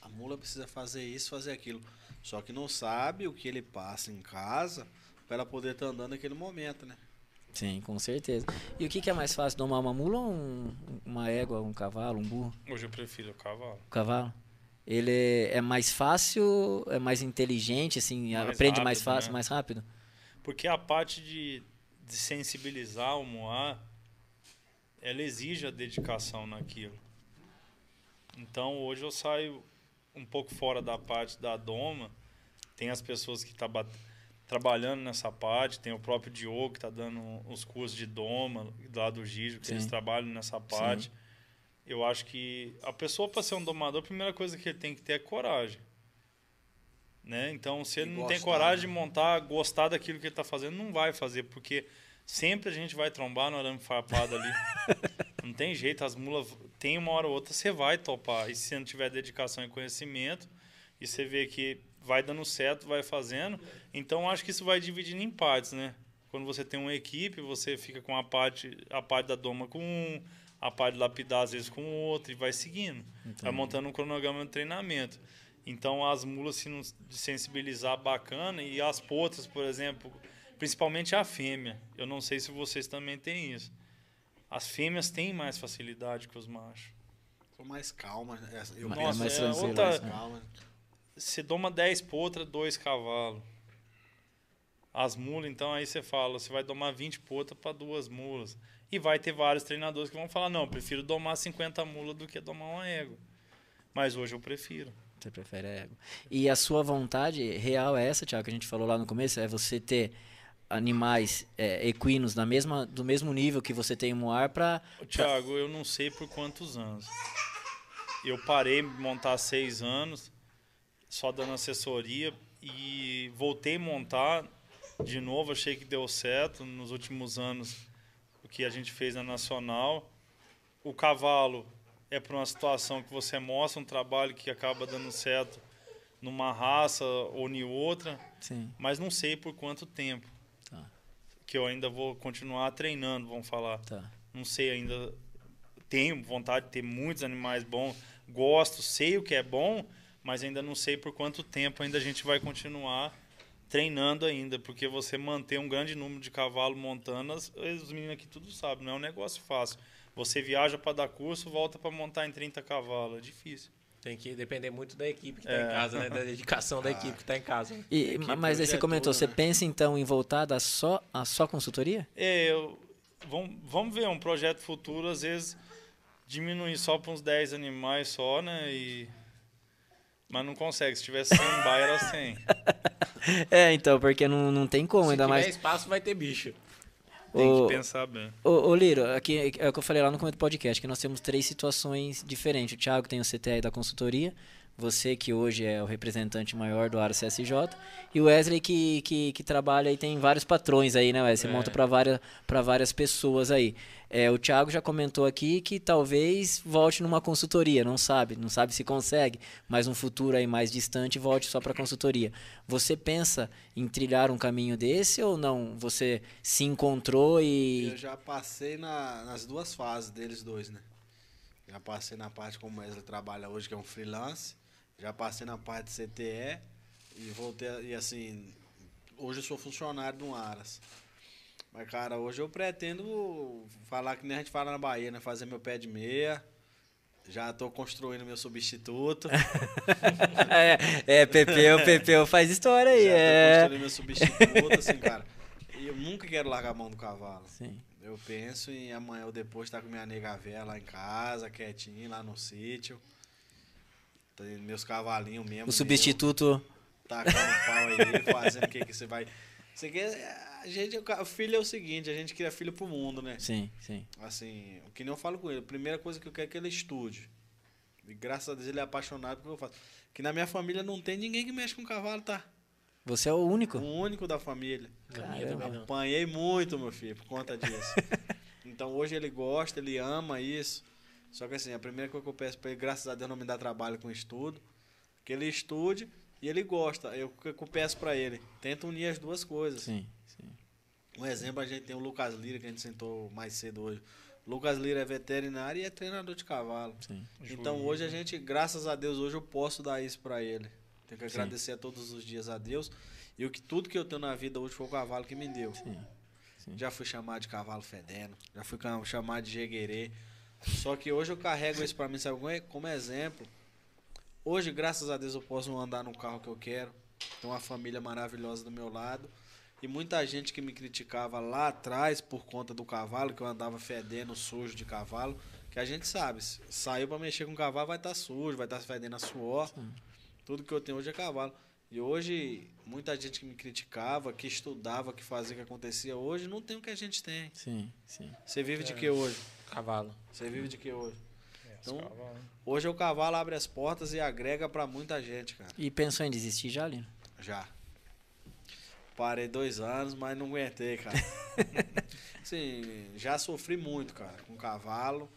a mula precisa fazer isso, fazer aquilo. Só que não sabe o que ele passa em casa para ela poder estar tá andando naquele momento, né? Sim, com certeza. E o que, que é mais fácil, domar uma mula ou um, uma égua, um cavalo, um burro? Hoje eu prefiro o cavalo. O cavalo? ele é mais fácil, é mais inteligente, assim, Mais aprende rápido, mais fácil, né? mais rápido? Porque a parte de, de sensibilizar o Moá, ela exige a dedicação naquilo. Então hoje eu saio um pouco fora da parte da doma. Tem as pessoas que estão trabalhando nessa parte, tem o próprio Diogo que está dando os cursos de doma lá do Gijo, que Sim. eles trabalham nessa parte. Eu acho que a pessoa para ser um domador, a primeira coisa que ele tem que ter é coragem. Né? Então, se ele E não tem gostar, coragem né? de montar, gostar daquilo que ele está fazendo, não vai fazer, porque sempre a gente vai trombar no arame farpado ali. não tem jeito, as mulas tem uma hora ou outra você vai topar. E se você não tiver dedicação e conhecimento, e você vê que vai dando certo, vai fazendo, então acho que isso vai dividindo em partes, né? Quando você tem uma equipe, você fica com a parte, a parte da doma com um, a parte de lapidar às vezes com o outro e vai seguindo. Vai montando um cronograma de treinamento. Então as mulas se não de sensibilizar bacana e as potras, por exemplo, principalmente a fêmea. Eu não sei se vocês também têm isso. As fêmeas têm mais facilidade que os machos. Sou mais calma. né? Eu Mais- penso mais tranquilo, outra- mais calma. Você doma 10 potras, 2 cavalos. As mulas, então aí você fala, você vai domar 20 potras para duas mulas. E vai ter vários treinadores que vão falar, não, eu prefiro domar 50 mulas do que domar uma égua. Mas hoje eu prefiro. Você prefere a égua. E a sua vontade real é essa, Tiago, que a gente falou lá no começo, é você ter animais é, equinos na mesma, do mesmo nível que você tem no ar para Ô, Thiago, eu não sei por quantos anos. Eu parei de montar há seis anos, só dando assessoria, e voltei a montar de novo. Achei que deu certo nos últimos anos o que a gente fez na Nacional. O cavalo é para uma situação que você mostra um trabalho que acaba dando certo numa raça ou em outra, Sim. mas não sei por quanto tempo. Tá. Que eu ainda vou continuar treinando, vamos falar. Tá. Não sei ainda. Tenho vontade de ter muitos animais bons. Gosto, sei o que é bom, mas ainda não sei por quanto tempo ainda a gente vai continuar treinando ainda, porque você manter um grande número de cavalos montando, as- os meninos aqui tudo sabem, não é um negócio fácil. Você viaja para dar curso, volta para montar em 30 cavalos, é difícil. Tem que depender muito da equipe que tá É. em casa, né? Da dedicação da equipe que tá em casa. E, mas aí você comentou, tudo, você né? pensa então em voltar da só, a só consultoria? É, eu, vamos, vamos ver, um projeto futuro, às vezes, diminuir só para uns 10 animais só, né? E... Mas não consegue, se tivesse 100 baia era 100. É, então, porque não, não tem como, Se ainda tiver mais. espaço, vai ter bicho. Tem Ô, que pensar bem. Ô, ô Liro, aqui é o que eu falei lá no começo do podcast, que nós temos três situações diferentes. O Thiago tem o CTI da consultoria, você que hoje é o representante maior do Aro CSJ, e o Wesley que, que, que trabalha e tem vários patrões aí, né, Wesley? Você É. monta para várias, pra várias pessoas aí. É, o Thiago já comentou aqui que talvez volte numa consultoria, não sabe, não sabe se consegue, mas um futuro aí mais distante volte só para consultoria. Você pensa em trilhar um caminho desse ou não? Você se encontrou e Eu já passei na- nas duas fases deles dois, né? Já passei na parte como o Wesley trabalha hoje, que é um freelance. Já passei na parte de CTE e voltei, e assim, hoje eu sou funcionário um Aras. Mas, cara, hoje eu pretendo falar que nem a gente fala na Bahia, né? Fazer meu pé de meia. Já tô construindo meu substituto. é, é, Pepeu, Pepeu faz história aí, Já tô é. construindo meu substituto, assim, cara. E eu nunca quero largar a mão do cavalo. Sim. Eu penso em amanhã ou depois estar com minha nega véia lá em casa, quietinho, lá no sítio. Tem meus cavalinhos mesmo. O substituto. meu, Tacando um pau aí, fazendo o que que você vai. Você quer. A gente, o o filho é o seguinte, a gente cria filho pro mundo, né? Sim, sim. Assim, o que nem eu falo com ele, a primeira coisa que eu quero é que ele estude. E graças a Deus ele é apaixonado pelo que eu faço. Que na minha família não tem ninguém que mexe com cavalo, tá? Você é o único. O único da família. Também não. Apanhei muito, meu filho, por conta disso. então hoje ele gosta, ele ama isso. Só que assim, a primeira coisa que eu peço pra ele, graças a Deus, não me dá trabalho com estudo. Que ele estude e ele gosta. Eu, que eu peço pra ele? Tenta unir as duas coisas. Sim, sim. Um exemplo, a gente tem o Lucas Lira, que a gente sentou mais cedo hoje. Lucas Lira é veterinário e é treinador de cavalo. sim. Então hoje a gente, graças a Deus, hoje eu posso dar isso pra ele. Tenho que Sim. agradecer a todos os dias a Deus. E o que tudo que eu tenho na vida hoje foi o cavalo que me deu. Sim, sim. Já fui chamado de cavalo fedendo, já fui chamado de jeguerê. Só que hoje eu carrego isso pra mim, sabe como é? como exemplo. Hoje, graças a Deus, eu posso andar no carro que eu quero. Tenho uma família maravilhosa do meu lado. E muita gente que me criticava lá atrás por conta do cavalo, que eu andava fedendo sujo de cavalo, que a gente sabe, saiu para mexer com o cavalo vai estar tá sujo, vai estar tá fedendo a suor. Sim. Tudo que eu tenho hoje é cavalo. E hoje, muita gente que me criticava, que estudava, que fazia o que acontecia, hoje não tem o que a gente tem. Sim, sim. Você vive é. de que hoje? Cavalo. Você vive de que hoje? É, então, hoje o cavalo abre as portas e agrega para muita gente, cara. E pensou em desistir já, Lino? Já. Parei dois anos, mas não aguentei, cara. Sim, já sofri muito, cara, com cavalo.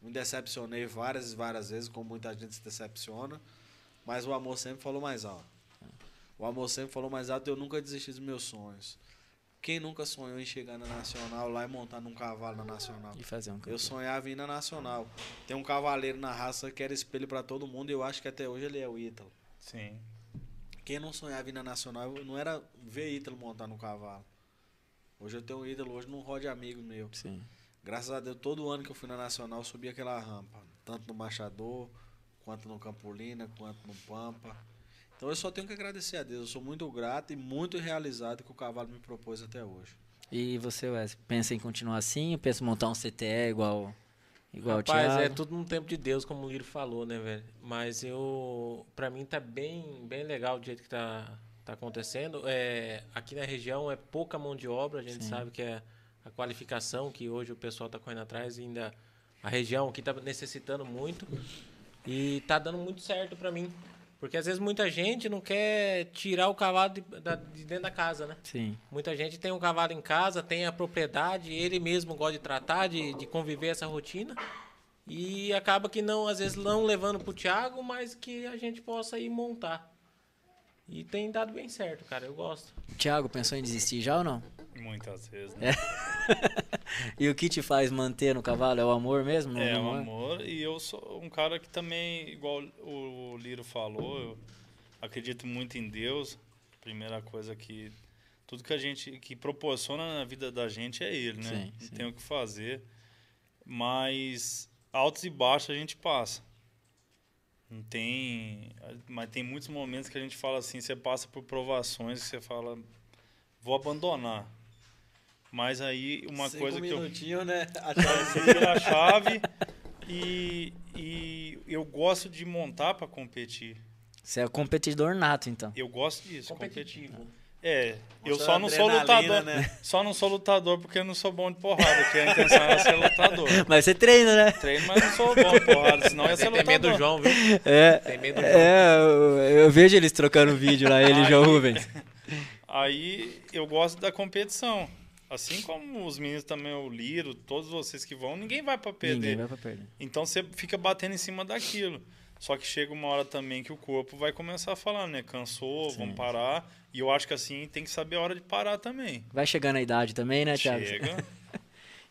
Me decepcionei várias e várias vezes, como muita gente se decepciona. Mas o amor sempre falou mais alto. O amor sempre falou mais alto e eu nunca desisti dos meus sonhos. Quem nunca sonhou em chegar na Nacional lá e montar num cavalo na Nacional? E fazer um campeão. Eu sonhava em ir na Nacional. Tem um cavaleiro na raça que era espelho para todo mundo e eu acho que até hoje ele é o Ítalo. Sim. Quem não sonhava em ir na Nacional não era ver Ítalo montar no cavalo. Hoje eu tenho um Ítalo, hoje não rode amigo meu. Sim. Graças a Deus, todo ano que eu fui na Nacional, eu subi aquela rampa. Tanto no Machador, quanto no Campolina, quanto no Pampa. Então eu só tenho que agradecer a Deus. Eu sou muito grato e muito realizado que o cavalo me propôs até hoje. E você, Wes, pensa em continuar assim? Ou pensa em montar um CTE igual, igual Rapaz, o Thiago? é tudo no tempo de Deus, como o Liro falou, né, velho? Mas eu, pra mim tá bem, bem legal do jeito que tá, tá acontecendo. É, aqui na região é pouca mão de obra, a gente Sim. sabe que é a qualificação que hoje o pessoal tá correndo atrás e ainda a região aqui tá necessitando muito. E tá dando muito certo para mim. Porque às vezes muita gente não quer tirar o cavalo de, de, dentro da casa, né? Sim. Muita gente tem um cavalo em casa, tem a propriedade, ele mesmo gosta de tratar, de, de conviver essa rotina. E acaba que não, às vezes, não levando pro Thiago, mas que a gente possa ir montar. E tem dado bem certo, cara. Eu gosto. Thiago, pensou em desistir já ou não? Muitas vezes, né? É. e o que te faz manter no cavalo? É o amor mesmo? É, o amor. E eu sou um cara que também, igual o Liro falou, eu acredito muito em Deus. Primeira coisa que. Tudo que a gente. que proporciona na vida da gente é Ele, né? Sim, Não sim. tem o que fazer. Mas altos e baixos a gente passa. Não tem. Mas tem muitos momentos que a gente fala assim, você passa por provações que você fala, vou abandonar. Mas aí uma Cinco coisa que eu. né? A chave. a chave e, e eu gosto de montar para competir. Você é competidor nato, então. Eu gosto disso, competitivo. Competir. É, eu só não sou lutador. Né? Só não sou lutador porque eu não sou bom de porrada, porque a intenção era ser lutador. Mas você treina, né? Treino, mas não sou bom de porrada, senão ia ser lutador. Tem medo do João, viu? É, tem medo do João. É, eu, eu vejo eles trocando vídeo lá, ele e João Rubens. Aí eu gosto da competição. Assim como os meninos também, o Liro, todos vocês que vão, ninguém vai para perder. Ninguém vai pra perder. Então você fica batendo em cima daquilo. Só que chega uma hora também que o corpo vai começar a falar, né? Cansou, Sim. vamos parar. E eu acho que assim tem que saber a hora de parar também. Vai chegando a idade também, né, Thiago? Chega.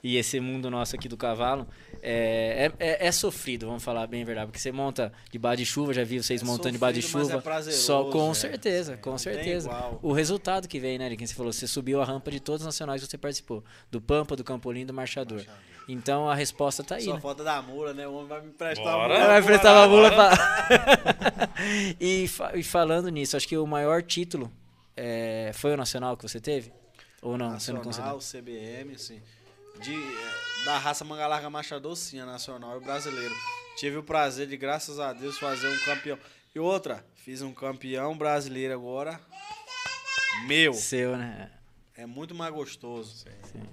e esse mundo nosso aqui do cavalo é, é, é, sofrido, vamos falar bem a verdade. Porque você monta debaixo de chuva, já vi vocês é montando debaixo de chuva. É só com certeza, é, com certeza. O resultado que veio, né, de quem você falou, você subiu a rampa de todos os nacionais que você participou. Do Pampa, do Campolim, do Marchador. Marchador. Então a resposta tá aí. Só né? falta da mula, né? O homem vai me prestar Bora. a mula. Vai prestar uma mula pra... e, fa e, falando nisso, acho que o maior título é, foi o nacional que você teve? Ou não? Nacional, CBM, sim de, da raça manga larga machador, sim, a nacional e o brasileiro. Tive o prazer de, graças a Deus, fazer um campeão. E outra, fiz um campeão brasileiro agora. Meu. Seu, né? É muito mais gostoso. Sim. sim.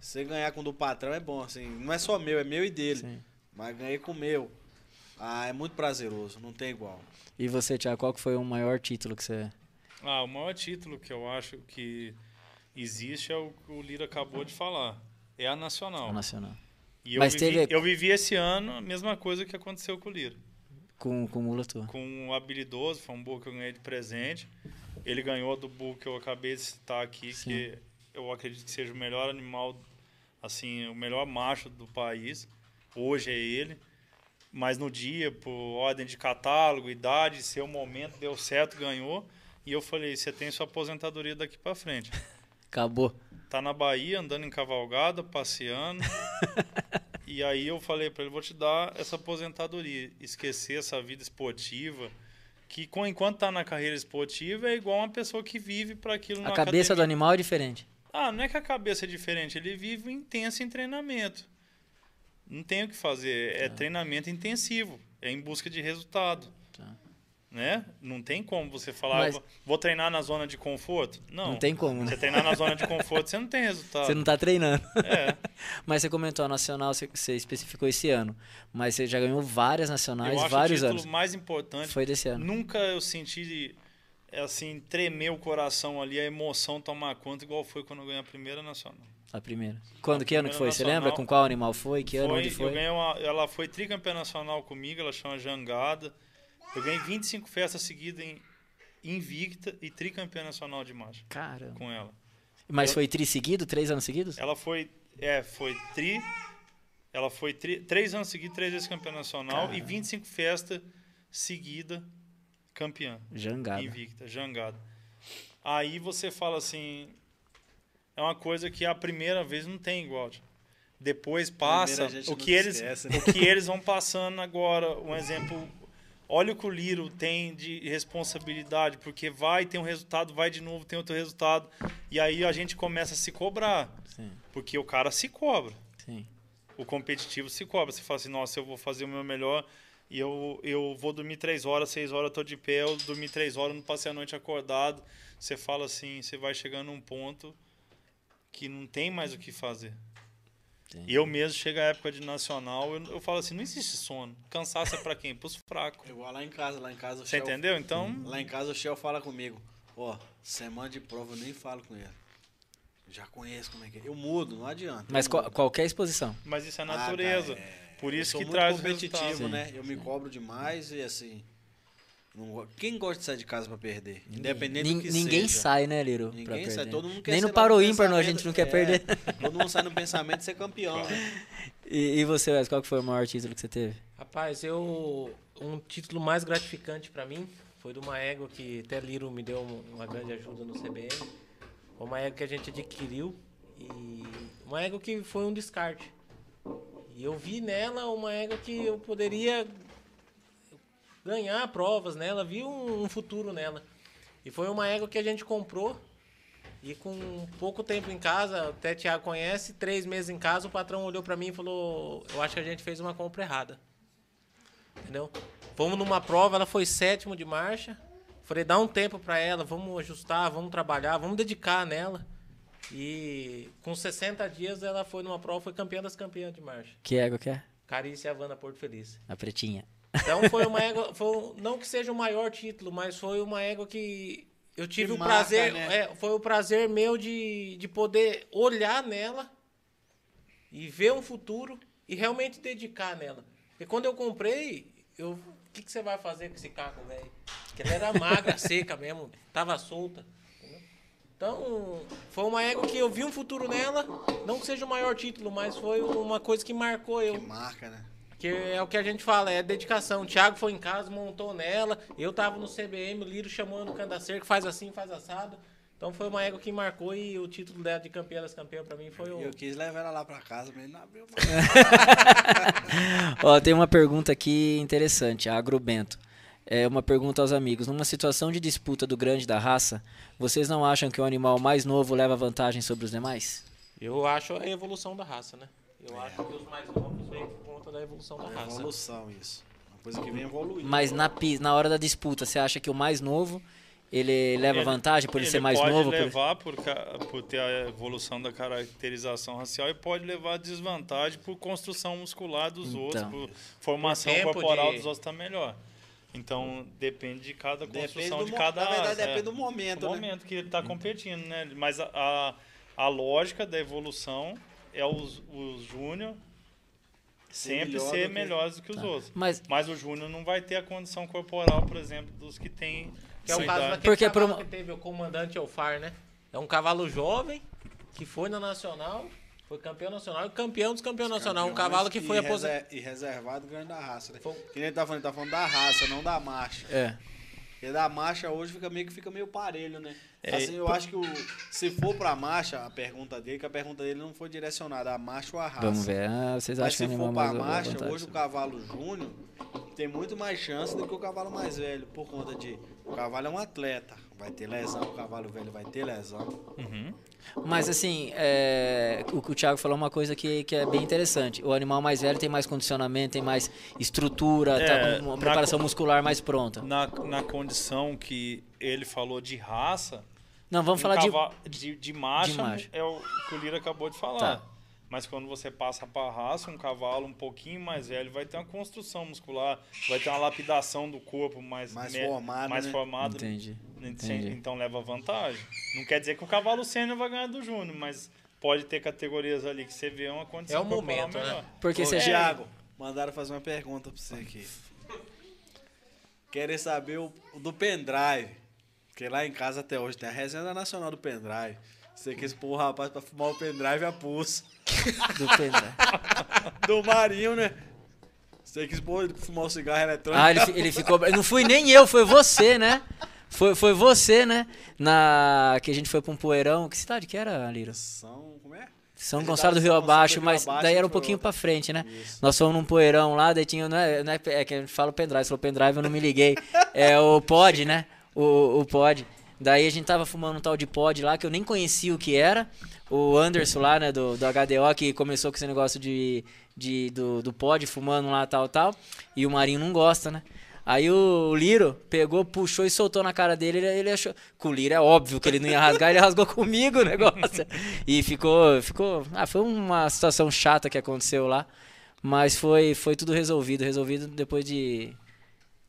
Você ganhar com o do patrão é bom, assim. Não é só meu, é meu e dele. Sim. Mas ganhei com o meu. Ah, é muito prazeroso, não tem igual. E você, Tiago, qual que foi o maior título que você. Ah, o maior título que eu acho que existe é o que o Lira acabou de falar. É a Nacional. A Nacional. E Mas eu, vivi, teve... eu vivi esse ano a mesma coisa que aconteceu com o Lira. Com, com o Mula tua. Com um habilidoso, foi um burro que eu ganhei de presente. Ele ganhou do burro que eu acabei de citar aqui, Sim. que eu acredito que seja o melhor animal, assim, o melhor macho do país. Hoje é ele. Mas no dia, por ordem de catálogo, idade, seu momento, deu certo, ganhou. E eu falei, você tem sua aposentadoria daqui para frente. Acabou tá na Bahia andando em cavalgada, passeando. E aí eu falei para ele, vou te dar essa aposentadoria, esquecer essa vida esportiva, que enquanto tá na carreira esportiva é igual uma pessoa que vive para aquilo A cabeça academia. do animal é diferente. Ah, não é que a cabeça é diferente, ele vive intenso em treinamento. Não tem o que fazer, é tá. treinamento intensivo, é em busca de resultado. Né? Não tem como você falar, Mas... vou treinar na zona de conforto. Não. Não tem como, né? Você treinar na zona de conforto, você não tem resultado. Você não está treinando. É. Mas você comentou a nacional, você, você, especificou esse ano. Mas você já ganhou várias nacionais, eu acho vários anos. O título mais importante foi desse ano. Nunca eu senti assim, tremer o coração ali, a emoção tomar conta, igual foi quando eu ganhei a primeira nacional. A primeira. Quando, a que ano que foi? Nacional, Você lembra com qual animal foi? Que ano foi, onde foi? Eu ganhei uma, ela foi tricampeã nacional comigo, ela chama Jangada. Eu ganhei 25 festas seguidas em invicta e tricampeã nacional de marcha. Cara. Com ela. Mas eu, foi tri seguido? Três anos seguidos? Ela foi, é, foi tri. Ela foi tri, três anos seguidos, três vezes campeã nacional Caramba. e 25 festas seguida campeã. Jangada. Invicta, jangada. Aí você fala assim, é uma coisa que a primeira vez não tem igual. Depois passa o que eles né? o que eles vão passando agora, um exemplo Olha o que o Liro tem de responsabilidade, porque vai, tem um resultado, vai de novo, tem outro resultado. E aí a gente começa a se cobrar. Sim. Porque o cara se cobra. Sim. O competitivo se cobra. Você fala assim, nossa, eu vou fazer o meu melhor e eu, eu vou dormir três horas, seis horas, tô de pé, eu dormi três horas, não passei a noite acordado. Você fala assim, você vai chegando num ponto que não tem mais o que fazer. E eu mesmo chego à época de nacional, eu, eu falo assim, não existe sono. Cansaço é pra quem? Pros fracos. Igual lá em casa, lá em casa o Você Shell, entendeu? Então. Lá em casa o Shell fala comigo, ó, semana de prova eu nem falo com ele. Já conheço como é que é. Eu mudo, não adianta. Mas qual, qualquer exposição. Mas isso é natureza. Ah, cara, é... Por isso que traz competitivo, né? Eu me cobro demais e assim. Quem gosta de sair de casa para perder? Independente Nin, do que Ninguém seja. sai, né, Liro? Ninguém sai. Todo mundo quer Nem no Paro Ímpar a gente não quer é, perder. Todo mundo sai no pensamento de ser campeão, né? E, e você, Wes, qual que foi o maior título que você teve? Rapaz, eu. Um título mais gratificante para mim foi de uma égua que até Liro me deu uma grande ajuda no CBM. Foi uma égua que a gente adquiriu e uma égua que foi um descarte. E eu vi nela uma égua que eu poderia ganhar provas nela, vi um, um futuro nela. E foi uma égua que a gente comprou e com pouco tempo em casa, até Thiago conhece, três meses em casa, o patrão olhou para mim e falou: Eu acho que a gente fez uma compra errada. Entendeu? Fomos numa prova, ela foi sétimo de marcha. Falei: dá um tempo para ela, vamos ajustar, vamos trabalhar, vamos dedicar nela. E com 60 dias ela foi numa prova, foi campeã das campeãs de marcha. Que égua que é? Carícia Havana Porto Feliz. A pretinha. Então foi uma égua, foi, não que seja o maior título, mas foi uma égua que eu tive que o marca, prazer, né? é, foi o prazer meu de, de poder olhar nela e ver um futuro e realmente dedicar nela. Porque quando eu comprei, eu, o que, que você vai fazer com esse carro, velho? Porque ela era magra, seca mesmo, tava solta. Então, foi uma égua que eu vi um futuro nela, não que seja o maior título, mas foi uma coisa que marcou eu. Que marca, né? Que é o que a gente fala, é dedicação. O Thiago foi em casa, montou nela. Eu tava no CBM, o Liro chamando o Candacer, que faz assim, faz assado. Então foi uma égua que marcou e o título dela de campeã das campeãs pra mim foi o. Eu quis levar ela lá pra casa, mas não abriu Ó, tem uma pergunta aqui interessante, a Agrobento. É uma pergunta aos amigos. Numa situação de disputa do grande da raça, vocês não acham que o animal mais novo leva vantagem sobre os demais? Eu acho a evolução da raça, né? Eu é. acho que os mais novos vêm por conta da evolução da raça. Evolução, isso. Uma coisa que vem evoluindo. Mas na, na hora da disputa, você acha que o mais novo ele leva ele, vantagem por ele, ele ser mais novo? Pode levar por... Por, por ter a evolução da caracterização racial e pode levar desvantagem por construção muscular dos então, outros, por formação corporal de... dos outros está melhor. Então depende de cada construção de cada. Na verdade, é, depende do momento. Do né? momento que ele está competindo, né? Mas a, a, a lógica da evolução é os, os júnior sempre melhor ser do melhores do que os tá. outros. Mas, Mas o júnior não vai ter a condição corporal, por exemplo, dos que tem. Que é o caso daquele Porque cavalo que teve o comandante Elfar, né? É um cavalo jovem que foi na Nacional, foi campeão nacional e campeão dos campeões nacional. Um cavalo que foi aposentado. E reservado grande da raça, né? Foi... Que nem tá falando, tá falando da raça, não da marcha. É. Porque da marcha hoje fica meio que fica meio parelho, né? É, assim, eu acho que o, se for pra marcha, a pergunta dele, que a pergunta dele não foi direcionada a marcha ou a raça. Vamos ver, ah, vocês Mas acham se for pra marcha, hoje o cavalo júnior tem muito mais chance do que o cavalo mais velho, por conta de o cavalo é um atleta, vai ter lesão, o cavalo velho vai ter lesão. Uhum. Mas assim, é, o que o Thiago falou é uma coisa que, que é bem interessante. O animal mais velho tem mais condicionamento, tem mais estrutura, tá é, tá uma preparação na, muscular mais pronta. Na, na condição que ele falou de raça. Não, vamos falar cavalo, de, de, de, marcha, de marcha. É o que o Lira acabou de falar. Tá. Mas quando você passa para a raça, um cavalo um pouquinho mais velho vai ter uma construção muscular, vai ter uma lapidação do corpo mais, mais me, formado. Mais né? formado. Entendi. Entendi. Então leva vantagem. Não quer dizer que o cavalo sênior vai ganhar do Júnior, mas pode ter categorias ali que você vê uma condição É o momento, melhor. né? Porque você... Thiago, mandaram fazer uma pergunta para você aqui. Querem saber o, o do pendrive. Porque lá em casa até hoje tem a resenha nacional do pendrive. Você quis pôr o rapaz pra fumar o pendrive a pulso. Do pendrive. do Marinho, né? Você quis pôr ele fumar o cigarro eletrônico. Ah, ele, ele ficou. Não fui nem eu, foi você, né? Foi, foi você, né? Na, que a gente foi pra um poeirão. Que cidade que era, Lira? São. Como é? São Gonçalo do Rio Abaixo, mas daí era um pouquinho pra frente, né? Isso. Nós fomos num poeirão lá, daí tinha. Não é, não é, é que a gente fala o pendrive, falou pendrive, eu não me liguei. É o pod, né? O, o pod. Daí a gente tava fumando um tal de pod lá que eu nem conhecia o que era. O Anderson lá, né, do, do HDO, que começou com esse negócio de, de, do, do pod, fumando lá, tal, tal. E o Marinho não gosta, né? Aí o Liro pegou, puxou e soltou na cara dele. Ele, ele achou. Com o Liro é óbvio que ele não ia rasgar, ele rasgou comigo o negócio. E ficou. ficou ah, foi uma situação chata que aconteceu lá. Mas foi, foi tudo resolvido. Resolvido depois de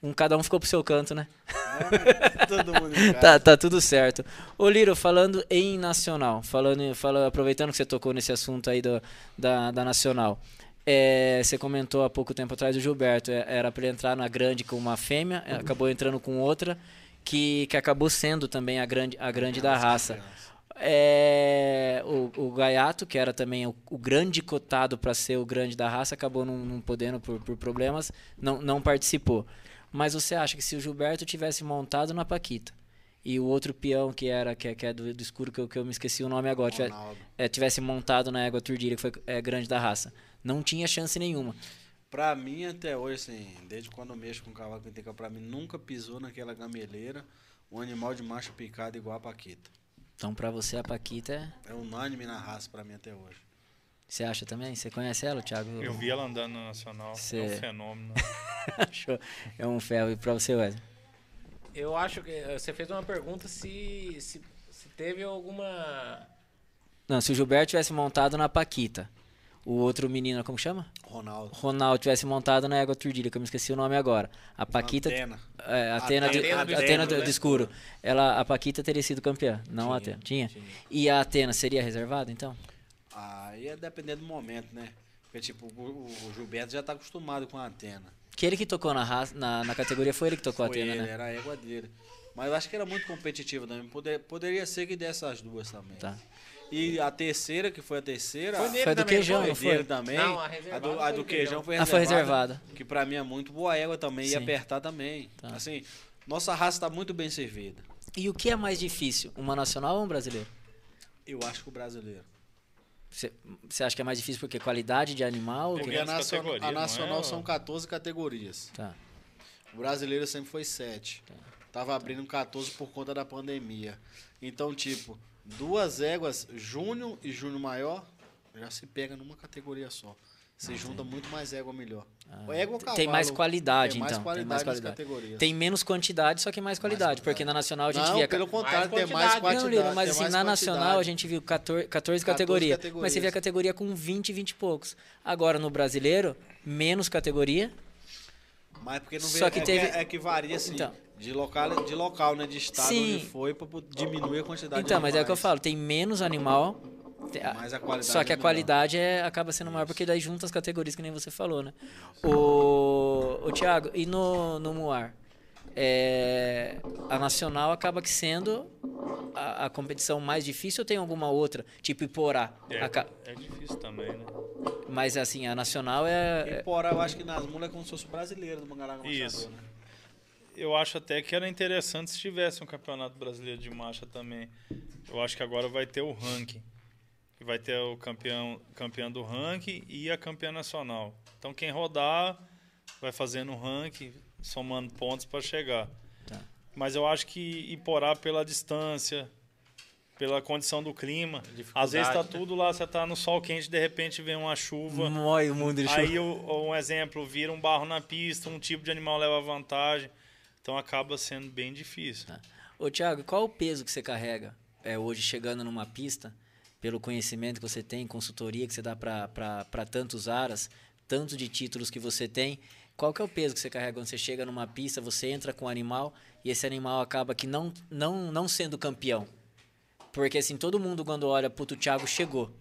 um, cada um ficou pro seu canto, né? É, todo mundo tá, tá tudo certo. Ô Liro, falando em nacional, falando, falando, aproveitando que você tocou nesse assunto aí do, da, da nacional. É, você comentou há pouco tempo atrás do Gilberto, é, era para ele entrar na grande com uma fêmea, é, acabou entrando com outra, que, que acabou sendo também a grande, a grande da raça. É, o, o Gaiato, que era também o, o grande cotado para ser o grande da raça, acabou não, não podendo por, por problemas, não, não participou. Mas você acha que se o Gilberto tivesse montado na Paquita e o outro peão que era que é, que é do, do, escuro que eu, que eu me esqueci o nome agora tivesse, é, tivesse montado na égua Turdilha que foi é, grande da raça, não tinha chance nenhuma. Pra mim até hoje assim, desde quando eu mexo com cavalo penteca, pra mim nunca pisou naquela gameleira um animal de macho picado igual a Paquita. Então pra você a Paquita é é unânime na raça pra mim até hoje. Você acha também? Você conhece ela, Thiago? Eu vi ela andando no Nacional. Cê... É um fenômeno. é um ferro. E pra você, Wesley? Eu acho que eh, você fez uma pergunta se, se, se, teve alguma. Não, se o Gilberto tivesse montado na Paquita, o outro menino, como chama? Ronaldo. Ronaldo tivesse montado na Égua Turdilha, que eu me esqueci o nome agora. A Paquita. Atena. É, Atena, Atena, do, Atena do, do, escuro. Ela, a Paquita teria sido campeã, não tinha, a Atena. Tinha? tinha? E a Atena seria reservada, então? Aí é depender do momento, né? Porque, tipo, o, o Gilberto já tá acostumado com a antena. Que ele que tocou na, raça, na, na categoria foi ele que tocou foi a antena, ele, né? Era a égua dele. Mas eu acho que era muito competitivo também. Poder, poderia ser que desse as duas também. Tá. E a terceira, que foi a terceira. Foi, foi do Queijão, foi? Foi também. Não, a, a, do, a do Queijão foi reservada. Ah, foi reservada. Que pra mim é muito boa égua também. Sim. E apertar também. Tá. Assim, nossa raça tá muito bem servida. E o que é mais difícil? Uma nacional ou um brasileiro? Eu acho que o brasileiro. Você acha que é mais difícil porque qualidade de animal? Porque a, nacional, a nacional é, são 14 categorias. Tá. O brasileiro sempre foi 7. Tá. Tava abrindo 14 por conta da pandemia. Então, tipo, duas éguas, Júnior e Júnior maior, já se pega numa categoria só. Você junta muito mais égua melhor. Ah, égua cavalo, tem mais qualidade, tem mais então. Qualidade tem mais qualidade. Tem menos quantidade, só que mais qualidade. Mais porque na Nacional a gente não, via. pelo contrário, tem mais quantidade. Não, Lira, mas assim, na Nacional a gente viu 14, 14, 14 categorias. Mas você via categoria com 20, 20 e poucos. Agora no brasileiro, menos categoria. Mas porque não só que é, teve... é, é que varia assim. Então, de local, de local, né? De estado Sim. onde foi para diminuir a quantidade Então, mas é o que eu falo, tem menos animal mas a qualidade Só que a qualidade é, acaba sendo maior porque daí junta as categorias que nem você falou, né? O, o Thiago, e no, no Muar? É, a nacional acaba que sendo a, a, competição mais difícil ou tem alguma outra? Tipo Iporá? É, a, é difícil também, né? Mas assim, a nacional é. Iporá, eu acho que nas mulas é como se fosse brasileiro do Mangará Isso. Né? eu acho até que era interessante se tivesse um campeonato brasileiro de marcha também. Eu acho que agora vai ter o ranking. Vai ter o campeão, campeão do ranking e a campeã nacional. Então quem rodar vai fazendo o ranking, somando pontos para chegar. Tá. Mas eu acho que Iporá pela distância, pela condição do clima. Às vezes está tudo lá, você está no sol quente, de repente vem uma chuva. Mói o mundo de Aí, um exemplo, vira um barro na pista, um tipo de animal leva vantagem. Então acaba sendo bem difícil. Tá. Ô, Thiago, qual o peso que você carrega é, hoje chegando numa pista, pelo conhecimento que você tem, consultoria que você dá para tantos aras, tanto de títulos que você tem? Qual que é o peso que você carrega quando você chega numa pista, você entra com o animal e esse animal acaba que não, não, não sendo campeão? Porque assim, todo mundo quando olha, puto, o Thiago chegou.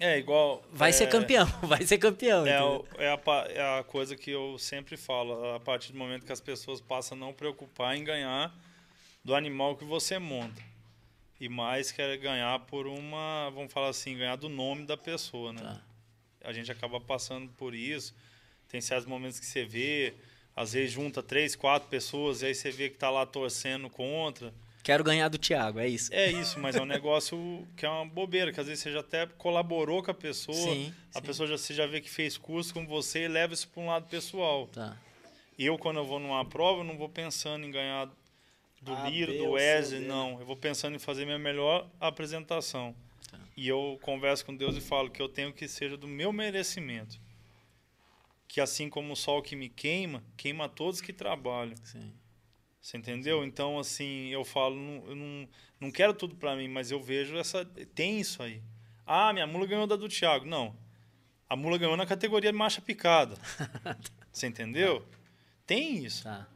É, igual. Vai é, ser campeão, vai ser campeão. É, o, é, a, é a coisa que eu sempre falo. A partir do momento que as pessoas passam a não preocupar em ganhar do animal que você monta. E mais quer ganhar por uma, vamos falar assim, ganhar do nome da pessoa, né? Tá. A gente acaba passando por isso. Tem certos momentos que você vê, às vezes junta três, quatro pessoas, e aí você vê que tá lá torcendo contra. Quero ganhar do Thiago, é isso. É isso, mas é um negócio que é uma bobeira, que às vezes você já até colaborou com a pessoa, sim, a sim. pessoa já, você já vê que fez curso com você e leva isso para um lado pessoal. Tá. Eu, quando eu vou numa prova, eu não vou pensando em ganhar do a, Liro, B, do Wesley, não. Eu vou pensando em fazer minha melhor apresentação. Tá. E eu converso com Deus e falo que eu tenho que seja do meu merecimento. Que assim como o sol que me queima, queima todos que trabalham. Sim. Você entendeu? Então, assim, eu falo, não, eu não, não quero tudo para mim, mas eu vejo essa. Tem isso aí. Ah, minha mula ganhou da do Thiago. Não. A mula ganhou na categoria marcha picada. Você entendeu? Tem isso. Tá.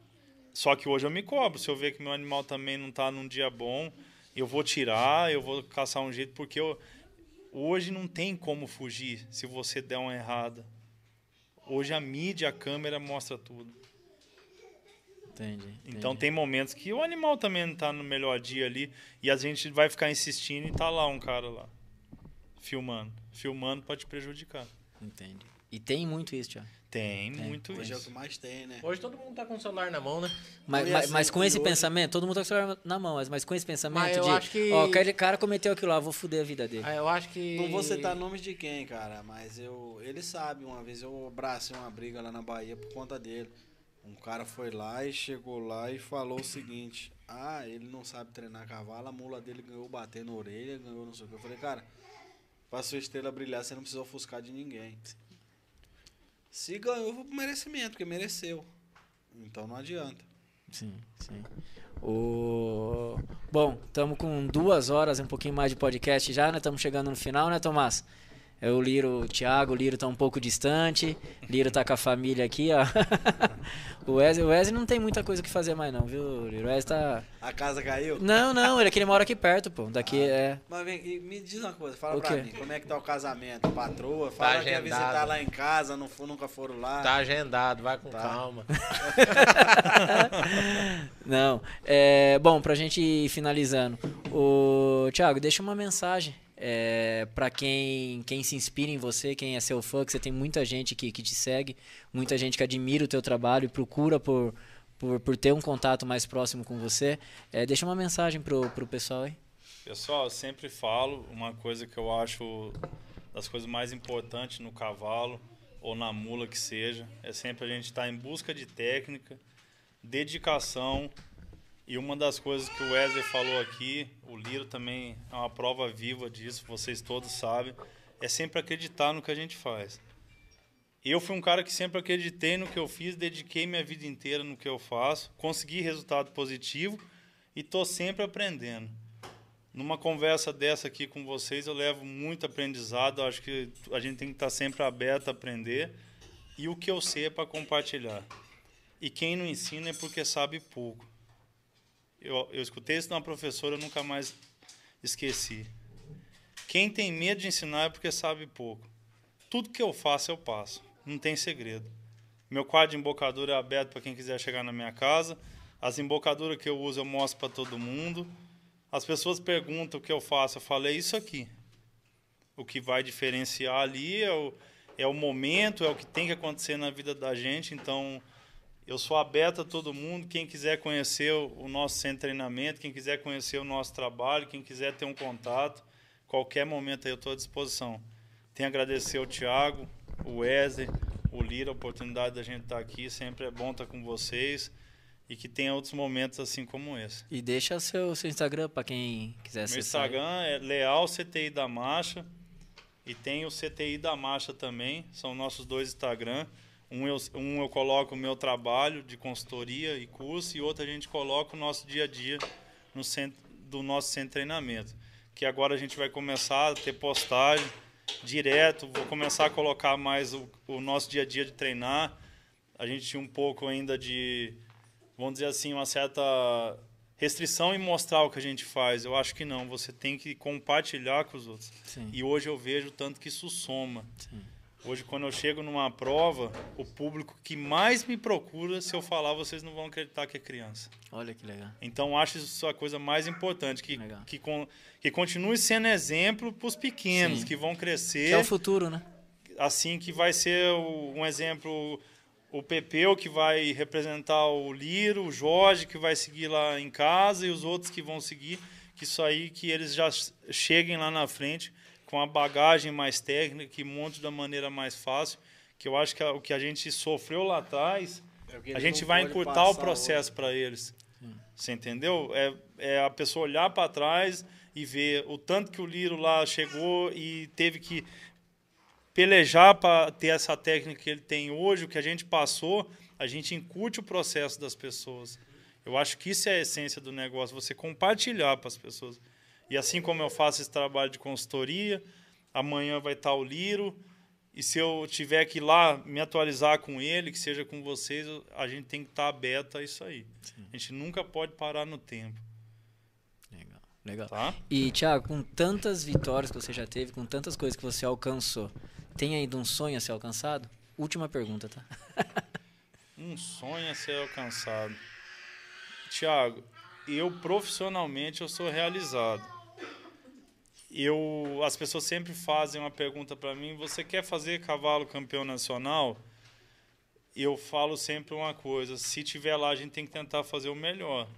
Só que hoje eu me cobro. Se eu ver que meu animal também não está num dia bom, eu vou tirar, eu vou caçar um jeito, porque eu, hoje não tem como fugir se você der uma errada. Hoje a mídia, a câmera mostra tudo. Entendi, entendi. Então tem momentos que o animal também não está no melhor dia ali e a gente vai ficar insistindo e tá lá um cara lá filmando. Filmando pode prejudicar. Entendi. E tem muito isso, Tiago. Tem, tem, muito Hoje isso. é o que mais tem, né? Hoje todo mundo tá com o celular na mão, né? Mas, mas, mas com esse hoje... pensamento, todo mundo tá com o celular na mão, mas, mas com esse pensamento de, acho que... ó, aquele cara cometeu aquilo lá, vou foder a vida dele. Ah, eu acho que... Não vou citar nomes de quem, cara, mas eu, ele sabe, uma vez eu abracei uma briga lá na Bahia por conta dele. Um cara foi lá e chegou lá e falou o seguinte: Ah, ele não sabe treinar cavalo, a mula dele ganhou bater na orelha, ganhou não sei o que. Eu falei, cara, pra sua estrela brilhar, você não precisa ofuscar de ninguém. Se ganhou, foi por merecimento, porque mereceu. Então não adianta. Sim, sim. O... Bom, estamos com duas horas, um pouquinho mais de podcast já, né? Estamos chegando no final, né, Tomás? É o Liro, o Thiago, o Liro tá um pouco distante. Liro tá com a família aqui, ó. o, Wesley, o Wesley não tem muita coisa que fazer mais não, viu, Liro? O Wesley tá... A casa caiu? Não, não, ele, é que ele mora aqui perto, pô. Daqui ah, é... Mas vem, me diz uma coisa, fala o pra quê? mim, como é que tá o casamento? Patroa, fala tá que ia visitar lá em casa, não, nunca foram lá. Tá agendado, vai com tá. calma. não, é... Bom, pra gente ir finalizando. O Thiago, deixa uma mensagem é, para quem, quem se inspira em você, quem é seu fã, que você tem muita gente que, que te segue, muita gente que admira o teu trabalho e procura por, por, por ter um contato mais próximo com você. É, deixa uma mensagem pro, pro pessoal aí. Pessoal, eu sempre falo uma coisa que eu acho das coisas mais importantes no cavalo ou na mula que seja, é sempre a gente estar tá em busca de técnica, dedicação e uma das coisas que o Wesley falou aqui, o Liro também é uma prova viva disso, vocês todos sabem, é sempre acreditar no que a gente faz. Eu fui um cara que sempre acreditei no que eu fiz, dediquei minha vida inteira no que eu faço, consegui resultado positivo e estou sempre aprendendo. Numa conversa dessa aqui com vocês, eu levo muito aprendizado, acho que a gente tem que estar sempre aberto a aprender e o que eu sei é para compartilhar. E quem não ensina é porque sabe pouco. Eu, eu escutei isso de uma professora, eu nunca mais esqueci. Quem tem medo de ensinar é porque sabe pouco. Tudo que eu faço, eu passo. Não tem segredo. Meu quadro de embocadura é aberto para quem quiser chegar na minha casa. As embocaduras que eu uso, eu mostro para todo mundo. As pessoas perguntam o que eu faço. Eu falei isso aqui. O que vai diferenciar ali é o, é o momento, é o que tem que acontecer na vida da gente. Então, Eu sou aberto a todo mundo. Quem quiser conhecer o nosso centro de treinamento, quem quiser conhecer o nosso trabalho, quem quiser ter um contato, qualquer momento aí eu estou à disposição. Tenho a agradecer ao Thiago, o Wesley, o Lira, a oportunidade da gente estar aqui. Sempre é bom estar com vocês e que tenha outros momentos assim como esse. E deixa seu, seu Instagram para quem quiser acessar. Meu Instagram é Leal CTI da Marcha e tem o CTI da Marcha também. São nossos dois Instagram. Um eu, um eu coloco o meu trabalho de consultoria e curso e outro a gente coloca o nosso dia a dia no centro, do nosso centro de treinamento. Que agora a gente vai começar a ter postagem direto, vou começar a colocar mais o, o nosso dia a dia de treinar. A gente tinha um pouco ainda de, vamos dizer assim, uma certa restrição em mostrar o que a gente faz. Eu acho que não. Você tem que compartilhar com os outros. Sim. E hoje eu vejo tanto que isso soma. Sim. Hoje, quando eu chego numa prova, o público que mais me procura, se eu falar, vocês não vão acreditar que é criança. Olha que legal. Então, acho isso a coisa mais importante, que, que, que continue sendo exemplo para os pequenos, Sim. que vão crescer. Que é o futuro, né? Assim, que vai ser um exemplo o Pepeu que vai representar o Liro, o Jorge que vai seguir lá em casa e os outros que vão seguir, que isso aí que eles já cheguem lá na frente com a bagagem mais técnica, que monte da maneira mais fácil, que eu acho que o que a gente sofreu lá atrás, é a gente vai encurtar o processo para eles. Hum. Você entendeu? É, é a pessoa olhar para trás e ver o tanto que o Liro lá chegou e teve que pelejar para ter essa técnica que ele tem hoje, o que a gente passou, a gente incute o processo das pessoas. Eu acho que isso é a essência do negócio, você compartilhar para as pessoas. E assim como eu faço esse trabalho de consultoria, amanhã vai estar o Liro, e se eu tiver que ir lá me atualizar com ele, que seja com vocês, a gente tem que estar aberto a isso aí. Sim. A gente nunca pode parar no tempo. Legal, legal. Tá? E, Thiago, com tantas vitórias que você já teve, com tantas coisas que você alcançou, tem ainda um sonho a ser alcançado? Última pergunta, tá? um sonho a ser alcançado. Tiago, eu profissionalmente eu sou realizado. Eu, as pessoas sempre fazem uma pergunta para mim: você quer fazer cavalo campeão nacional? Eu falo sempre uma coisa: se tiver lá, a gente tem que tentar fazer o melhor.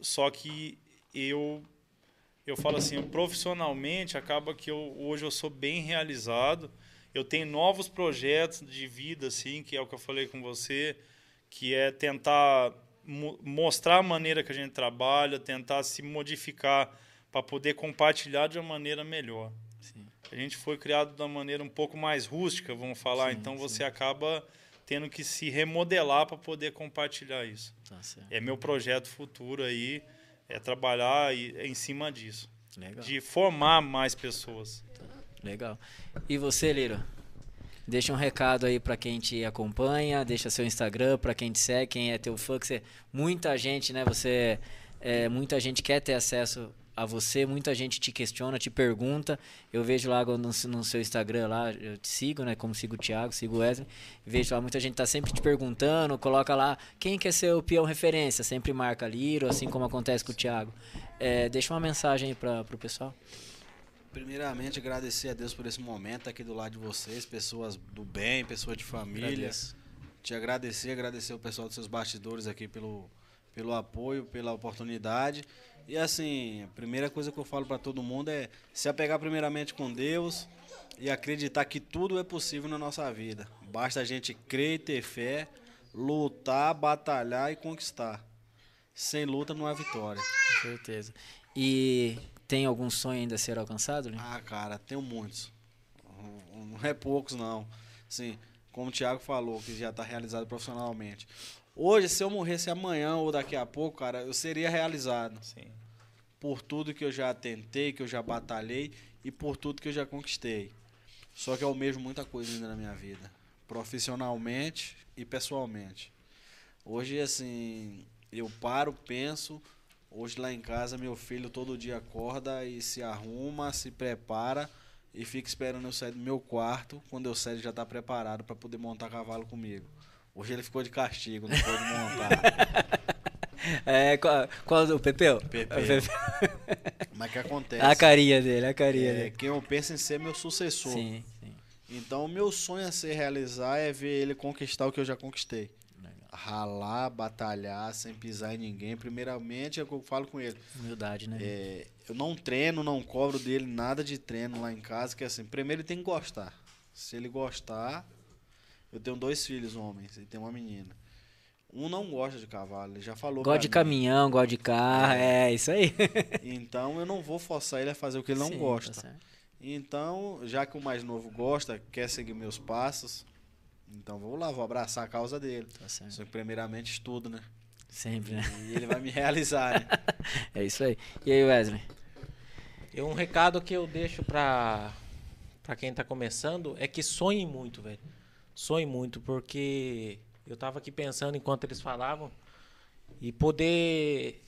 Só que eu eu falo assim, profissionalmente acaba que eu, hoje eu sou bem realizado. Eu tenho novos projetos de vida, assim, que é o que eu falei com você, que é tentar mo mostrar a maneira que a gente trabalha, tentar se modificar para poder compartilhar de uma maneira melhor. Sim. A gente foi criado de uma maneira um pouco mais rústica, vamos falar, sim, então sim. você acaba tendo que se remodelar para poder compartilhar isso. Tá é meu projeto futuro aí é trabalhar em cima disso. Legal. De formar mais pessoas. Legal. E você, Liro? Deixa um recado aí para quem te acompanha, deixa seu Instagram para quem te segue, quem é teu fã, que você, muita gente, né, você é, muita gente quer ter acesso a você, muita gente te questiona, te pergunta. Eu vejo lá no, no, seu Instagram lá, eu te sigo, né? Como sigo o Thiago, sigo o Wesley. Vejo lá, muita gente tá sempre te perguntando, coloca lá quem quer ser o peão referência, sempre marca Liro, assim como acontece com o Thiago. É, deixa uma mensagem aí para o pessoal. Primeiramente, agradecer a Deus por esse momento aqui do lado de vocês, pessoas do bem, pessoas de família. Agradeço. Te agradecer, agradecer o pessoal dos seus bastidores aqui pelo, pelo apoio, pela oportunidade. E assim, a primeira coisa que eu falo para todo mundo é se apegar primeiramente com Deus e acreditar que tudo é possível na nossa vida. Basta a gente crer e ter fé, lutar, batalhar e conquistar. Sem luta não há vitória. Com certeza. E tem algum sonho ainda a ser alcançado? Né? Ah, cara, tenho muitos. Não é poucos, não. Assim, como o Thiago falou, que já está realizado profissionalmente. Hoje, se eu morresse amanhã ou daqui a pouco, cara, eu seria realizado. Sim. Por tudo que eu já tentei, que eu já batalhei e por tudo que eu já conquistei. Só que eu almejo muita coisa ainda na minha vida, profissionalmente e pessoalmente. Hoje, assim, eu paro, penso. Hoje lá em casa, meu filho todo dia acorda e se arruma, se prepara e fica esperando eu sair do meu quarto. Quando eu sair, ele já está preparado para poder montar cavalo comigo. Hoje ele ficou de castigo, não pôde montar. É, qual, qual o Pepeu? Pepeu. Mas que acontece? A carinha dele, a carinha é, dele. Quem eu penso em ser meu sucessor. Sim, sim. Então, o meu sonho a se realizar é ver ele conquistar o que eu já conquistei. Legal. ralar, batalhar, sem pisar em ninguém. Primeiramente, é o que eu falo com ele. Humildade, né? É, eu não treino, não cobro dele nada de treino lá em casa, que é assim, primeiro ele tem que gostar. Se ele gostar, eu tenho dois filhos homens e tem uma menina. Um não gosta de cavalo, ele já falou. Gosta de mim. caminhão, gosta de carro, é, é isso aí. então eu não vou forçar ele a fazer o que ele não Sim, gosta. Tá então, já que o mais novo gosta, quer seguir meus passos, então vou lá, vou abraçar a causa dele. Tá certo. Só que primeiramente estudo, né? Sempre, né? E ele vai me realizar, né? é isso aí. E aí, Wesley? E um recado que eu deixo pra, pra quem tá começando é que sonhe muito, velho. Sonhe muito, porque eu tava aqui pensando enquanto eles falavam e poder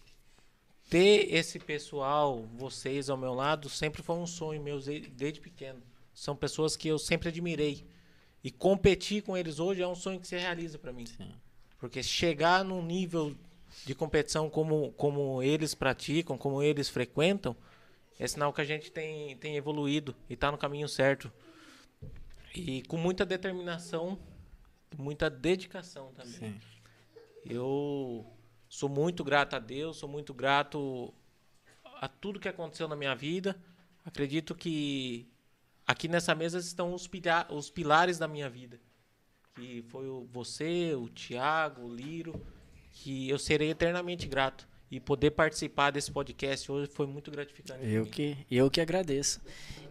ter esse pessoal, vocês ao meu lado, sempre foi um sonho meu desde pequeno. São pessoas que eu sempre admirei. E competir com eles hoje é um sonho que se realiza para mim. Sim. Porque chegar num nível de competição como, como eles praticam, como eles frequentam, é sinal que a gente tem, tem evoluído e está no caminho certo. E com muita determinação, muita dedicação também. Sim. Eu sou muito grato a Deus, sou muito grato a tudo que aconteceu na minha vida. Acredito que aqui nessa mesa estão os, pila os pilares da minha vida. Que foi o, você, o Tiago, o Liro, que eu serei eternamente grato. E poder participar desse podcast hoje foi muito gratificante. Eu que, eu que agradeço.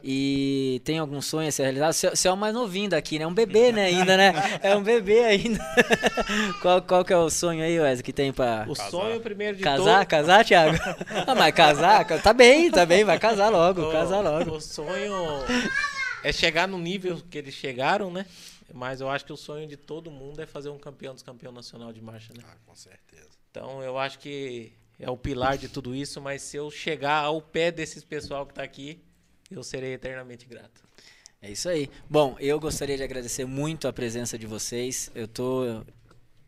E tem algum sonho a ser realizado? Você é o mais novinho daqui, né? Um bebê, né? Ainda, né? É um bebê ainda. qual, qual que é o sonho aí, Wesley, que tem pra... O casar. sonho primeiro de Casar? todo... Casar, Thiago? ah, mas casar? Tá bem, tá bem. Vai casar logo, o, casar logo. O sonho é chegar no nível que eles chegaram, né? Mas eu acho que o sonho de todo mundo é fazer um campeão dos campeão nacional de marcha, né? Ah, com certeza. Então eu acho que é o pilar de tudo isso, mas se eu chegar ao pé desses pessoal que está aqui, eu serei eternamente grato. É isso aí. Bom, eu gostaria de agradecer muito a presença de vocês. Eu tô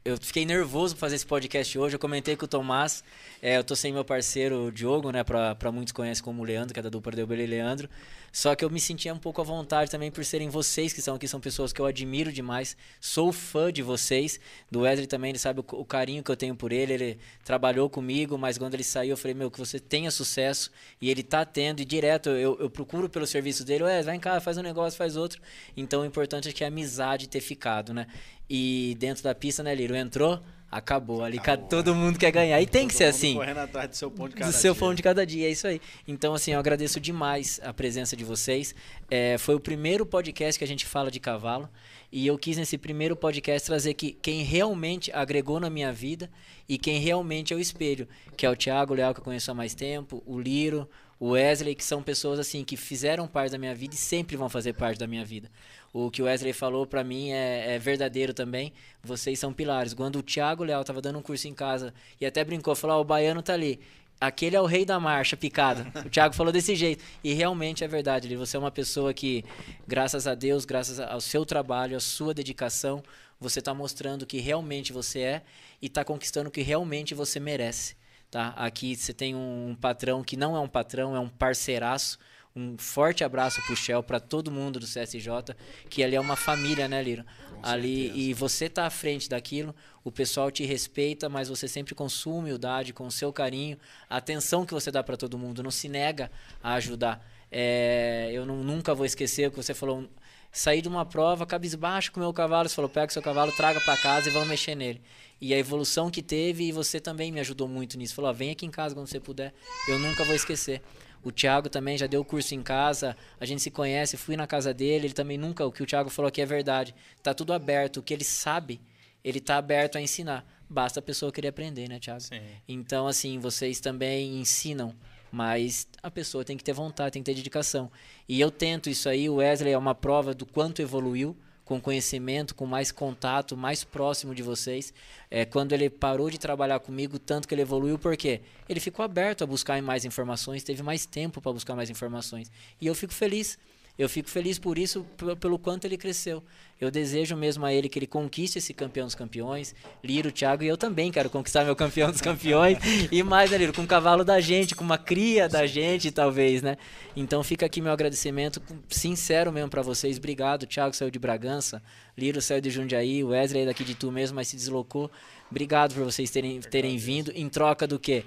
eu fiquei nervoso para fazer esse podcast hoje. Eu comentei com o Tomás. É, eu tô sem meu parceiro Diogo, né? Para muitos conhecem como Leandro, que é da dupla Delbelo e Leandro. Só que eu me sentia um pouco à vontade também por serem vocês que estão aqui, são pessoas que eu admiro demais. Sou fã de vocês. Do Wesley também, ele sabe o, o carinho que eu tenho por ele. Ele trabalhou comigo, mas quando ele saiu, eu falei, meu, que você tenha sucesso. E ele tá tendo, e direto eu, eu procuro pelo serviço dele, Wesley, vai em casa, faz um negócio, faz outro. Então o importante é que a amizade ter ficado, né? E dentro da pista, né, Liro? Entrou, acabou. Ali acabou, todo né? mundo quer ganhar. E tem todo que ser assim. Correndo atrás do seu pão de cada do dia. seu pão de cada dia, é isso aí. Então, assim, eu agradeço demais a presença de vocês. É, foi o primeiro podcast que a gente fala de cavalo. E eu quis nesse primeiro podcast trazer que quem realmente agregou na minha vida e quem realmente é o espelho, que é o Thiago Leal, que eu conheço há mais tempo, o Liro, o Wesley, que são pessoas assim que fizeram parte da minha vida e sempre vão fazer parte da minha vida. O que o Wesley falou para mim é, é, verdadeiro também. Vocês são pilares. Quando o Thiago Leal tava dando um curso em casa e até brincou, falou: oh, o baiano tá ali. Aquele é o rei da marcha picada. O Thiago falou desse jeito. E realmente é verdade. Você é uma pessoa que, graças a Deus, graças ao seu trabalho, à sua dedicação, você está mostrando que realmente você é e está conquistando o que realmente você merece. Tá? Aqui você tem um patrão que não é um patrão, é um parceiraço um forte abraço pro Shell, para todo mundo do CSJ, que ali é uma família, né, Lira? Com ali certeza. e você tá à frente daquilo, o pessoal te respeita, mas você sempre com sua humildade, com o seu carinho, a atenção que você dá para todo mundo, não se nega a ajudar. É, eu não, nunca vou esquecer o que você falou. Saí de uma prova, cabisbaixo com o meu cavalo. Você falou: pega o seu cavalo, traga para casa e vamos mexer nele. E a evolução que teve, e você também me ajudou muito nisso. Falou: vem aqui em casa quando você puder. Eu nunca vou esquecer. O Thiago também já deu curso em casa, a gente se conhece, fui na casa dele, ele também nunca, o que o Thiago falou aqui é verdade. Tá tudo aberto, o que ele sabe, ele tá aberto a ensinar. Basta a pessoa querer aprender, né, Thiago? Sim. Então, assim, vocês também ensinam, mas a pessoa tem que ter vontade, tem que ter dedicação. E eu tento isso aí, o Wesley é uma prova do quanto evoluiu com conhecimento, com mais contato, mais próximo de vocês. É, quando ele parou de trabalhar comigo, tanto que ele evoluiu, porque ele ficou aberto a buscar mais informações, teve mais tempo para buscar mais informações. E eu fico feliz. Eu fico feliz por isso, pelo quanto ele cresceu. Eu desejo mesmo a ele que ele conquiste esse campeão dos campeões. Liro, Thiago e eu também quero conquistar meu campeão dos campeões. e mais, né, Liro? Com o cavalo da gente, com uma cria da gente, talvez, né? Então fica aqui meu agradecimento sincero mesmo para vocês. Obrigado. Thiago saiu de Bragança, Liro saiu de Jundiaí, Wesley daqui de Tu mesmo, mas se deslocou Obrigado por vocês terem, terem vindo. Em troca do quê?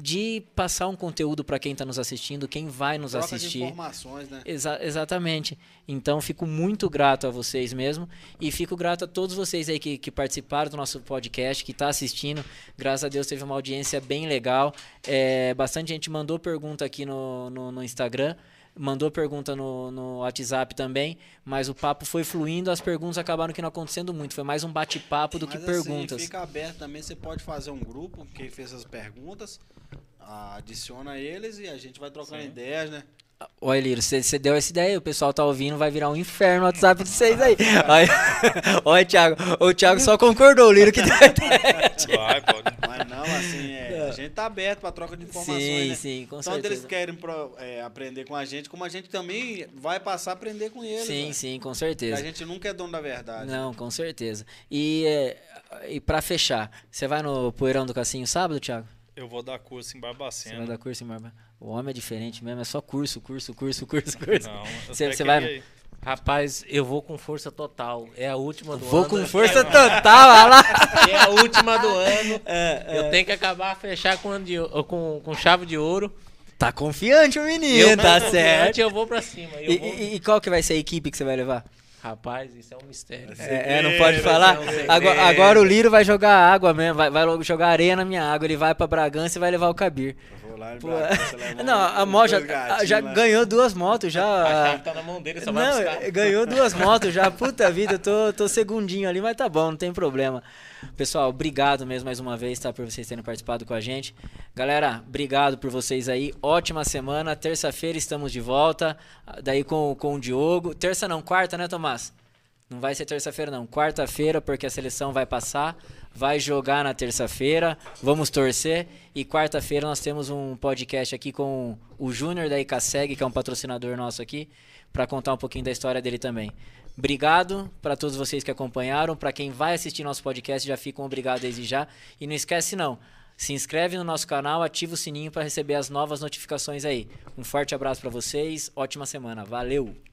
De passar um conteúdo para quem está nos assistindo, quem vai nos Troca assistir. De informações, né? Exa exatamente. Então, fico muito grato a vocês mesmo e fico grato a todos vocês aí que, que participaram do nosso podcast, que está assistindo. Graças a Deus teve uma audiência bem legal. É, bastante gente mandou pergunta aqui no, no, no Instagram mandou pergunta no, no WhatsApp também, mas o papo foi fluindo, as perguntas acabaram que não acontecendo muito, foi mais um bate-papo do mas, que assim, perguntas. Fica aberto também, você pode fazer um grupo, quem fez as perguntas, adiciona eles e a gente vai trocando Sim. ideias, né? Olha, Liro, você deu essa ideia, o pessoal tá ouvindo, vai virar um inferno o WhatsApp de vocês aí. Olha, olha Thiago, o Thiago só concordou, o Liro que deu a ideia. Vai, pode. Mas não, assim, é, a gente tá aberto pra troca de informações, sim, né? Sim, com Tanto certeza. eles querem pro, é, aprender com a gente, como a gente também vai passar a aprender com eles. Sim, né? sim, com certeza. Porque a gente nunca é dono da verdade. Não, com certeza. E, é, e pra fechar, você vai no Poeirão do Cassinho sábado, Thiago? Eu vou dar curso em Barbacena. Você vai dar curso em Barbacena. O homem é diferente mesmo, é só curso, curso, curso, curso, curso. Não, você, você vai. Aí. Rapaz, eu vou com força total. É a última do vou ano. Vou com força total, olha lá. É a última do ano. É, é. Eu tenho que acabar fechar com, de, com, com chave de ouro. Tá confiante o menino, eu tá certo. Eu vou pra cima. E, vou... e, e, qual que vai ser a equipe que você vai levar? Rapaz, isso é um mistério. É, é não pode falar. Um agora, agora, o Liro vai jogar água mesmo, vai, vai jogar areia na minha água. Ele vai pra Bragança e vai levar o Cabir. Pô, não, a moto já, já ganhou duas motos já. A chave tá na mão dele, só não, vai buscar. Ganhou duas motos já. Puta vida, eu tô, tô segundinho ali, mas tá bom, não tem problema. Pessoal, obrigado mesmo mais uma vez, tá? Por vocês terem participado com a gente. Galera, obrigado por vocês aí. Ótima semana. Terça-feira estamos de volta. Daí com, com o Diogo. Terça não, quarta, né, Tomás? Não vai ser terça-feira, não. Quarta-feira, porque a seleção vai passar. Vai jogar na terça-feira. Vamos torcer. E quarta-feira nós temos um podcast aqui com o Júnior da Icaseg, que é um patrocinador nosso aqui, para contar um pouquinho da história dele também. Obrigado para todos vocês que acompanharam. Para quem vai assistir nosso podcast, já fica um obrigado desde já. E não esquece não, se inscreve no nosso canal, ativa o sininho para receber as novas notificações aí. Um forte abraço para vocês, ótima semana. Valeu!